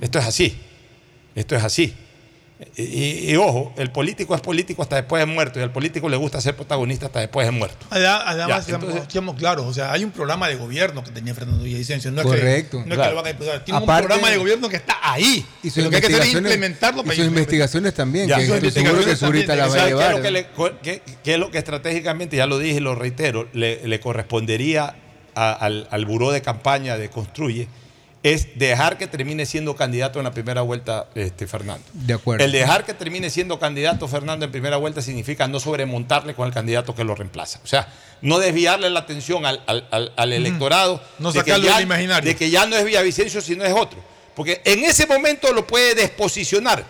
Esto es así. Esto es así. Y, y- y ojo, el político es político hasta después de muerto y al político le gusta ser protagonista hasta después de muerto. Además, seamos claros, o sea, hay un programa de gobierno que tenía Fernando Villavicencio. No es Correcto. Que, no es que lo van a impulsar. Tiene Aparte- un programa de gobierno que está ahí. Y sus lo que hay que hacer es investigaciones- implementarlo y sus investigaciones también, Ya. que Sus que investigaciones Zurita las va a ¿Sabe qué es lo que, le co- qué- qué es lo que estratégicamente, ya lo dije y lo reitero, le, le correspondería a- al, al buró de campaña de Construye? Es dejar que termine siendo candidato en la primera vuelta este, Fernando. De acuerdo. El dejar que termine siendo candidato Fernando en primera vuelta significa no sobremontarle con el candidato que lo reemplaza. O sea, no desviarle la atención al, al- al- al electorado No de, que sacarlo ya, del imaginario. de que ya no es Villavicencio, sino es otro. Porque en ese momento lo puede desposicionar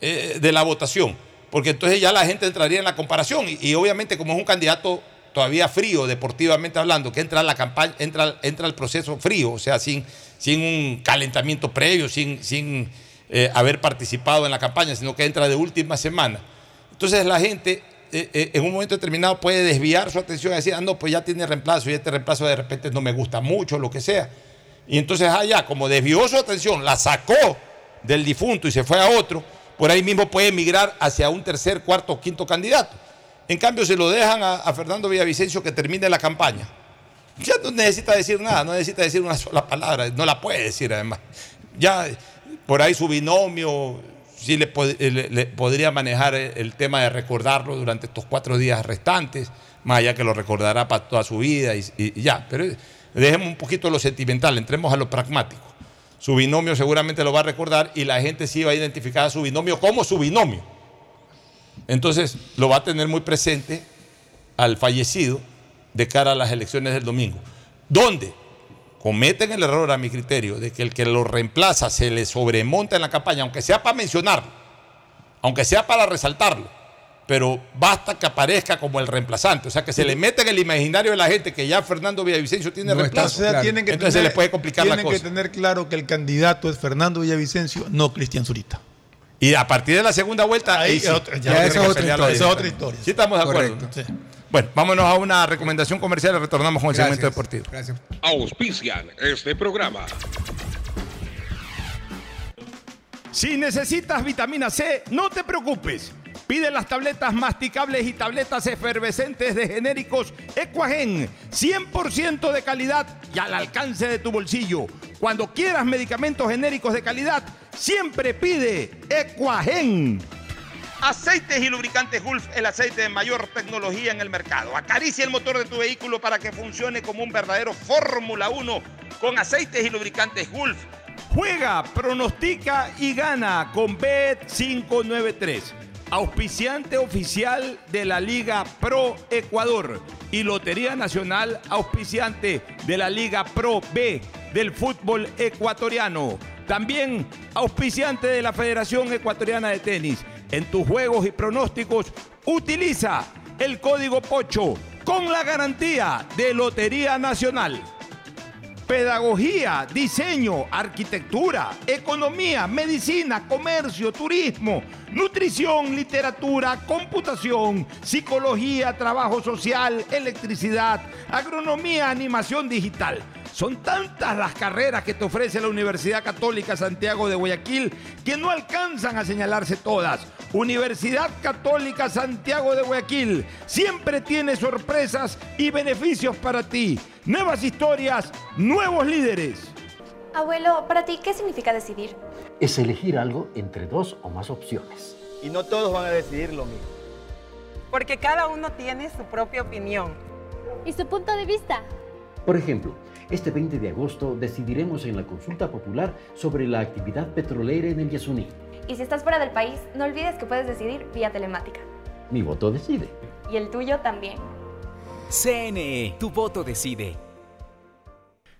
eh, de la votación, porque entonces ya la gente entraría en la comparación y, y obviamente como es un candidato todavía frío, deportivamente hablando, que entra a la campaña, entra, entra al proceso frío, o sea, sin, sin un calentamiento previo, sin, sin eh, haber participado en la campaña, sino que entra de última semana. Entonces la gente eh, eh, en un momento determinado puede desviar su atención y decir, ah, no, pues ya tiene reemplazo y este reemplazo de repente no me gusta mucho, lo que sea. Y entonces, ah, ya, como desvió su atención, la sacó del difunto y se fue a otro, por ahí mismo puede migrar hacia un tercer, cuarto o quinto candidato. En cambio, se lo dejan a, a Fernando Villavicencio que termine la campaña. Ya no necesita decir nada, no necesita decir una sola palabra, no la puede decir además. Ya por ahí su binomio sí le, pod- le- le podría manejar el, tema de recordarlo durante estos cuatro días restantes, más allá que lo recordará para toda su vida y- y ya. Pero dejemos un poquito lo sentimental, entremos a lo pragmático. Su binomio seguramente lo va a recordar y la gente sí va a identificar a su binomio como su binomio. Entonces lo va a tener muy presente al fallecido de cara a las elecciones del domingo. Donde cometen el error, a mi criterio, de que el que lo reemplaza se le sobremonta en la campaña, aunque sea para mencionarlo, aunque sea para resaltarlo, pero basta que aparezca como el reemplazante, o sea, que se le mete en el imaginario de la gente que ya Fernando Villavicencio tiene reemplazo. sea, tienen que Entonces tener, se le puede complicar la tienen cosa. que tener claro que el candidato es Fernando Villavicencio, no Cristian Zurita. Y a partir de la segunda vuelta, Ahí ahí sí, ya esa es otra historia, esa es otra directamente. historia. Sí, estamos de acuerdo. Correcto. ¿no? Bueno, vámonos a una recomendación comercial y retornamos con el segmento deportivo. Gracias. Auspician este programa. Si necesitas vitamina C, no te preocupes. Pide las tabletas masticables y tabletas efervescentes de genéricos Equagen, 100% de calidad y al alcance de tu bolsillo. Cuando quieras medicamentos genéricos de calidad, siempre pide Equagen. Aceites y lubricantes Gulf, el aceite de mayor tecnología en el mercado. Acaricia el motor de tu vehículo para que funcione como un verdadero Fórmula 1 con aceites y lubricantes Gulf. Juega, pronostica y gana con Bet593, auspiciante oficial de la Liga Pro Ecuador y Lotería Nacional, auspiciante de la Liga Pro B del fútbol ecuatoriano. También auspiciante de la Federación Ecuatoriana de Tenis. En tus juegos y pronósticos, utiliza el código POCHO con la garantía de Lotería Nacional. Pedagogía, diseño, arquitectura, economía, medicina, comercio, turismo, nutrición, literatura, computación, psicología, trabajo social, electricidad, agronomía, animación digital. Son tantas las carreras que te ofrece la Universidad Católica Santiago de Guayaquil que no alcanzan a señalarse todas. Universidad Católica Santiago de Guayaquil siempre tiene sorpresas y beneficios para ti. Nuevas historias, nuevos líderes. Abuelo, para ti, ¿qué significa decidir? Es elegir algo entre dos o más opciones. Y no todos van a decidir lo mismo. Porque cada uno tiene su propia opinión. ¿Y su punto de vista? Por ejemplo, este 20 de agosto decidiremos en la consulta popular sobre la actividad petrolera en el Yasuní. Y si estás fuera del país, no olvides que puedes decidir vía telemática. Mi voto decide. Y el tuyo también. CNE, tu voto decide.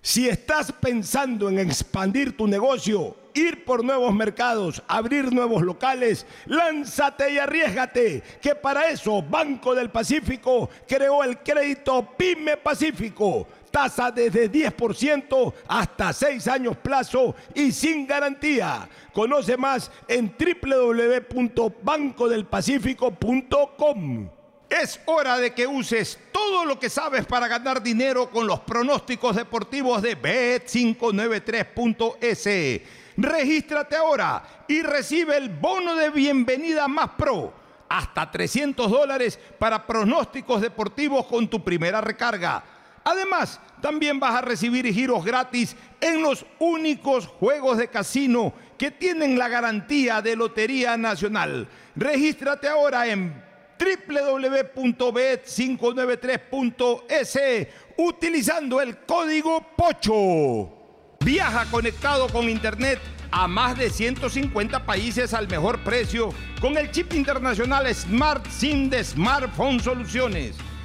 Si estás pensando en expandir tu negocio, ir por nuevos mercados, abrir nuevos locales, lánzate y arriesgate, que para eso Banco del Pacífico creó el crédito Pyme Pacífico. Tasa desde 10% hasta 6 años plazo y sin garantía. Conoce más en www.bancodelpacifico.com. Es hora de que uses todo lo que sabes para ganar dinero con los pronósticos deportivos de Bet593.es. Regístrate ahora y recibe el bono de bienvenida más pro. Hasta 300 dólares para pronósticos deportivos con tu primera recarga. Además, también vas a recibir giros gratis en los únicos juegos de casino que tienen la garantía de Lotería Nacional. Regístrate ahora en www.bet593.es utilizando el código POCHO. Viaja conectado con Internet a más de 150 países al mejor precio con el chip internacional Smart SIM de Smartphone Soluciones.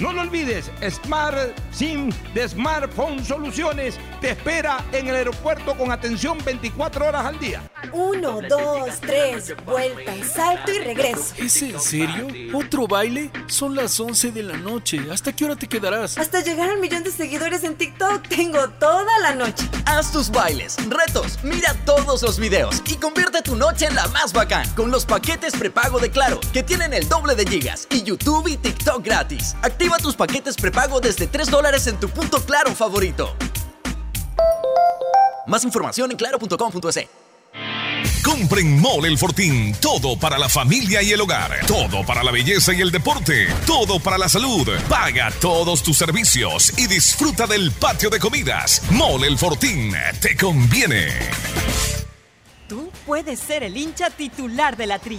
No lo olvides, Smart SIM de Smartphone Soluciones te espera en el aeropuerto con atención 24 horas al día. Uno, dos, tres, vuelta, salto y regreso. ¿Es en serio? ¿Otro baile? Son las 11 de la noche. ¿Hasta qué hora te quedarás? Hasta llegar al millón de seguidores en TikTok tengo toda la noche. Haz tus bailes, retos, mira todos los videos y convierte tu noche en la más bacán con los paquetes prepago de Claro, que tienen el doble de gigas y YouTube y TikTok gratis. Activa tus paquetes prepago desde 3 dólares en tu punto Claro favorito. Más información en claro.com.es. Compren Mole el Fortín. Todo para la familia y el hogar. Todo para la belleza y el deporte. Todo para la salud. Paga todos tus servicios y disfruta del patio de comidas. Mole el Fortín. Te conviene. Tú puedes ser el hincha titular de la Tri.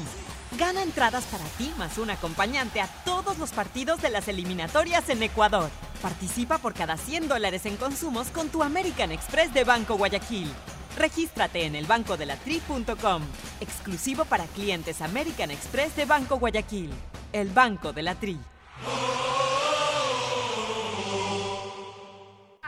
Gana entradas para ti más un acompañante a todos los partidos de las eliminatorias en Ecuador. Participa por cada 100 dólares en consumos con tu American Express de Banco Guayaquil. Regístrate en elbancodelatri.com. Exclusivo para clientes American Express de Banco Guayaquil. El Banco de la Tri.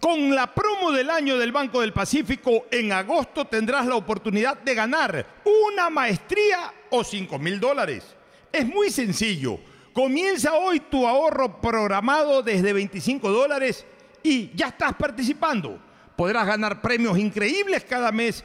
Con la promo del año del Banco del Pacífico, en agosto tendrás la oportunidad de ganar una maestría o 5 mil dólares. Es muy sencillo. Comienza hoy tu ahorro programado desde 25 dólares y ya estás participando. Podrás ganar premios increíbles cada mes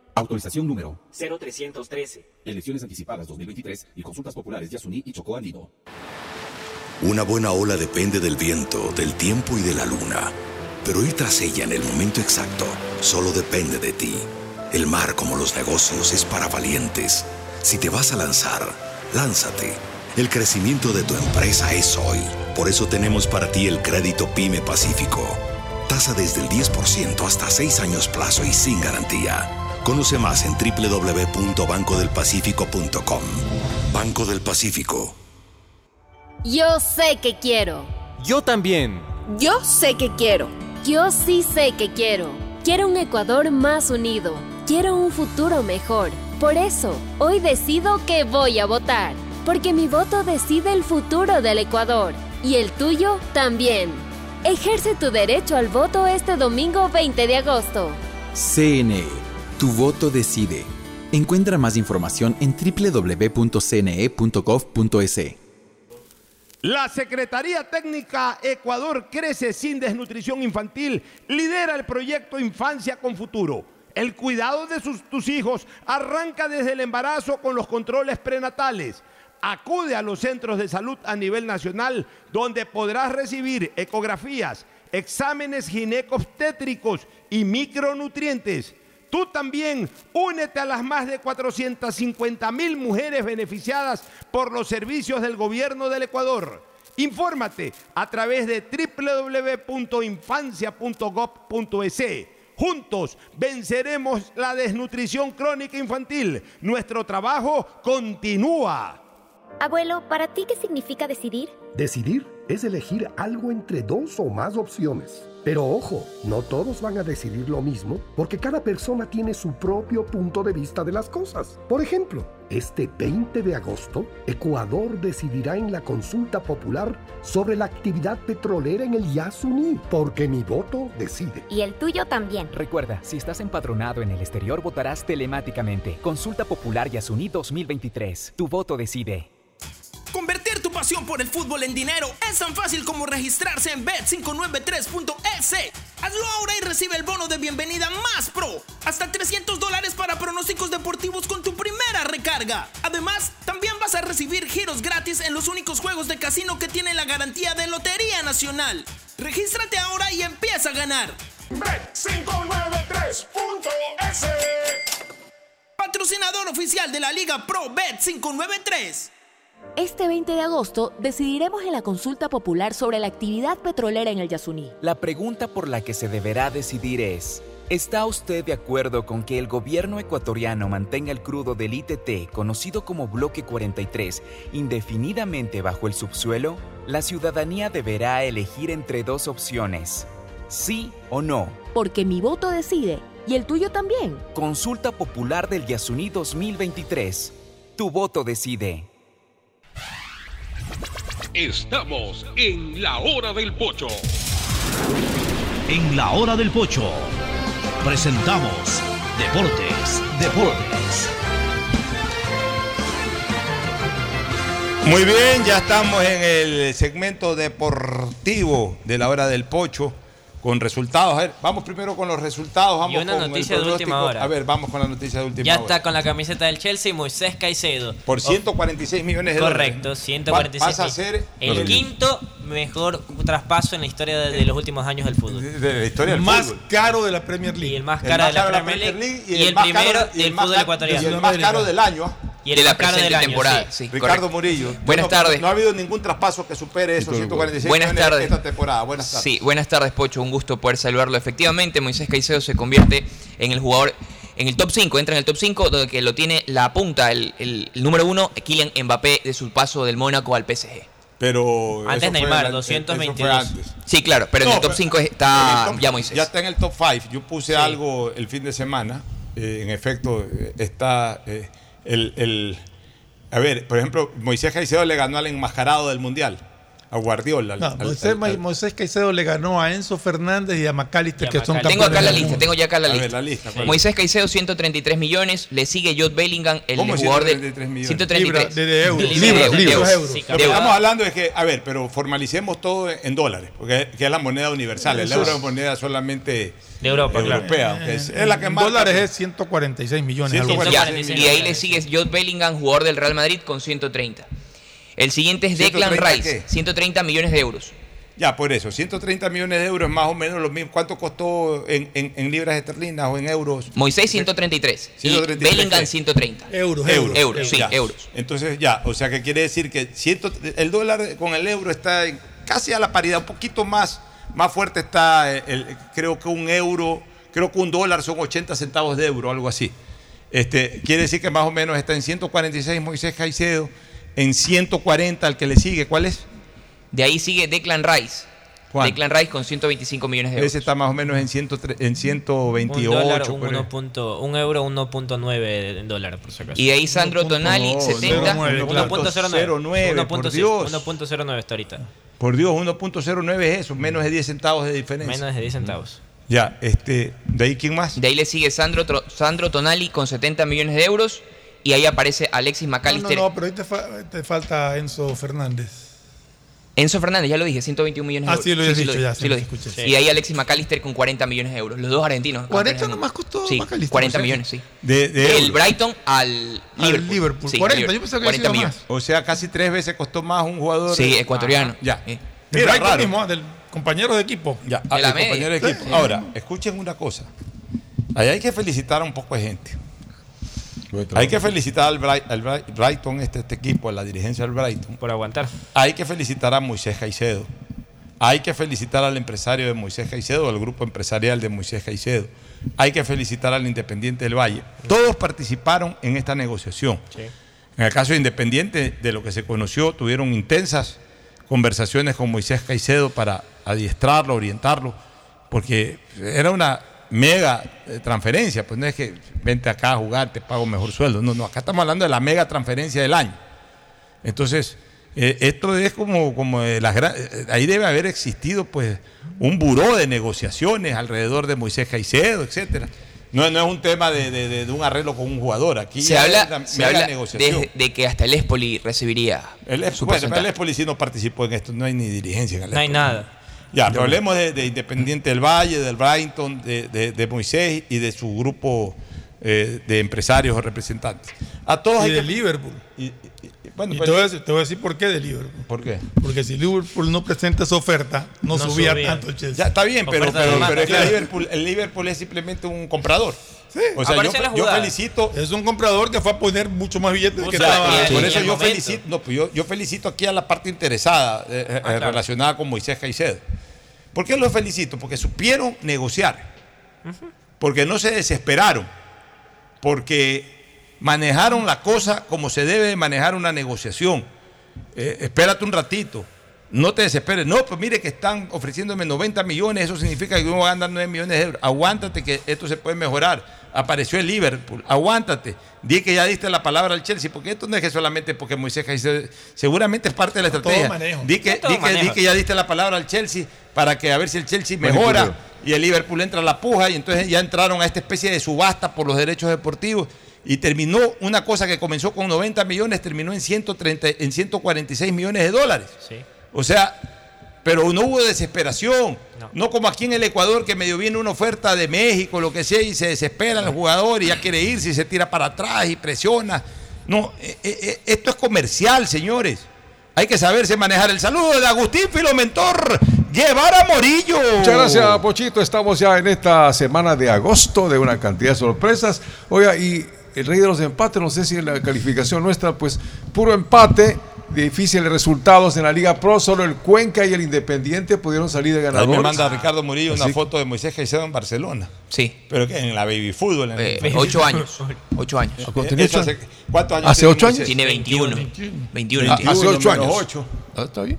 Autorización número 0313. Elecciones anticipadas 2023 y consultas populares Yasuní y Chocó Andino. Una buena ola depende del viento, del tiempo y de la luna. Pero ir tras ella en el momento exacto solo depende de ti. El mar, como los negocios, es para valientes. Si te vas a lanzar, lánzate. El crecimiento de tu empresa es hoy. Por eso tenemos para ti el crédito Pyme Pacífico. Tasa desde el 10% hasta 6 años plazo y sin garantía. Conoce más en www.bancodelpacifico.com. Banco del Pacífico. Yo sé que quiero. Yo también. Yo sé que quiero. Yo sí sé que quiero. Quiero un Ecuador más unido. Quiero un futuro mejor. Por eso, hoy decido que voy a votar. Porque mi voto decide el futuro del Ecuador. Y el tuyo también. Ejerce tu derecho al voto este domingo 20 de agosto. CNE. Tu voto decide. Encuentra más información en www.cne.gov.es. La Secretaría Técnica Ecuador Crece sin Desnutrición Infantil lidera el proyecto Infancia con Futuro. El cuidado de tus hijos arranca desde el embarazo con los controles prenatales. Acude a los centros de salud a nivel nacional donde podrás recibir ecografías, exámenes ginecobstétricos y micronutrientes. Tú también únete a las más de 450 mil mujeres beneficiadas por los servicios del gobierno del Ecuador. Infórmate a través de www.infancia.gov.es. Juntos venceremos la desnutrición crónica infantil. Nuestro trabajo continúa. Abuelo, ¿para ti qué significa decidir? Decidir es elegir algo entre dos o más opciones. Pero ojo, no todos van a decidir lo mismo porque cada persona tiene su propio punto de vista de las cosas. Por ejemplo, este 20 de agosto, Ecuador decidirá en la consulta popular sobre la actividad petrolera en el Yasuní, porque mi voto decide. Y el tuyo también. Recuerda, si estás empadronado en el exterior, votarás telemáticamente. Consulta Popular Yasuní 2023. Tu voto decide. Pasión por el fútbol en dinero es tan fácil como registrarse en bet593.es. Hazlo ahora y recibe el bono de bienvenida más pro. Hasta 300 dólares para pronósticos deportivos con tu primera recarga. Además, también vas a recibir giros gratis en los únicos juegos de casino que tienen la garantía de Lotería Nacional. Regístrate ahora y empieza a ganar. Bet593.es Patrocinador oficial de la Liga Pro Bet593. Este 20 de agosto decidiremos en la consulta popular sobre la actividad petrolera en el Yasuní. La pregunta por la que se deberá decidir es, ¿está usted de acuerdo con que el gobierno ecuatoriano mantenga el crudo del ITT, conocido como Bloque 43, indefinidamente bajo el subsuelo? La ciudadanía deberá elegir entre dos opciones, sí o no. Porque mi voto decide y el tuyo también. Consulta Popular del Yasuní 2023. Tu voto decide. Estamos en la hora del pocho. En la hora del pocho presentamos Deportes, Deportes. Muy bien, ya estamos en el segmento deportivo de la hora del pocho. Con resultados. A ver, vamos primero con los resultados. Vamos Y una con el noticia de última hora. A ver, vamos con la noticia de última Ya hora. está con la camiseta del Chelsea Moisés Caicedo. Por 146 millones de Correcto, dólares. 146. Pa- Pasa a ser el quinto mejor traspaso en la historia de, de los últimos años del fútbol. de la historia del más fútbol. caro de la Premier League. Y el más El caro más de la caro de la Premier League League y el más primero caro- y el del fútbol ecuatoriano. y el más caro del año. Y el de la presente del año, temporada. sí. Sí, Ricardo correcto. Murillo. Buenas No, tardes. No ha habido ningún traspaso que supere esos 146 Buenas millones tardes. esta temporada. Buenas tardes. Sí, buenas tardes, Pocho. Un gusto poder saludarlo. Efectivamente, Moisés Caicedo se convierte en el jugador, en el top 5, entra en el top 5, donde que lo tiene la punta, el, el- el número uno, Kylian Mbappé, de su paso del Mónaco al PSG. Pero Antes Neymar, el- 222. eso fue antes. Sí, claro, pero en No, el top pero- 5 En está top- ya Moisés. Ya está en el top 5. Yo puse algo el fin de semana. Eh, en efecto, eh, está eh, el, el- A ver, por ejemplo, Moisés Caicedo le ganó al enmascarado del Mundial, a Guardiola. No, al- Moisés, al- al- Moisés Caicedo le ganó a Enzo Fernández y a McAllister, que son Tengo acá la lista, tengo ya acá la A ver, lista. la lista, ¿cuál? Moisés Caicedo, 133 millones. Le sigue Jude Bellingham, el ¿Cómo jugador de 133 millones? 133. Libra- de- de euros, De libras, euros, libras. de euros. euros. Sí, Lo de que euros. estamos hablando es que, a ver, pero formalicemos todo en dólares, porque que es la moneda universal. El euro es- moneda solamente De Europa, claro. europea. que es, es la que En más. dólares es 146 millones. algo así. Ya, 146 y ahí le millones. sigue Jude Bellingham, jugador del Real Madrid, con 130. El siguiente es Declan 130 Rice, qué? 130 millones de euros. Ya, por eso, 130 millones de euros es más o menos lo mismo. ¿Cuánto costó en, en- en libras esterlinas o en euros? Moisés 133 y 133, Bellingham ¿qué? 130. Euros, Euros. Euros, sí, Ya. euros. Entonces, ya, o sea que quiere decir que ciento- el dólar con el euro está en- casi a la paridad, un poquito más, más fuerte está, el, el- creo que un euro, creo que un dólar son 80 centavos de euro, algo así. Este, quiere decir que más o menos está en 146 Moisés Caicedo, en 140 al que le sigue, ¿cuál es? De ahí sigue Declan Rice. ¿Cuánto? Declan Rice con 125 millones de euros. Ese está más o menos en, 103 en Un 128. dólar, un, por ahí. uno punto- un euro, 1.9 en dólar, por si acaso. Y de ahí Sandro Tonali, no, 70. 0.9, 1.09. por Dios. 1.09 está ahorita. Por Dios, 1.09 es eso, menos de 10 centavos de diferencia. Menos de 10 centavos. Ya, este, ¿de ahí quién más? De ahí le sigue Sandro, Sandro Tonali con 70 millones de euros. Y ahí aparece Alexis No, no, McAllister. no, pero ahí te, fa- te falta Enzo Fernández. Enzo Fernández, ya lo dije, 121 millones de Ah, euros. sí, lo habías dicho ya, sí sí, lo te dije. escuché. Y ahí Alexis McAllister con 40 millones de euros. Los dos argentinos. 40 campeones del nomás costó Sí, McAllister, 40 o sea, millones, sí. De, euros. Brighton al Liverpool. Liverpool. Sí, 40, al yo pensaba que 40 había sido millones. O sea, casi tres veces costó más un jugador. Sí, ecuatoriano. Ah, ya. Eh. Mira, Brighton raro. mismo, ah, del compañero de equipo. Ya, De ah, la el compañero de equipo. Sí. Ahora, escuchen una cosa. Ahí hay que felicitar a un poco de gente. Hay que felicitar al, Bright- al Bright- Brighton, este, este equipo, a la dirigencia del Brighton. Por aguantar. Hay que felicitar a Moisés Caicedo. Hay que felicitar al empresario de Moisés Caicedo, al grupo empresarial de Moisés Caicedo. Hay que felicitar al Independiente del Valle. Todos participaron en esta negociación. En el caso de Independiente, de lo que se conoció, tuvieron intensas conversaciones con Moisés Caicedo para adiestrarlo, orientarlo, porque era una mega eh, transferencia, pues no es que vente acá a jugar, te pago mejor sueldo, no, no, acá estamos hablando de la mega transferencia del año. Entonces, eh, esto es como, como de las gran- eh, ahí debe haber existido pues un buró de negociaciones alrededor de Moisés Caicedo, etcétera. No, no es un tema de, de- de- de un arreglo con un jugador. Aquí Se habla, se mega habla negociación. de, de que hasta el Espoli recibiría El, su bueno, el Espoli sí no participó en esto, no hay ni dirigencia en el No hay nada. Ya, pero hablemos de, de Independiente del Valle, del Brighton, de, de- de Moisés y de su grupo eh, de empresarios o representantes. A todos Y hay de que- Liverpool. y- y- y- bueno, Y pues- te, voy a decir, te voy a decir por qué de Liverpool. ¿Por qué? Porque si Liverpool no presenta esa oferta, no, No subía, subía. tanto el Chelsea. Ya está bien, pero, pero, pero es que Liverpool, el Liverpool es simplemente un comprador. Sí. O sea, yo, felicito. Es un comprador que fue a poner mucho más billetes O que sea, estaba. y- Por eso yo felicito, no, pues yo, yo felicito aquí a la parte interesada eh, eh, Ah, claro. relacionada con Moisés Caicedo. ¿Por qué los felicito? Porque supieron negociar, porque no se desesperaron, porque manejaron la cosa como se debe de manejar una negociación. Eh, espérate un ratito, no te desesperes. No, pues mire que están ofreciéndome 90 millones, eso significa que me voy a ganar 9 millones de euros. Aguántate que esto se puede mejorar. Apareció el Liverpool, aguántate. Di que ya diste la palabra al Chelsea, porque esto no es que solamente porque Moisés Caicedo, seguramente es parte de la Todo estrategia. manejo. Di que, Todo di, que, manejo. di que ya diste la palabra al Chelsea para que a ver si el Chelsea mejora y el Liverpool entra a la puja y entonces ya entraron a esta especie de subasta por los derechos deportivos y terminó una cosa que comenzó con 90 millones, terminó en 130, en 146 millones de dólares. Sí. O sea, pero no hubo desesperación. No. como aquí en el Ecuador que medio viene una oferta de México, lo que sea, y se desespera el jugador y ya quiere irse y se tira para atrás y presiona. No, eh, eh, eh, esto es comercial, señores. Hay que saberse manejar. El saludo de Agustín Filomentor Guevara Morillo. Muchas gracias, Pochito. Estamos ya en esta semana de agosto de una cantidad de sorpresas. Oiga, y el rey de los empates, no sé si en la calificación nuestra, pues puro empate difíciles resultados en la Liga Pro. Solo el Cuenca y el Independiente pudieron salir de ganadores. me manda Ricardo Murillo una foto de Moisés Caicedo en Barcelona. Sí. ¿Pero que En la baby fútbol. Eh, [LAUGHS] ocho años. Ocho años. Hace, ¿Cuántos años? ¿Hace ocho años? Tiene 21. 21. hace ocho años. 8. Ah, está bien.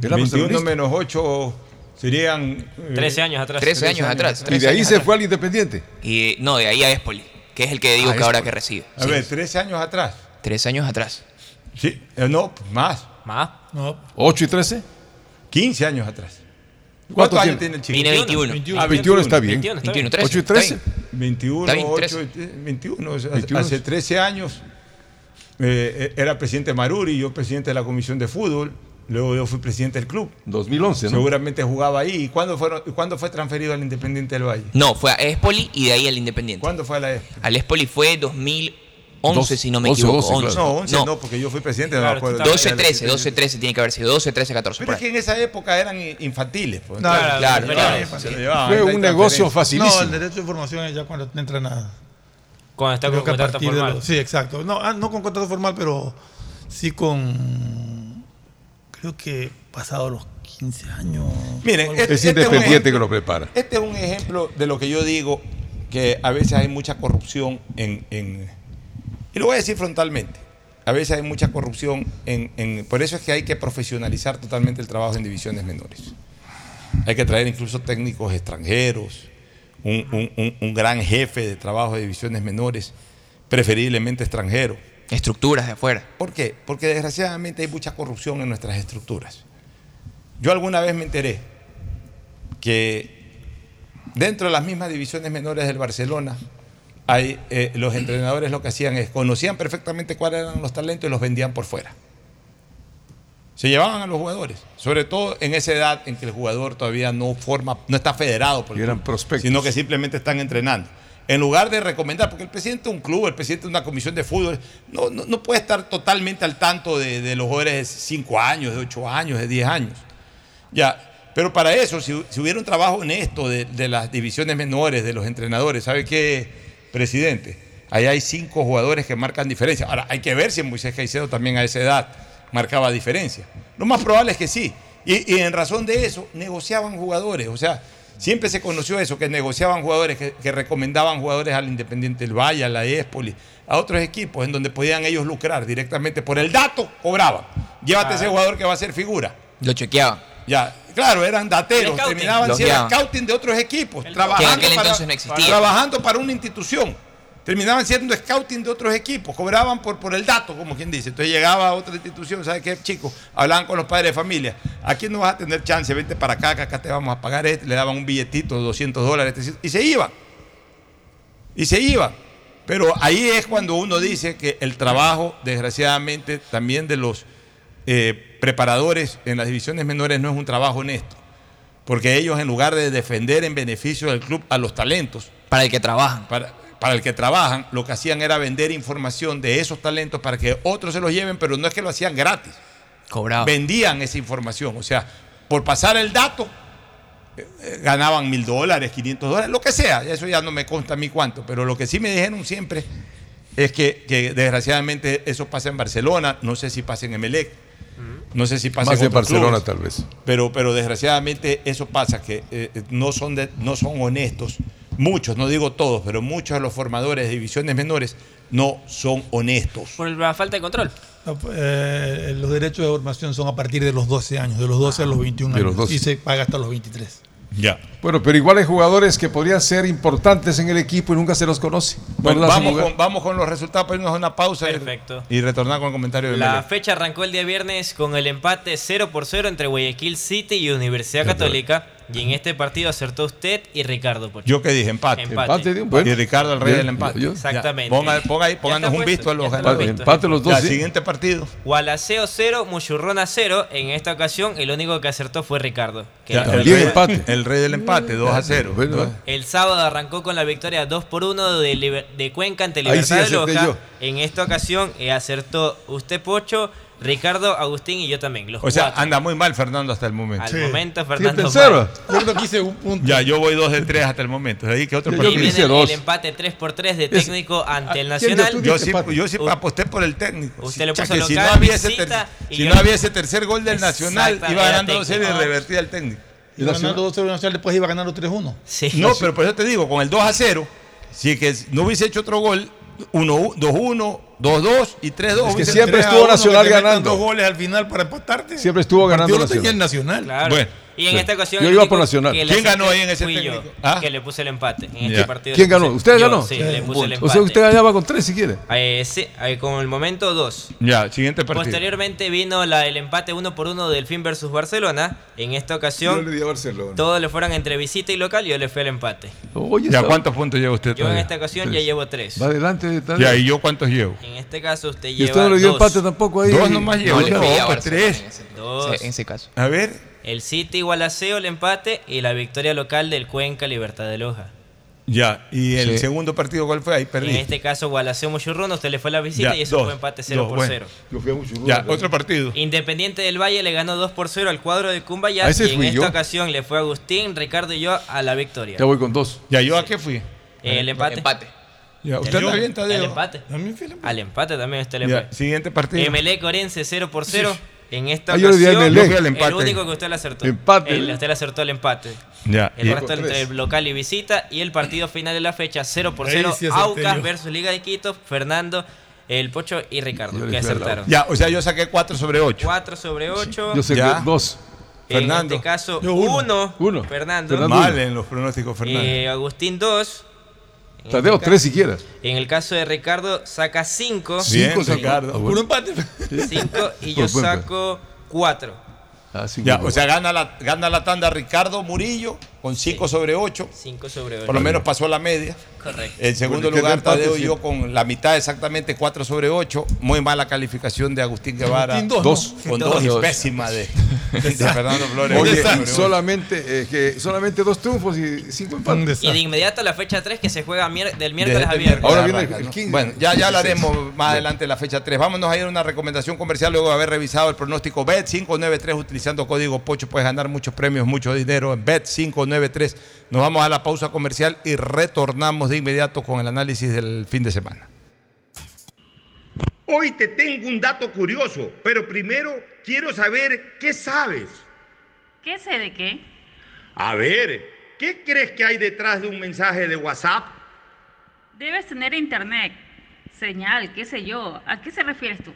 21 menos 8 serían... 13 años atrás. 13 años atrás. ¿Y de ahí se fue al Independiente? Y, no, de ahí a Espoli, que es el que digo que ahora que recibe. A ver, 13 años atrás. 13 años atrás. Sí, eh, no, más. ¿Más? No. ¿8 y 13? 15 años atrás. ¿Cuántos años tiene el chico? Tiene 21. 21. Ah, 21 está bien. 21, 13. 8 y 13. 21, 8, 21. O sea, 21. Hace 13 años eh, era presidente Maruri, yo presidente de la comisión de fútbol. Luego yo fui presidente del club. 2011, ¿no? Seguramente jugaba ahí. ¿Y cuándo, fueron, ¿cuándo fue transferido al Independiente del Valle? No, fue a Espoli y de ahí al Independiente. ¿Cuándo fue a la Espoli? Al Espoli fue 2000 11, si no me equivoco. 11, No, 11 no. porque yo fui presidente. Claro, no 12, 13, 12, 13 tiene que haber sido. 12, 13, 14. Pero es que en esa época eran infantiles. Pues. No, claro, claro. Fue un negocio facilísimo. No, el derecho de información es ya cuando entra nada. Cuando está con contrato formal. Lo, sí, exacto. No, ah, no con contrato formal, pero sí con. Creo que pasado los 15 años. Miren, este, es independiente este que lo prepara. Este es un ejemplo de lo que yo digo, que a veces hay mucha corrupción en, en y lo voy a decir frontalmente. A veces hay mucha corrupción, en, por eso es que hay que profesionalizar totalmente el trabajo en divisiones menores. Hay que traer incluso técnicos extranjeros, un, gran jefe de trabajo de divisiones menores, preferiblemente extranjero. Estructuras de afuera. ¿Por qué? Porque desgraciadamente hay mucha corrupción en nuestras estructuras. Yo alguna vez me enteré que dentro de las mismas divisiones menores del Barcelona hay, eh, los entrenadores lo que hacían es, conocían perfectamente cuáles eran los talentos y los vendían por fuera. Se llevaban a los jugadores, sobre todo en esa edad en que el jugador todavía no forma, no está federado, por eran prospectos. sino que simplemente están entrenando. En lugar de recomendar, porque el presidente de un club, el presidente de una comisión de fútbol, no, no, puede estar totalmente al tanto de, los jugadores de 5 años, de 8 años, de 10 años. Ya, pero para eso, si, hubiera un trabajo honesto de, de las divisiones menores, de los entrenadores, ¿sabe qué? Presidente. Ahí hay cinco jugadores que marcan diferencia. Ahora, hay que ver si Moisés Caicedo también a esa edad marcaba diferencia. Lo más probable es que sí. Y, en razón de eso, negociaban jugadores. O sea, siempre se conoció eso, que negociaban jugadores, que, recomendaban jugadores al Independiente del Valle, a la Espoli, a otros equipos en donde podían ellos lucrar directamente. Por el dato, cobraban. Llévate ese jugador que va a ser figura. Lo chequeaban. Ya, claro, eran dateros, terminaban siendo scouting de otros equipos, trabajando, para, trabajando para una institución. Terminaban siendo scouting de otros equipos, cobraban por, por el dato, como quien dice. Entonces llegaba a otra institución, ¿sabes qué, chicos? Hablaban con los padres de familia. Aquí no vas a tener chance, vente para acá, que acá te vamos a pagar este. Le daban un billetito de 200 dólares y se iban. Y se iban. Pero ahí es cuando uno dice que el trabajo, desgraciadamente, también de los eh, preparadores en las divisiones menores no es un trabajo honesto. Porque ellos, en lugar de defender en beneficio del club a los talentos. Para el que trabajan. Para, para el que trabajan, lo que hacían era vender información de esos talentos para que otros se los lleven, pero no es que lo hacían gratis. Cobraban. Vendían esa información. O sea, por pasar el dato, eh, eh, ganaban mil dólares, 500 dólares, lo que sea. Eso ya no me consta a mí cuánto. Pero lo que sí me dijeron siempre es que, que desgraciadamente eso pasa en Barcelona, no sé si pasa en Emelec no sé si pasa Más en Barcelona tal vez. Pero, pero desgraciadamente eso pasa, que eh, no, son no son honestos. Muchos, no digo todos, pero muchos de los formadores de divisiones menores no son honestos. Por la falta de control. Eh, los derechos de formación son a partir de los 12 años, de los 12 a los 21 años. Y se paga hasta los 23. Ya. Bueno, pero igual hay jugadores que podrían ser importantes en el equipo y nunca se los conoce. vamos, con, vamos con los resultados, irnos a una pausa Y, retornar con el comentario de La fecha arrancó el día viernes con el empate 0 por 0 entre Guayaquil City y Universidad Católica. Y en este partido acertó usted y Ricardo. Pocho. Yo que dije empate. Empate. y Ricardo el rey Bien, del empate. yo- Exactamente. Ponga, ponga ahí, pónganos un visto a los ganadores. Empate los dos, Ya, sí. siguiente partido. Gualaceo 0, Muchurrona 0. En esta ocasión, el único que acertó fue Ricardo. que Ya, el, También rey, empate. el rey del empate, 2 a 0. Bueno, El sábado arrancó con la victoria 2 por 1 de, de Cuenca ante Ahí Libertad sí de Loja. yo. En esta ocasión eh, acertó usted Pocho, Ricardo, Agustín y yo también. Los O sea, cuatro. anda muy mal Fernando hasta el momento. Al momento Sí, Fernando tercero. Mal. Yo hice un punto. Ya, yo voy 2 de 3 hasta el momento. De ahí que otro Yo- Y yo partido. viene dos. el empate 3 por 3 de Es- técnico ante el ¿a quién Nacional. Yo sí, yo sí aposté por el técnico. Usted le O sea, puso que si local, no había ese, y si no había ese tercer gol del Nacional, iba ganando 2 0 y técnico. revertía el técnico. ¿Y Y ganando 2-0 Nacional, después iba ganando 3-1. Sí. No, pero por eso te digo, con el 2 a 0, si que no hubiese hecho otro gol, 1 2-1, 2-2 y 3-2. Es que siempre 3 a estuvo 1, Nacional ganando. dos goles al final para empatarte. Siempre estuvo ganando lo tenía el Nacional. Nacional. Claro. Bueno, y en sí. esta ocasión. Yo iba por Nacional. ¿Quién ganó ahí en ese fui? Yo, ¿Ah? Que le puse el empate. En Ya. este partido ¿Quién ganó? ¿Usted yo, ganó? Sí, Sí. le puse el O empate. sea, usted ganaba con tres si quiere. Eh, sí, eh, con el momento 2. Ya, siguiente partido. Posteriormente vino la, el empate 1 por 1 del Fin versus Barcelona. En esta Yo ocasión, le di a Barcelona. todos le fueron entre visita y local. Yo le fui al empate. Oye, Ya, ¿cuántos puntos lleva usted Yo en todavía? esta ocasión ya Tres. llevo 3. Va adelante. está Ya. ¿y yo cuántos llevo? En este caso usted Y lleva usted no le dio dos. empate tampoco ahí. Dos nomás llevo. No le No, fui a tres. en Dos. en ese caso. A ver. El City Gualaceo, el empate y la victoria local del Cuenca Libertad de Loja. Ya, y el Sí. segundo partido, ¿cuál fue? Ahí perdí. En este caso, Gualaceo Muchurruna, usted le fue a la visita Ya, y eso dos, fue empate 0 dos, por bueno. 0. Yo fui a mucho Ya, otro partido. Independiente del Valle le ganó 2 por 0 al cuadro de Cumbayá A ese y en esta yo. ocasión le fue Agustín, Ricardo y yo a la victoria. Ya voy con dos. Ya, ¿yo a qué fui? El empate. Empate. Ya, usted El- está bien, El Tadeo. empate. También fui el empate. Al empate también usted le Ya, fue. siguiente partido. Emelec Orense 0 por 0. En esta Ah, yo ocasión. Yo al el empate. único que usted le acertó. Empate. El- usted le acertó el empate. Ya, El resto entre tres. local y visita. Y el partido final de la fecha 0 por Ahí 0. sí Aucas yo. versus Liga de Quito. Fernando, el Pocho y Ricardo. Yo Que acertaron. ya, o sea, yo saqué 4 sobre 8. 4 sobre 8. Yo sé Ya. que dos. En Fernando. este caso, Yo uno. 1. Uno. Fernando. Fernando. Mal en los pronósticos, Fernando. Eh, Agustín 2. En Tadeo, este tres ca- si quieres. En el caso de Ricardo, saca 5. Bien, cinco. Ricardo. Ah, bueno. Puro empate. 5 y yo saco 4. Ah, cinco Ya, o sea, gana la, gana la tanda Ricardo Murillo con 5 sobre 8. 5 sobre 8. Por lo menos pasó la media. Correcto. En segundo Bueno, ¿qué lugar, empate Tadeo y yo con la mitad exactamente 4 sobre 8. Muy mala calificación de Agustín Guevara. Agustín, dos, Dos. Con Dos. 2 y Dos. pésima de, [LAUGHS] de Fernando Flores. Oye, solamente, eh, que solamente dos triunfos y cinco empates. Y de inmediato la fecha 3 que se juega mier- del miércoles Desde a el viernes. Ahora viene el ¿no? 15. Bueno, ya, ya hablaremos más adelante de la fecha 3. Vámonos a ir a una recomendación comercial luego de haber revisado el pronóstico Bet593 utilizando código Pocho. Puedes ganar muchos premios, mucho dinero en Bet593. Nos vamos a la pausa comercial y retornamos de inmediato con el análisis del fin de semana. Hoy te tengo un dato curioso, pero primero quiero saber qué sabes. ¿Qué sé de qué? A ver, ¿qué crees que hay detrás de un mensaje de WhatsApp? Debes tener internet, señal, qué sé yo. ¿A qué se refieres tú?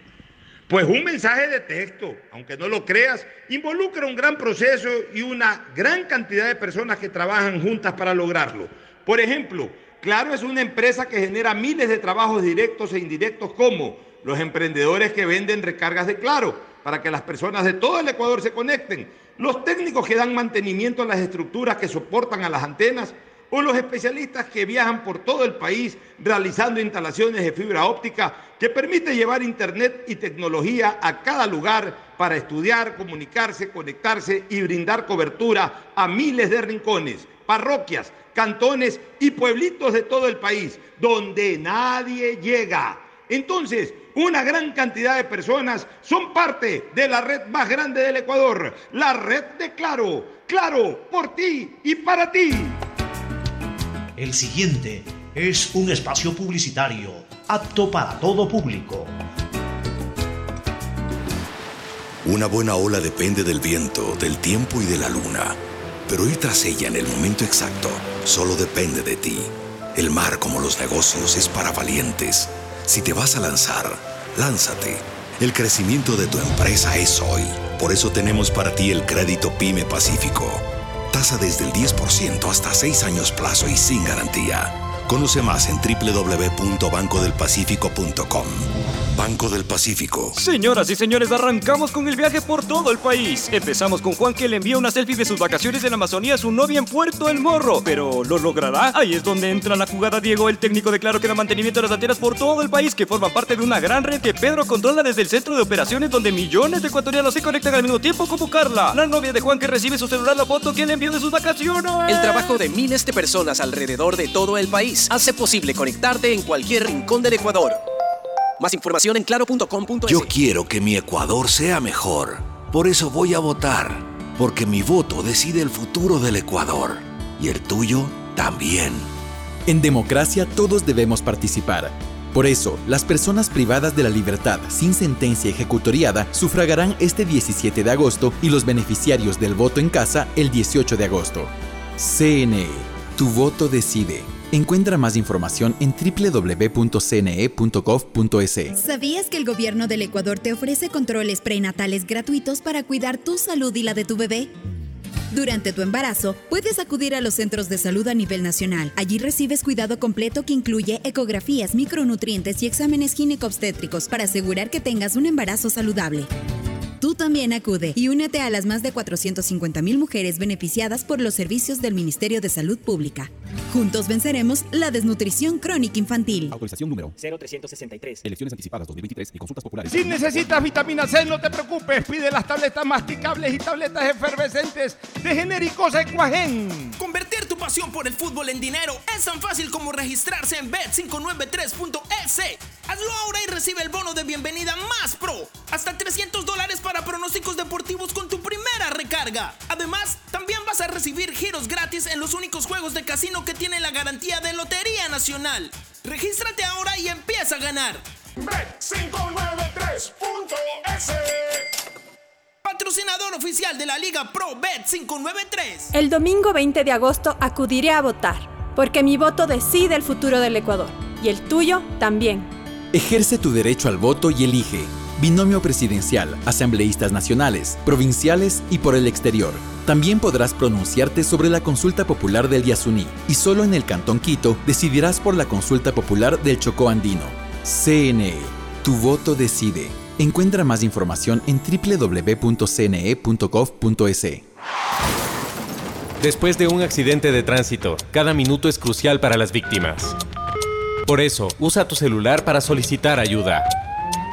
Pues un mensaje de texto, aunque no lo creas, involucra un gran proceso y una gran cantidad de personas que trabajan juntas para lograrlo. Por ejemplo, Claro es una empresa que genera miles de trabajos directos e indirectos como los emprendedores que venden recargas de Claro para que las personas de todo el Ecuador se conecten, los técnicos que dan mantenimiento a las estructuras que soportan a las antenas o los especialistas que viajan por todo el país realizando instalaciones de fibra óptica que permite llevar internet y tecnología a cada lugar para estudiar, comunicarse, conectarse y brindar cobertura a miles de rincones, parroquias, cantones y pueblitos de todo el país, donde nadie llega. Entonces, una gran cantidad de personas son parte de la red más grande del Ecuador, la red de Claro. Claro, por ti y para ti. El siguiente es un espacio publicitario apto para todo público. Una buena ola depende del viento, del tiempo y de la luna. Pero ir tras ella en el momento exacto solo depende de ti. El mar, como los negocios, es para valientes. Si te vas a lanzar, lánzate. El crecimiento de tu empresa es hoy. Por eso tenemos para ti el crédito PYME Pacífico. Tasa desde el 10% hasta 6 años plazo y sin garantía. Conoce más en www.bancodelpacifico.com. Banco del Pacífico. Señoras y señores, arrancamos con el viaje por todo el país. Empezamos con Juan que le envía una selfie de sus vacaciones en la Amazonía a su novia en Puerto El Morro. Pero ¿lo logrará? Ahí es donde entra la jugada Diego, el técnico de Claro que da mantenimiento de las antenas por todo el país que forman parte de una gran red que Pedro controla desde el centro de operaciones donde millones de ecuatorianos se conectan al mismo tiempo como Carla, la novia de Juan que recibe su celular la foto que le envió de sus vacaciones. El trabajo de miles de personas alrededor de todo el país hace posible conectarte en cualquier rincón del Ecuador. Más información en claro.com.es. Yo quiero que mi Ecuador sea mejor. Por eso voy a votar. Porque mi voto decide el futuro del Ecuador. Y el tuyo también. En democracia todos debemos participar. Por eso, las personas privadas de la libertad sin sentencia ejecutoriada sufragarán este 17 de agosto y los beneficiarios del voto en casa el 18 de agosto. CNE, tu voto decide. Encuentra más información en www.cne.gov.es. ¿Sabías que el gobierno del Ecuador te ofrece controles prenatales gratuitos para cuidar tu salud y la de tu bebé? Durante tu embarazo, puedes acudir a los centros de salud a nivel nacional. Allí recibes cuidado completo que incluye ecografías, micronutrientes y exámenes gineco-obstétricos para asegurar que tengas un embarazo saludable. Tú también acude y únete a las más de 450.000 mujeres beneficiadas por los servicios del Ministerio de Salud Pública. Juntos venceremos la desnutrición crónica infantil. Autorización número 0363. Elecciones anticipadas 2023 y consultas populares. Si necesitas vitamina C, no te preocupes. Pide las tabletas masticables y tabletas efervescentes de genéricos Equagen. Convertir tu pasión por el fútbol en dinero es tan fácil como registrarse en bet593.es. Hazlo ahora y recibe el bono de bienvenida más pro. Hasta 300 dólares para pronósticos deportivos con tu primera recarga. Además, también vas a recibir giros gratis en los únicos juegos de casino que tienen la garantía de Lotería Nacional. Regístrate ahora y empieza a ganar. Bet593.es Patrocinador oficial de la Liga Pro Bet593. El domingo 20 de agosto acudiré a votar, porque mi voto decide el futuro del Ecuador. Y el tuyo también. Ejerce tu derecho al voto y elige. Binomio presidencial, asambleístas nacionales, provinciales y por el exterior. También podrás pronunciarte sobre la consulta popular del Yasuní y solo en el Cantón Quito decidirás por la consulta popular del Chocó Andino. CNE, tu voto decide. Encuentra más información en www.cne.gov.es. Después de un accidente de tránsito, cada minuto es crucial para las víctimas. Por eso, usa tu celular para solicitar ayuda.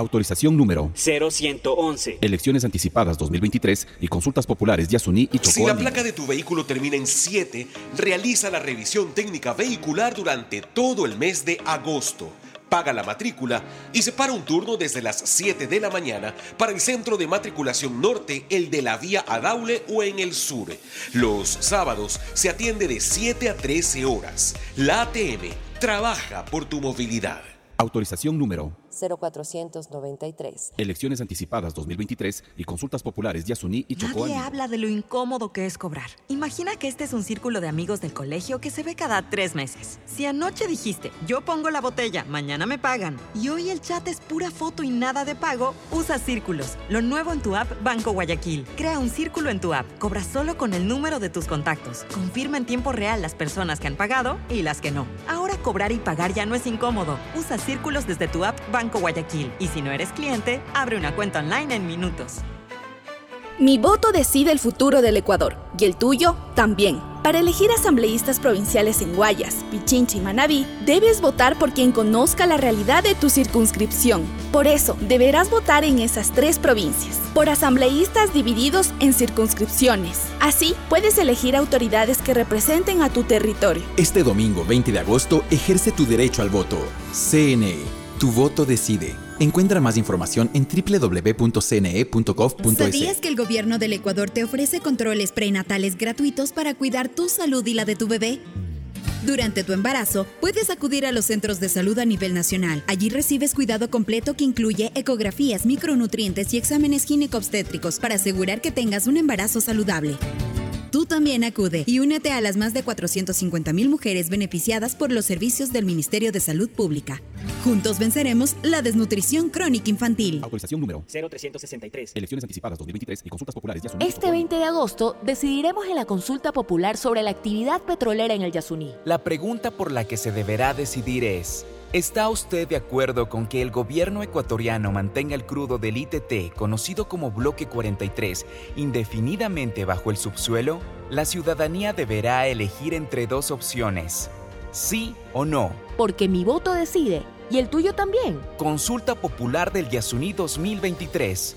Autorización número 0111. Elecciones anticipadas 2023 y consultas populares Yasuní y Chocó. Si la placa de tu vehículo termina en 7, realiza la revisión técnica vehicular durante todo el mes de agosto. Paga la matrícula y separa un turno desde las 7 de la mañana para el centro de matriculación norte, el de la vía Adaule o en el sur. Los sábados se atiende de 7 a 13 horas. La ATM trabaja por tu movilidad. Autorización número 0493. Elecciones anticipadas 2023 y consultas populares Yasuní y Chocó Nadie habla de lo incómodo que es cobrar. Imagina que este es un círculo de amigos del colegio que se ve cada tres meses. Si anoche dijiste, yo pongo la botella, mañana me pagan, y hoy el chat es pura foto y nada de pago, usa círculos. Lo nuevo en tu app Banco Guayaquil. Crea un círculo en tu app. Cobra solo con el número de tus contactos. Confirma en tiempo real las personas que han pagado y las que no. Ahora cobrar y pagar ya no es incómodo. Usa círculos desde tu app Banco Guayaquil. Y si no eres cliente, abre una cuenta online en minutos. Mi voto decide el futuro del Ecuador y el tuyo también. Para elegir asambleístas provinciales en Guayas, Pichincha y Manabí, debes votar por quien conozca la realidad de tu circunscripción. Por eso, deberás votar en esas tres provincias, por asambleístas divididos en circunscripciones. Así, puedes elegir autoridades que representen a tu territorio. Este domingo 20 de agosto ejerce tu derecho al voto. CNE, tu voto decide. Encuentra más información en www.cne.gov.es. ¿Sabías que el gobierno del Ecuador te ofrece controles prenatales gratuitos para cuidar tu salud y la de tu bebé? Durante tu embarazo, puedes acudir a los centros de salud a nivel nacional. Allí recibes cuidado completo que incluye ecografías, micronutrientes y exámenes gineco-obstétricos para asegurar que tengas un embarazo saludable. Tú también acude y únete a las más de 450 mil mujeres beneficiadas por los servicios del Ministerio de Salud Pública. Juntos venceremos la desnutrición crónica infantil. Autorización número 0363. Elecciones anticipadas 2023 y consultas populares Yasuní. Este 20 de agosto decidiremos en la consulta popular sobre la actividad petrolera en el Yasuní. La pregunta por la que se deberá decidir es, ¿está usted de acuerdo con que el gobierno ecuatoriano mantenga el crudo del ITT, conocido como Bloque 43, indefinidamente bajo el subsuelo? La ciudadanía deberá elegir entre dos opciones, sí o no. Porque mi voto decide y el tuyo también. Consulta Popular del Yasuní 2023.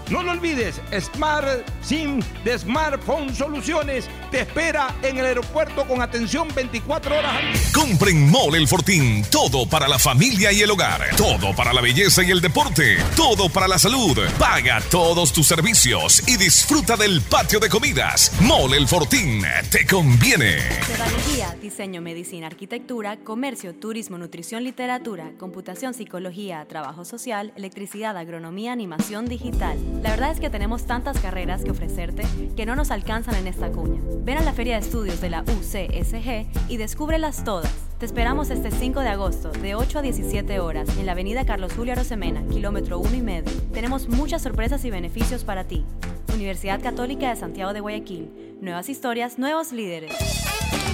No lo olvides, Smart SIM de Smartphone Soluciones te espera en el aeropuerto con atención 24 horas al día. Compren Mole el Fortín. Todo para la familia y el hogar. Todo para la belleza y el deporte. Todo para la salud. Paga todos tus servicios y disfruta del patio de comidas. Mole el Fortín. Te conviene. Pedagogía, diseño, medicina, arquitectura, comercio, turismo, nutrición, literatura, computación, psicología, trabajo social, electricidad, agronomía, animación digital. La verdad es que tenemos tantas carreras que ofrecerte que no nos alcanzan en esta cuña. Ven a la Feria de Estudios de la UCSG y descúbrelas todas. Te esperamos este 5 de agosto, de 8 a 17 horas, en la avenida Carlos Julio Arosemena, kilómetro 1 y medio. Tenemos muchas sorpresas y beneficios para ti. Universidad Católica de Santiago de Guayaquil. Nuevas historias, nuevos líderes.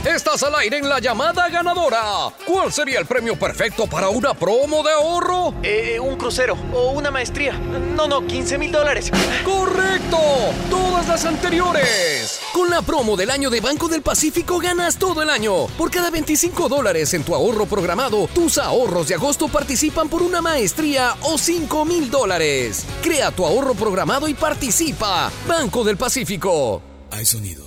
Estás al aire en la llamada ganadora. ¿Cuál sería el premio perfecto para una promo de ahorro? Eh, un crucero o una maestría. No, no, 15 mil dólares. ¡Correcto! Todas las anteriores. Con la promo del año de Banco del Pacífico ganas todo el año. Por cada 25 dólares en tu ahorro programado, tus ahorros de agosto participan por una maestría o 5 mil dólares. Crea tu ahorro programado y participa. Banco del Pacífico. Hay sonidos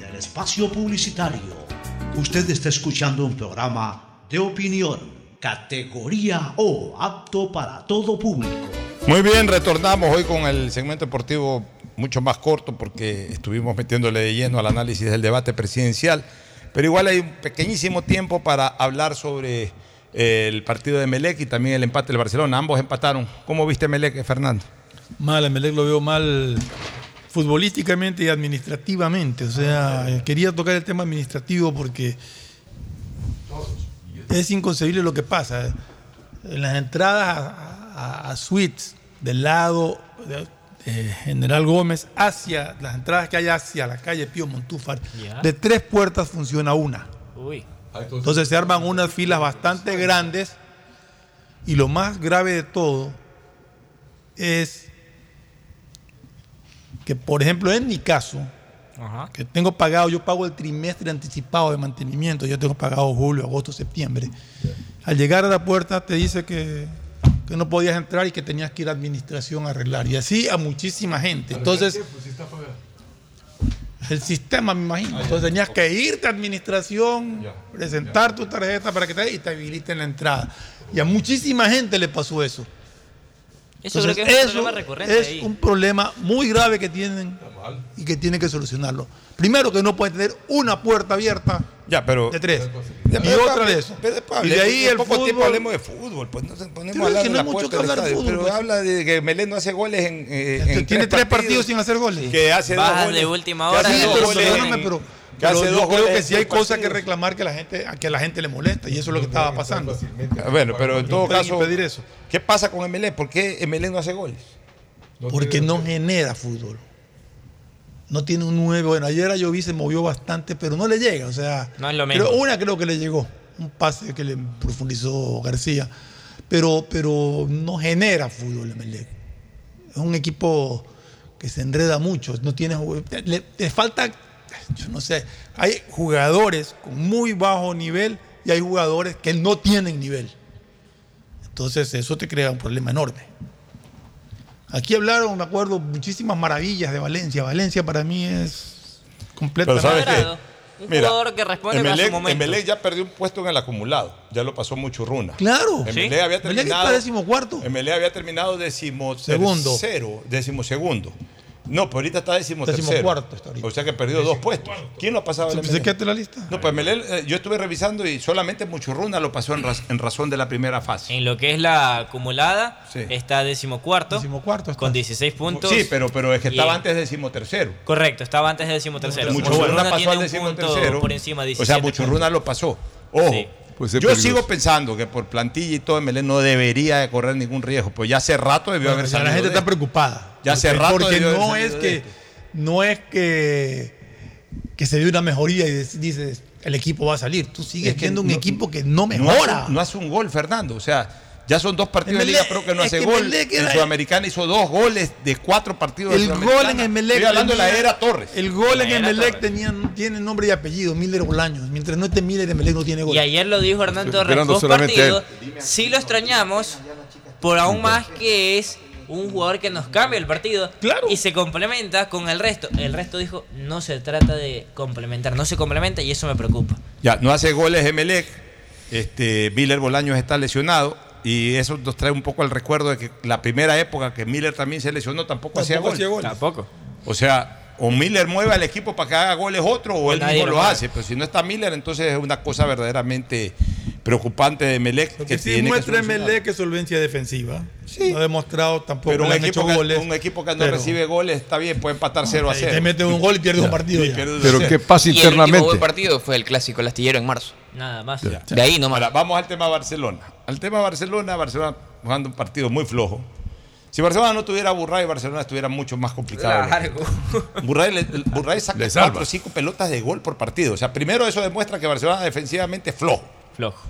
espacio publicitario. Usted está escuchando un programa de opinión, categoría O, apto para todo público. Muy bien, retornamos hoy con el segmento deportivo mucho más corto porque estuvimos metiéndole de lleno al análisis del debate presidencial, pero igual hay un pequeñísimo tiempo para hablar sobre eh, el partido de Melec y también el empate del Barcelona. Ambos empataron. ¿Cómo viste Melec, Fernando? Mal, a Melec lo veo mal futbolísticamente y administrativamente. O sea, eh, quería tocar el tema administrativo porque es inconcebible lo que pasa. En las entradas a, a- a suites del lado de eh, General Gómez hacia las entradas que hay hacia la calle Pío Montúfar, de tres puertas funciona una. Uy. Entonces se arman unas filas bastante grandes y lo más grave de todo es que, por ejemplo, en mi caso, que tengo pagado, yo pago el trimestre anticipado de mantenimiento, yo tengo pagado julio, agosto, septiembre. Al llegar a la puerta te dice que, que no podías entrar y que tenías que ir a administración a arreglar. Y así a muchísima gente. Entonces, el sistema, me imagino. Entonces tenías que irte a administración, presentar tu tarjeta para que te y te habiliten la entrada. Y a muchísima gente le pasó eso. Eso Entonces, creo que es un problema recurrente es ahí. un problema muy grave que tienen y que tienen que solucionarlo. Primero que no pueden tener una puerta abierta Ya, pero. de tres. Ya, y pero otra de eso. pero después Y de ahí el poco tiempo fútbol. hablemos de fútbol, pues no se ponemos Pero a es hablar que de no la hay mucho puerta que del hablar de estadio, fútbol, pero pues. habla de que Melén no hace goles en, eh, en Tiene tres partidos sin hacer goles. Que hace dos Bajas goles. de última que hora Sí, dos pero goles en- pero, que hace pero dos yo creo que sí hay cosas que reclamar que la gente, a que la gente le molesta y eso es lo que estaba pasando. Bueno, pero en todo caso, impedir eso. ¿qué pasa con Emelec? ¿Por qué Emelec no hace goles? Porque no genera fútbol. No tiene un nuevo. Bueno, ayer a Lloví se movió bastante, pero no le llega. O sea, No es lo creo- mismo. una creo que le llegó. Un pase que le profundizó García. Pero, pero no genera fútbol Emelec. Es un equipo que se enreda mucho. No tiene, le, le falta, yo no sé, hay jugadores con muy bajo nivel y hay jugadores que no tienen nivel. Entonces eso te crea un problema enorme. Aquí hablaron, me acuerdo, muchísimas maravillas de Valencia. Valencia para mí es completamente. Pero ¿sabes qué? Un Mira, jugador que responde a su Emelec, momento. Emelec ya perdió un puesto en el acumulado. Ya lo pasó mucho Runa. Claro. Emelec ¿Sí? había Emelec terminado. Emelec había terminado décimo Segundo. tercero, décimo segundo. No, pero ahorita está décimo tercero. Decimocuarto está ahorita. O sea que perdió dos puestos. ¿Quién lo ha pasado? al ¿Se Emelec? quedaste la lista? No, pues Emelec, eh, yo estuve revisando y solamente Muchurruna lo pasó en, raz- en razón de la primera fase. En lo que es la acumulada, Sí. está decimocuarto, Decimocuarto está. con 16 puntos. Sí, pero, pero es que Y- estaba antes décimo tercero. Correcto, estaba antes de decimotercero. Muchurruna Muchurruna pasó tiene al décimo tercero. por encima de O sea, 17 Muchurruna lo pasó. Ojo, Sí. Pues es yo peligroso. sigo pensando que por plantilla y todo Emelec no debería de correr ningún riesgo. Pues ya hace rato debió haber Bueno, ya salido. la gente de está preocupada. Ya hace rato Porque debió haber no salido es que no es que, que se ve una mejoría y dices el equipo va a salir. Tú sigues Es que siendo un no- equipo que no No mejora. hace, no hace un gol, Fernando. O sea, ya son dos partidos de Liga Pro que no hace que gol. Emelec En era- Sudamericana hizo dos goles de cuatro partidos. de el gol en. Emelec. Estoy hablando de la era Torres. El gol La en Emelec tenía, tiene nombre y apellido, Miller Bolaños. Mientras no esté Miller, Emelec no tiene gol. Y ayer lo dijo Hernán Torres, dos partidos. Sí lo extrañamos, por aún más que es un jugador que nos cambia el partido Claro. y se complementa con el resto. El resto dijo, no se trata de complementar, no se complementa y eso me preocupa. Ya, no hace goles Emelec. Este, Miller Bolaños está lesionado. Y eso nos trae un poco el recuerdo de que la primera época que Miller también se lesionó tampoco, hacía Tampoco goles. Tampoco. O sea, o Miller mueve al equipo para que haga goles otro o él nadie mismo lo hace. Pero si no está Miller, entonces es una cosa verdaderamente preocupante de Melec Lo que que sí tiene que muestra. Emelec es solvencia defensiva. Sí. No ha demostrado tampoco Pero un equipo, hecho que, goles. un equipo que no pero- recibe goles está bien, puede empatar 0 a Te- 0. Te mete un gol y pierdes un partido. Ya. pierde a Pero. ¿qué pasa Y el último internamente? partido fue el clásico, el astillero en marzo. Nada más. De ahí nomás. Ahora, vamos al tema Barcelona. Al tema Barcelona, Barcelona jugando un partido muy flojo. Si Barcelona no tuviera a Burray, Barcelona estuviera mucho más complicado. Largo. [LAUGHS] Burray, le- Burray saca cuatro o cinco pelotas de gol por partido. O sea, primero eso demuestra que Barcelona defensivamente es flojo. Flojo.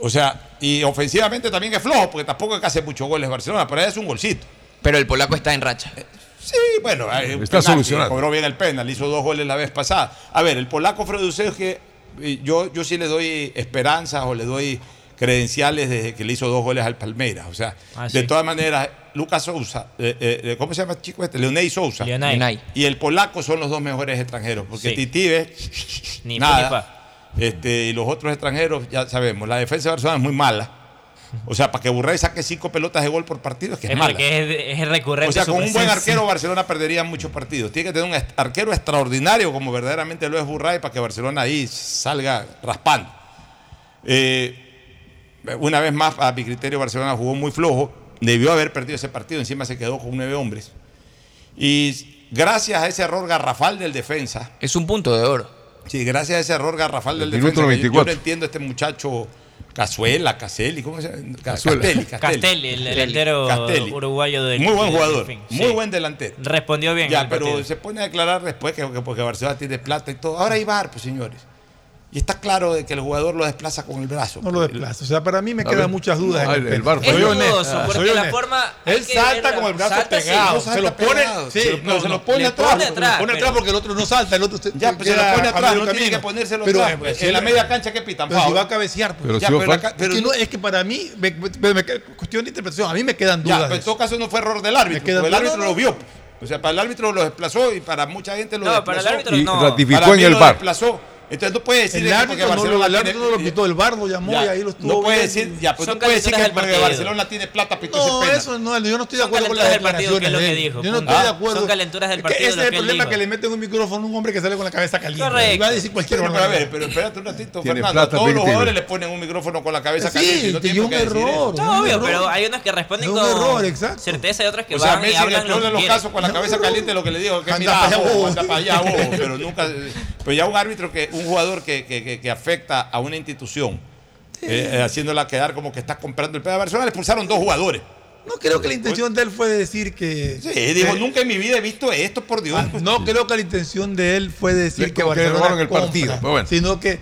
O sea, y ofensivamente también es flojo, porque tampoco es que hace muchos goles Barcelona, pero es un golcito. Pero el polaco está en racha. Sí, bueno, hay un Está penalti, solucionado. Cobró bien el penal, hizo dos goles la vez pasada. A ver, el polaco Freduseo que eh, yo, yo sí le doy esperanzas o le doy credenciales desde que le hizo dos goles al Palmeiras. O sea, Ah, de todas maneras, Lucas Sousa, eh, eh, ¿cómo se llama el chico este? Leonel Sousa. Leonay. Y el polaco son los dos mejores extranjeros, porque Sí. Titibe, Ni nada. Este, y los otros extranjeros, ya sabemos, la defensa de Barcelona es muy mala. O sea, para que Burray saque cinco pelotas de gol por partido es que es, Es mala. porque es, es recurrente. O sea, con un buen arquero Barcelona perdería muchos partidos. Tiene que tener un arquero extraordinario como verdaderamente lo es Burray para que Barcelona ahí salga raspando. Eh, una vez más, a mi criterio, Barcelona jugó muy flojo. Debió haber perdido ese partido. Encima se quedó con nueve hombres. Y gracias a ese error garrafal del defensa. Es un punto de oro. Sí, gracias a ese error garrafal del Minuto defensa. yo- Yo, 24. no entiendo a este muchacho Cazuela, Caselli, ¿cómo se llama? Ca- Cazuela. Castelli, Castelli, el delantero Castelli. uruguayo del Muy buen del jugador, muy Sí. buen delantero. Respondió bien. Ya, pero partido. se pone a declarar después que, que porque Barcelona tiene plata y todo. Ahora hay bar, pues señores. Y está claro de que el jugador lo desplaza con el brazo. No lo desplaza. O sea, para mí me quedan muchas dudas. En el tema. fue- Soy Es honesto, dudoso, porque soy la honesto. forma Él salta verla. con el brazo Salta, sí. pegado. No se lo pone. Sí, se lo- no, se lo pone atrás. pone Se lo atrás, pone pero- atrás porque el otro no salta, el otro se- Ya, pues se lo pone a atrás, no tiene que ponérselo Pero, atrás. pues. si en la media cancha que pitan, Pero si va a cabecear, pues. Pero Ya, si hubo pero la falta. ca- pero es, que no- no- es que para mí, me- me- me- cuestión de interpretación, a mí me quedan Ya, dudas. pero en todo caso no fue error del árbitro, el no, árbitro no, lo no. vio. O sea, para el árbitro lo desplazó y para mucha gente lo No, desplazó. para el árbitro Y no. ratificó en el lo bar. desplazó. Entonces no puede decir El que árbitro no lo- el tiene- árbitro no lo pitó, el VAR lo llamó Ya, y ahí lo estuvo No puede decir, ya, pues no puede decir que partido. Barcelona tiene plata, pitó No, eso no, yo no estoy de acuerdo con las calenturas del partido, que es lo declaraciones. que dijo, Yo no estoy de Ah, acuerdo. son calenturas del Es que partido, Ese es que el él problema dijo. que le meten un micrófono a un hombre que sale con la cabeza caliente. Correcto. Va a decir cualquier Pero, pero a ver, pero espérate un ratito, Tiene Fernando. plata, Todos los jugadores le ponen un micrófono con la cabeza Sí, caliente. y no y un error. No, obvio, pero hay unos que responden Es un con error, exacto. certeza y otros que O sea, van y el hablan lo que los casos con la cabeza caliente lo que le digo que mira, anda para allá, pero nunca pero ya un árbitro que un jugador que, que, que- que afecta a una institución eh, eh, haciéndola quedar como que está comprando el pedo de Barcelona le expulsaron dos jugadores. No creo que la intención de él fue decir que. Sí, dijo, nunca en mi vida he visto esto, por Dios. Ah, no creo que la intención de él fue decir Le- que Barcelona robaron el compra, partido, bueno. sino que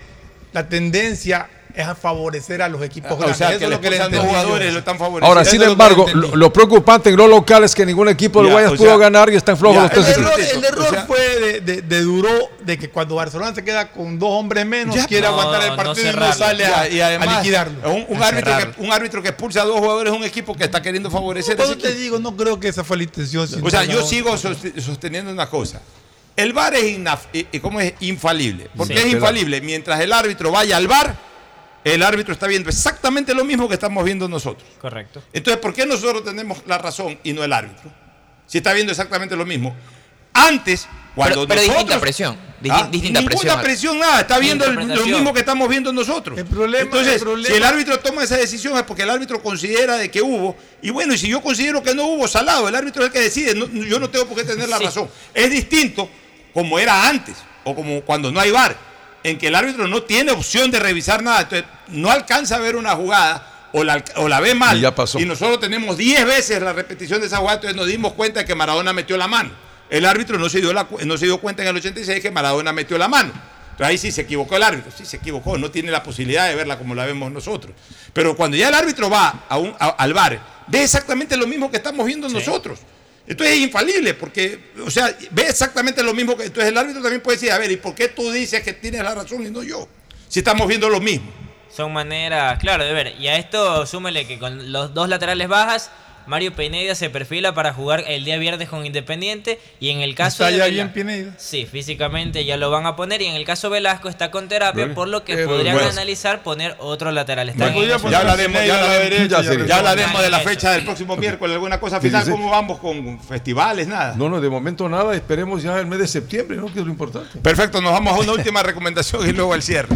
la tendencia es a favorecer a los equipos O grandes. sea, Eso que es lo que le yo. jugadores lo están favoreciendo. Ahora, Eso sin embargo, lo, lo preocupante en lo local es que ningún equipo de Ya, Guayas o pudo sea, ganar y están flojos ya, los tres El equipos. error, el error O sea- fue de, de, de Duró de que cuando Barcelona se queda con dos hombres menos, Ya, quiere no, aguantar el no partido y no sale a, y a además, liquidarlo. Un, árbitro que, un árbitro que expulsa a dos jugadores es un equipo que está queriendo favorecer eso te digo, no creo que esa fue la intención. O sea, yo sigo sost- sosteniendo una cosa. El VAR es, ¿cómo es? infalible. ¿Por Sí. qué es infalible? Mientras el árbitro vaya al VAR, el árbitro está viendo exactamente lo mismo que estamos viendo nosotros. Correcto. Entonces, ¿por qué nosotros tenemos la razón y no el árbitro? Si está viendo exactamente lo mismo. Antes, cuando Pero, pero nosotros... distinta presión. Ah, distinta ninguna presión. presión, nada. Está viendo el- lo mismo que estamos viendo nosotros. El problema- Entonces, el problema- si el árbitro toma esa decisión es porque el árbitro considera de que hubo. Y bueno, y si yo considero que no hubo, salado. El árbitro es el que decide. no- yo no tengo por qué tener la Sí. razón. Es distinto como era antes o como cuando no hay VAR, en que el árbitro no tiene opción de revisar nada. Entonces, no alcanza a ver una jugada o la, o la ve mal. Y ya pasó. Y nosotros tenemos 10 veces la repetición de esa jugada. Entonces nos dimos cuenta de que Maradona metió la mano. El árbitro no se dio, la no se dio cuenta en el 86 que Maradona metió la mano. Entonces ahí sí se equivocó el árbitro. Sí se equivocó. No tiene la posibilidad de verla como la vemos nosotros. Pero cuando ya el árbitro va a un- a- al bar, ve exactamente lo mismo que estamos viendo nosotros. Entonces es infalible, porque, o sea, ve exactamente lo mismo que. Entonces el árbitro también puede decir, a ver, ¿y por qué tú dices que tienes la razón y no yo? Si estamos viendo lo mismo. Son maneras, claro, de ver. Y a esto súmele que con los dos laterales bajas, Mario Pineda se perfila para jugar el día viernes con Independiente. Y en el caso Está de ya Vela- bien Pineda. Sí, físicamente ya lo van a poner. Y en el caso Velasco está con terapia, por lo que pero podrían bueno. analizar poner otro lateral. Está Ya hablaremos, ya hablaremos, ya sería. ya hablaremos de la fecha del próximo [LAUGHS] miércoles. ¿Alguna cosa Sí, final? sí, sí. ¿Cómo vamos con festivales? Nada. No, no, de momento nada. Esperemos ya el mes de septiembre, ¿no? Que es lo importante. Perfecto, nos vamos a una última recomendación y luego al cierre.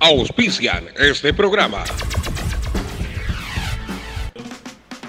Auspician este programa.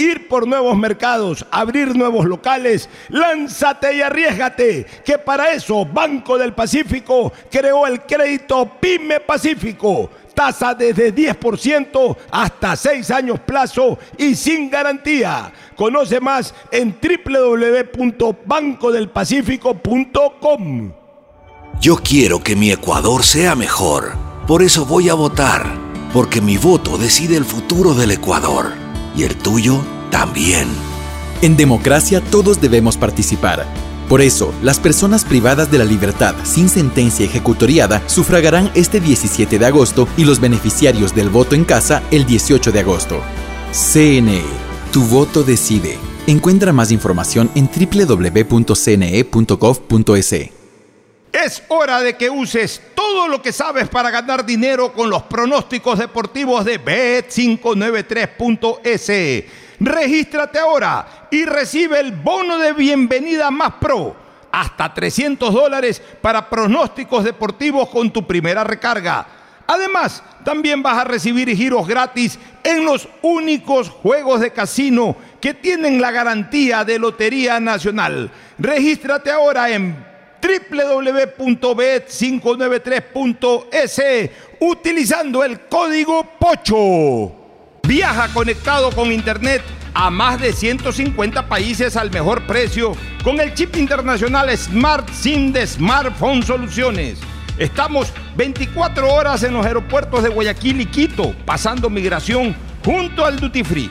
ir por nuevos mercados, abrir nuevos locales, lánzate y arriesgate, que para eso Banco del Pacífico creó el crédito Pyme Pacífico. Tasa desde 10% hasta 6 años plazo y sin garantía. Conoce más en www.bancodelpacifico.com. Yo quiero que mi Ecuador sea mejor. Por eso voy a votar. Porque mi voto decide el futuro del Ecuador. Y el tuyo también. En democracia todos debemos participar. Por eso, las personas privadas de la libertad sin sentencia ejecutoriada sufragarán este 17 de agosto y los beneficiarios del voto en casa el 18 de agosto. CNE, tu voto decide. Encuentra más información en www.cne.gov.es. Es hora de que uses todo lo que sabes para ganar dinero con los pronósticos deportivos de Bet593.es. Regístrate ahora y recibe el bono de bienvenida más pro. Hasta 300 dólares para pronósticos deportivos con tu primera recarga. Además, también vas a recibir giros gratis en los únicos juegos de casino que tienen la garantía de Lotería Nacional. Regístrate ahora en www.bet593.es utilizando el código POCHO. Viaja conectado con Internet a más de 150 países al mejor precio con el chip internacional Smart SIM de Smartphone Soluciones. Estamos 24 horas en los aeropuertos de Guayaquil y Quito, pasando migración junto al Duty Free.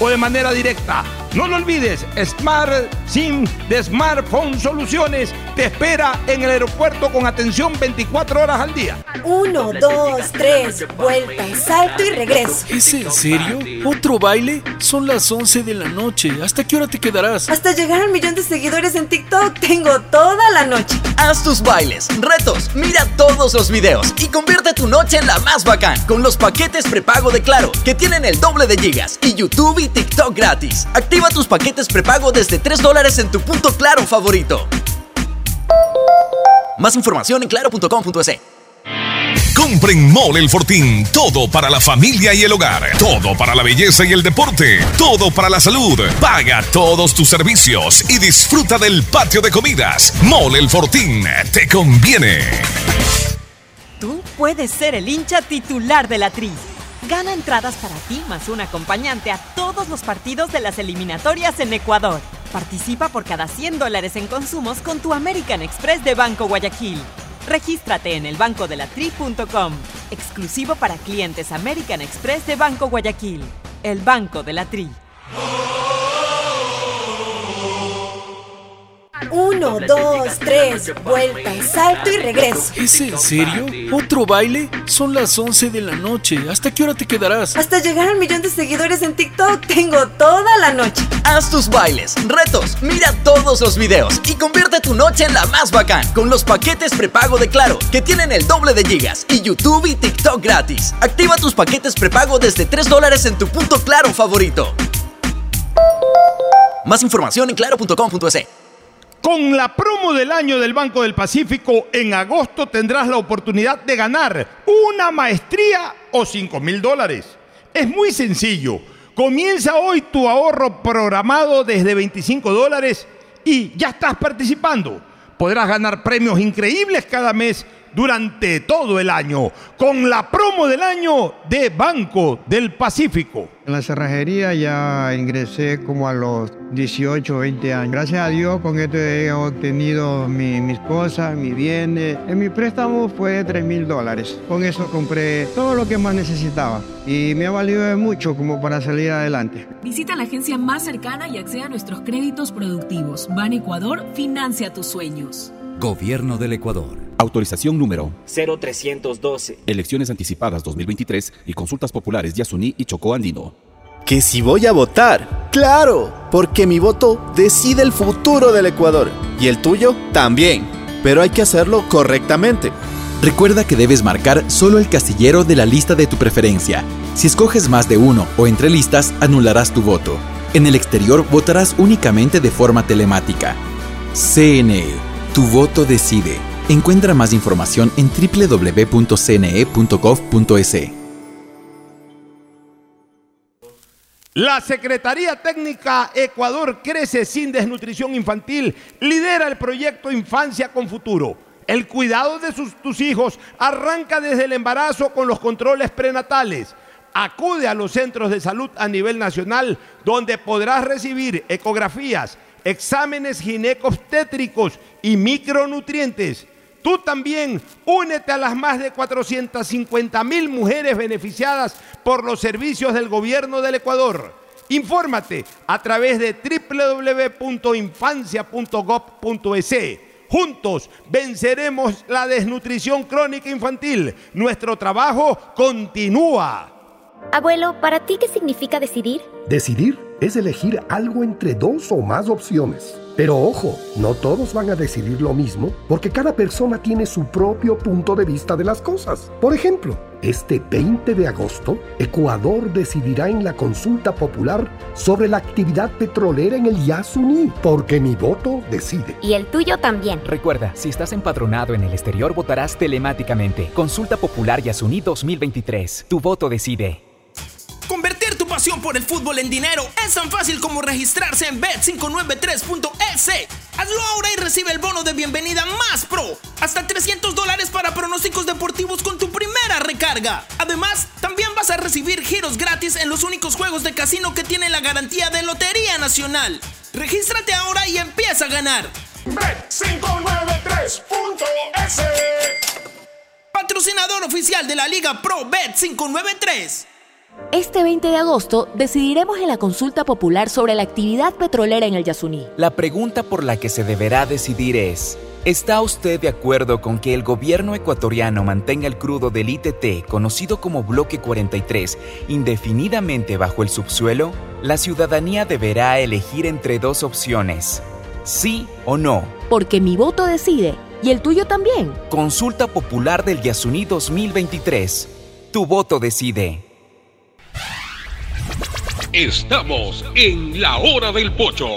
o de manera directa. No lo olvides, Smart SIM de Smartphone Soluciones te espera en el aeropuerto con atención 24 horas al día. Uno, dos, tres, vuelta, salto y regreso. ¿Es en serio? ¿Otro baile? Son las 11 de la noche. ¿Hasta qué hora te quedarás? Hasta llegar al millón de seguidores en TikTok tengo toda la noche. Haz tus bailes, retos, mira todos los videos y convierte tu noche en la más bacán con los paquetes prepago de Claro, que tienen el doble de gigas y YouTube y TikTok gratis. Activa tus paquetes prepago desde 3 dólares en tu punto Claro favorito. Más información en claro.com.es. Compren Mole El Fortín. Todo para la familia y el hogar. Todo para la belleza y el deporte. Todo para la salud. Paga todos tus servicios y disfruta del patio de comidas. Mole El Fortín. Te conviene. Tú puedes ser el hincha titular de la Tri. Gana entradas para ti más un acompañante a todos los partidos de las eliminatorias en Ecuador. Participa por cada 100 dólares en consumos con tu American Express de Banco Guayaquil. Regístrate en elbancodelatri.com. Exclusivo para clientes American Express de Banco Guayaquil. El Banco de la Tri. Uno, dos, tres, vuelta, salto y regreso. ¿Es en serio? ¿Otro baile? Son las 11 de la noche. ¿Hasta qué hora te quedarás? Hasta llegar al millón de seguidores en TikTok tengo toda la noche. Haz tus bailes, retos, mira todos los videos y convierte tu noche en la más bacán con los paquetes prepago de Claro, que tienen el doble de gigas y YouTube y TikTok gratis. Activa tus paquetes prepago desde 3 dólares en tu punto Claro favorito. Más información en claro.com.es. Con la promo del año del Banco del Pacífico, en agosto tendrás la oportunidad de ganar una maestría o 5 mil dólares. Es muy sencillo. Comienza hoy tu ahorro programado desde 25 dólares y ya estás participando. Podrás ganar premios increíbles cada mes durante todo el año con la promo del año de Banco del Pacífico. En la cerrajería ya ingresé como a los 18, 20 años. Gracias a Dios con esto he obtenido mi- mis cosas, mis bienes. En mi préstamo fue 3 mil dólares. Con eso compré todo lo que más necesitaba y me ha valido de mucho como para salir adelante. Visita la agencia más cercana y acceda a nuestros créditos productivos. Ban Ecuador financia tus sueños. Gobierno del Ecuador. Autorización número 0312. Elecciones anticipadas 2023 y consultas populares Yasuní y Chocó Andino. Que si voy a votar, claro, porque mi voto decide el futuro del Ecuador y el tuyo también, pero hay que hacerlo correctamente. Recuerda que debes marcar solo el casillero de la lista de tu preferencia. Si escoges más de uno o entre listas, anularás tu voto. En el exterior votarás únicamente de forma telemática. CNE, tu voto decide. Encuentra más información en www.cne.gov.es. La Secretaría Técnica Ecuador Crece sin Desnutrición Infantil lidera el proyecto Infancia con Futuro. El cuidado de tus hijos arranca desde el embarazo con los controles prenatales. Acude a los centros de salud a nivel nacional donde podrás recibir ecografías, exámenes ginecobstétricos y micronutrientes. Tú también únete a las más de 450 mil mujeres beneficiadas por los servicios del gobierno del Ecuador. Infórmate a través de www.infancia.gov.es. Juntos venceremos la desnutrición crónica infantil. Nuestro trabajo continúa. Abuelo, ¿para ti qué significa decidir? Decidir es elegir algo entre dos o más opciones. Pero ojo, no todos van a decidir lo mismo porque cada persona tiene su propio punto de vista de las cosas. Por ejemplo, este 20 de agosto, Ecuador decidirá en la consulta popular sobre la actividad petrolera en el Yasuní, porque mi voto decide. Y el tuyo también. Recuerda, si estás empadronado en el exterior, votarás telemáticamente. Consulta Popular Yasuní 2023. Tu voto decide. Pasión por el fútbol en dinero es tan fácil como registrarse en bet593.es. Hazlo ahora y recibe el bono de bienvenida más pro. Hasta 300 dólares para pronósticos deportivos con tu primera recarga. Además, también vas a recibir giros gratis en los únicos juegos de casino que tienen la garantía de Lotería Nacional. Regístrate ahora y empieza a ganar. Bet593.es Patrocinador oficial de la Liga Pro Bet593. Este 20 de agosto decidiremos en la consulta popular sobre la actividad petrolera en el Yasuní. La pregunta por la que se deberá decidir es, ¿está usted de acuerdo con que el gobierno ecuatoriano mantenga el crudo del ITT, conocido como Bloque 43, indefinidamente bajo el subsuelo? La ciudadanía deberá elegir entre dos opciones, sí o no. Porque mi voto decide y el tuyo también. Consulta Popular del Yasuní 2023. Tu voto decide. Estamos en la hora del pocho.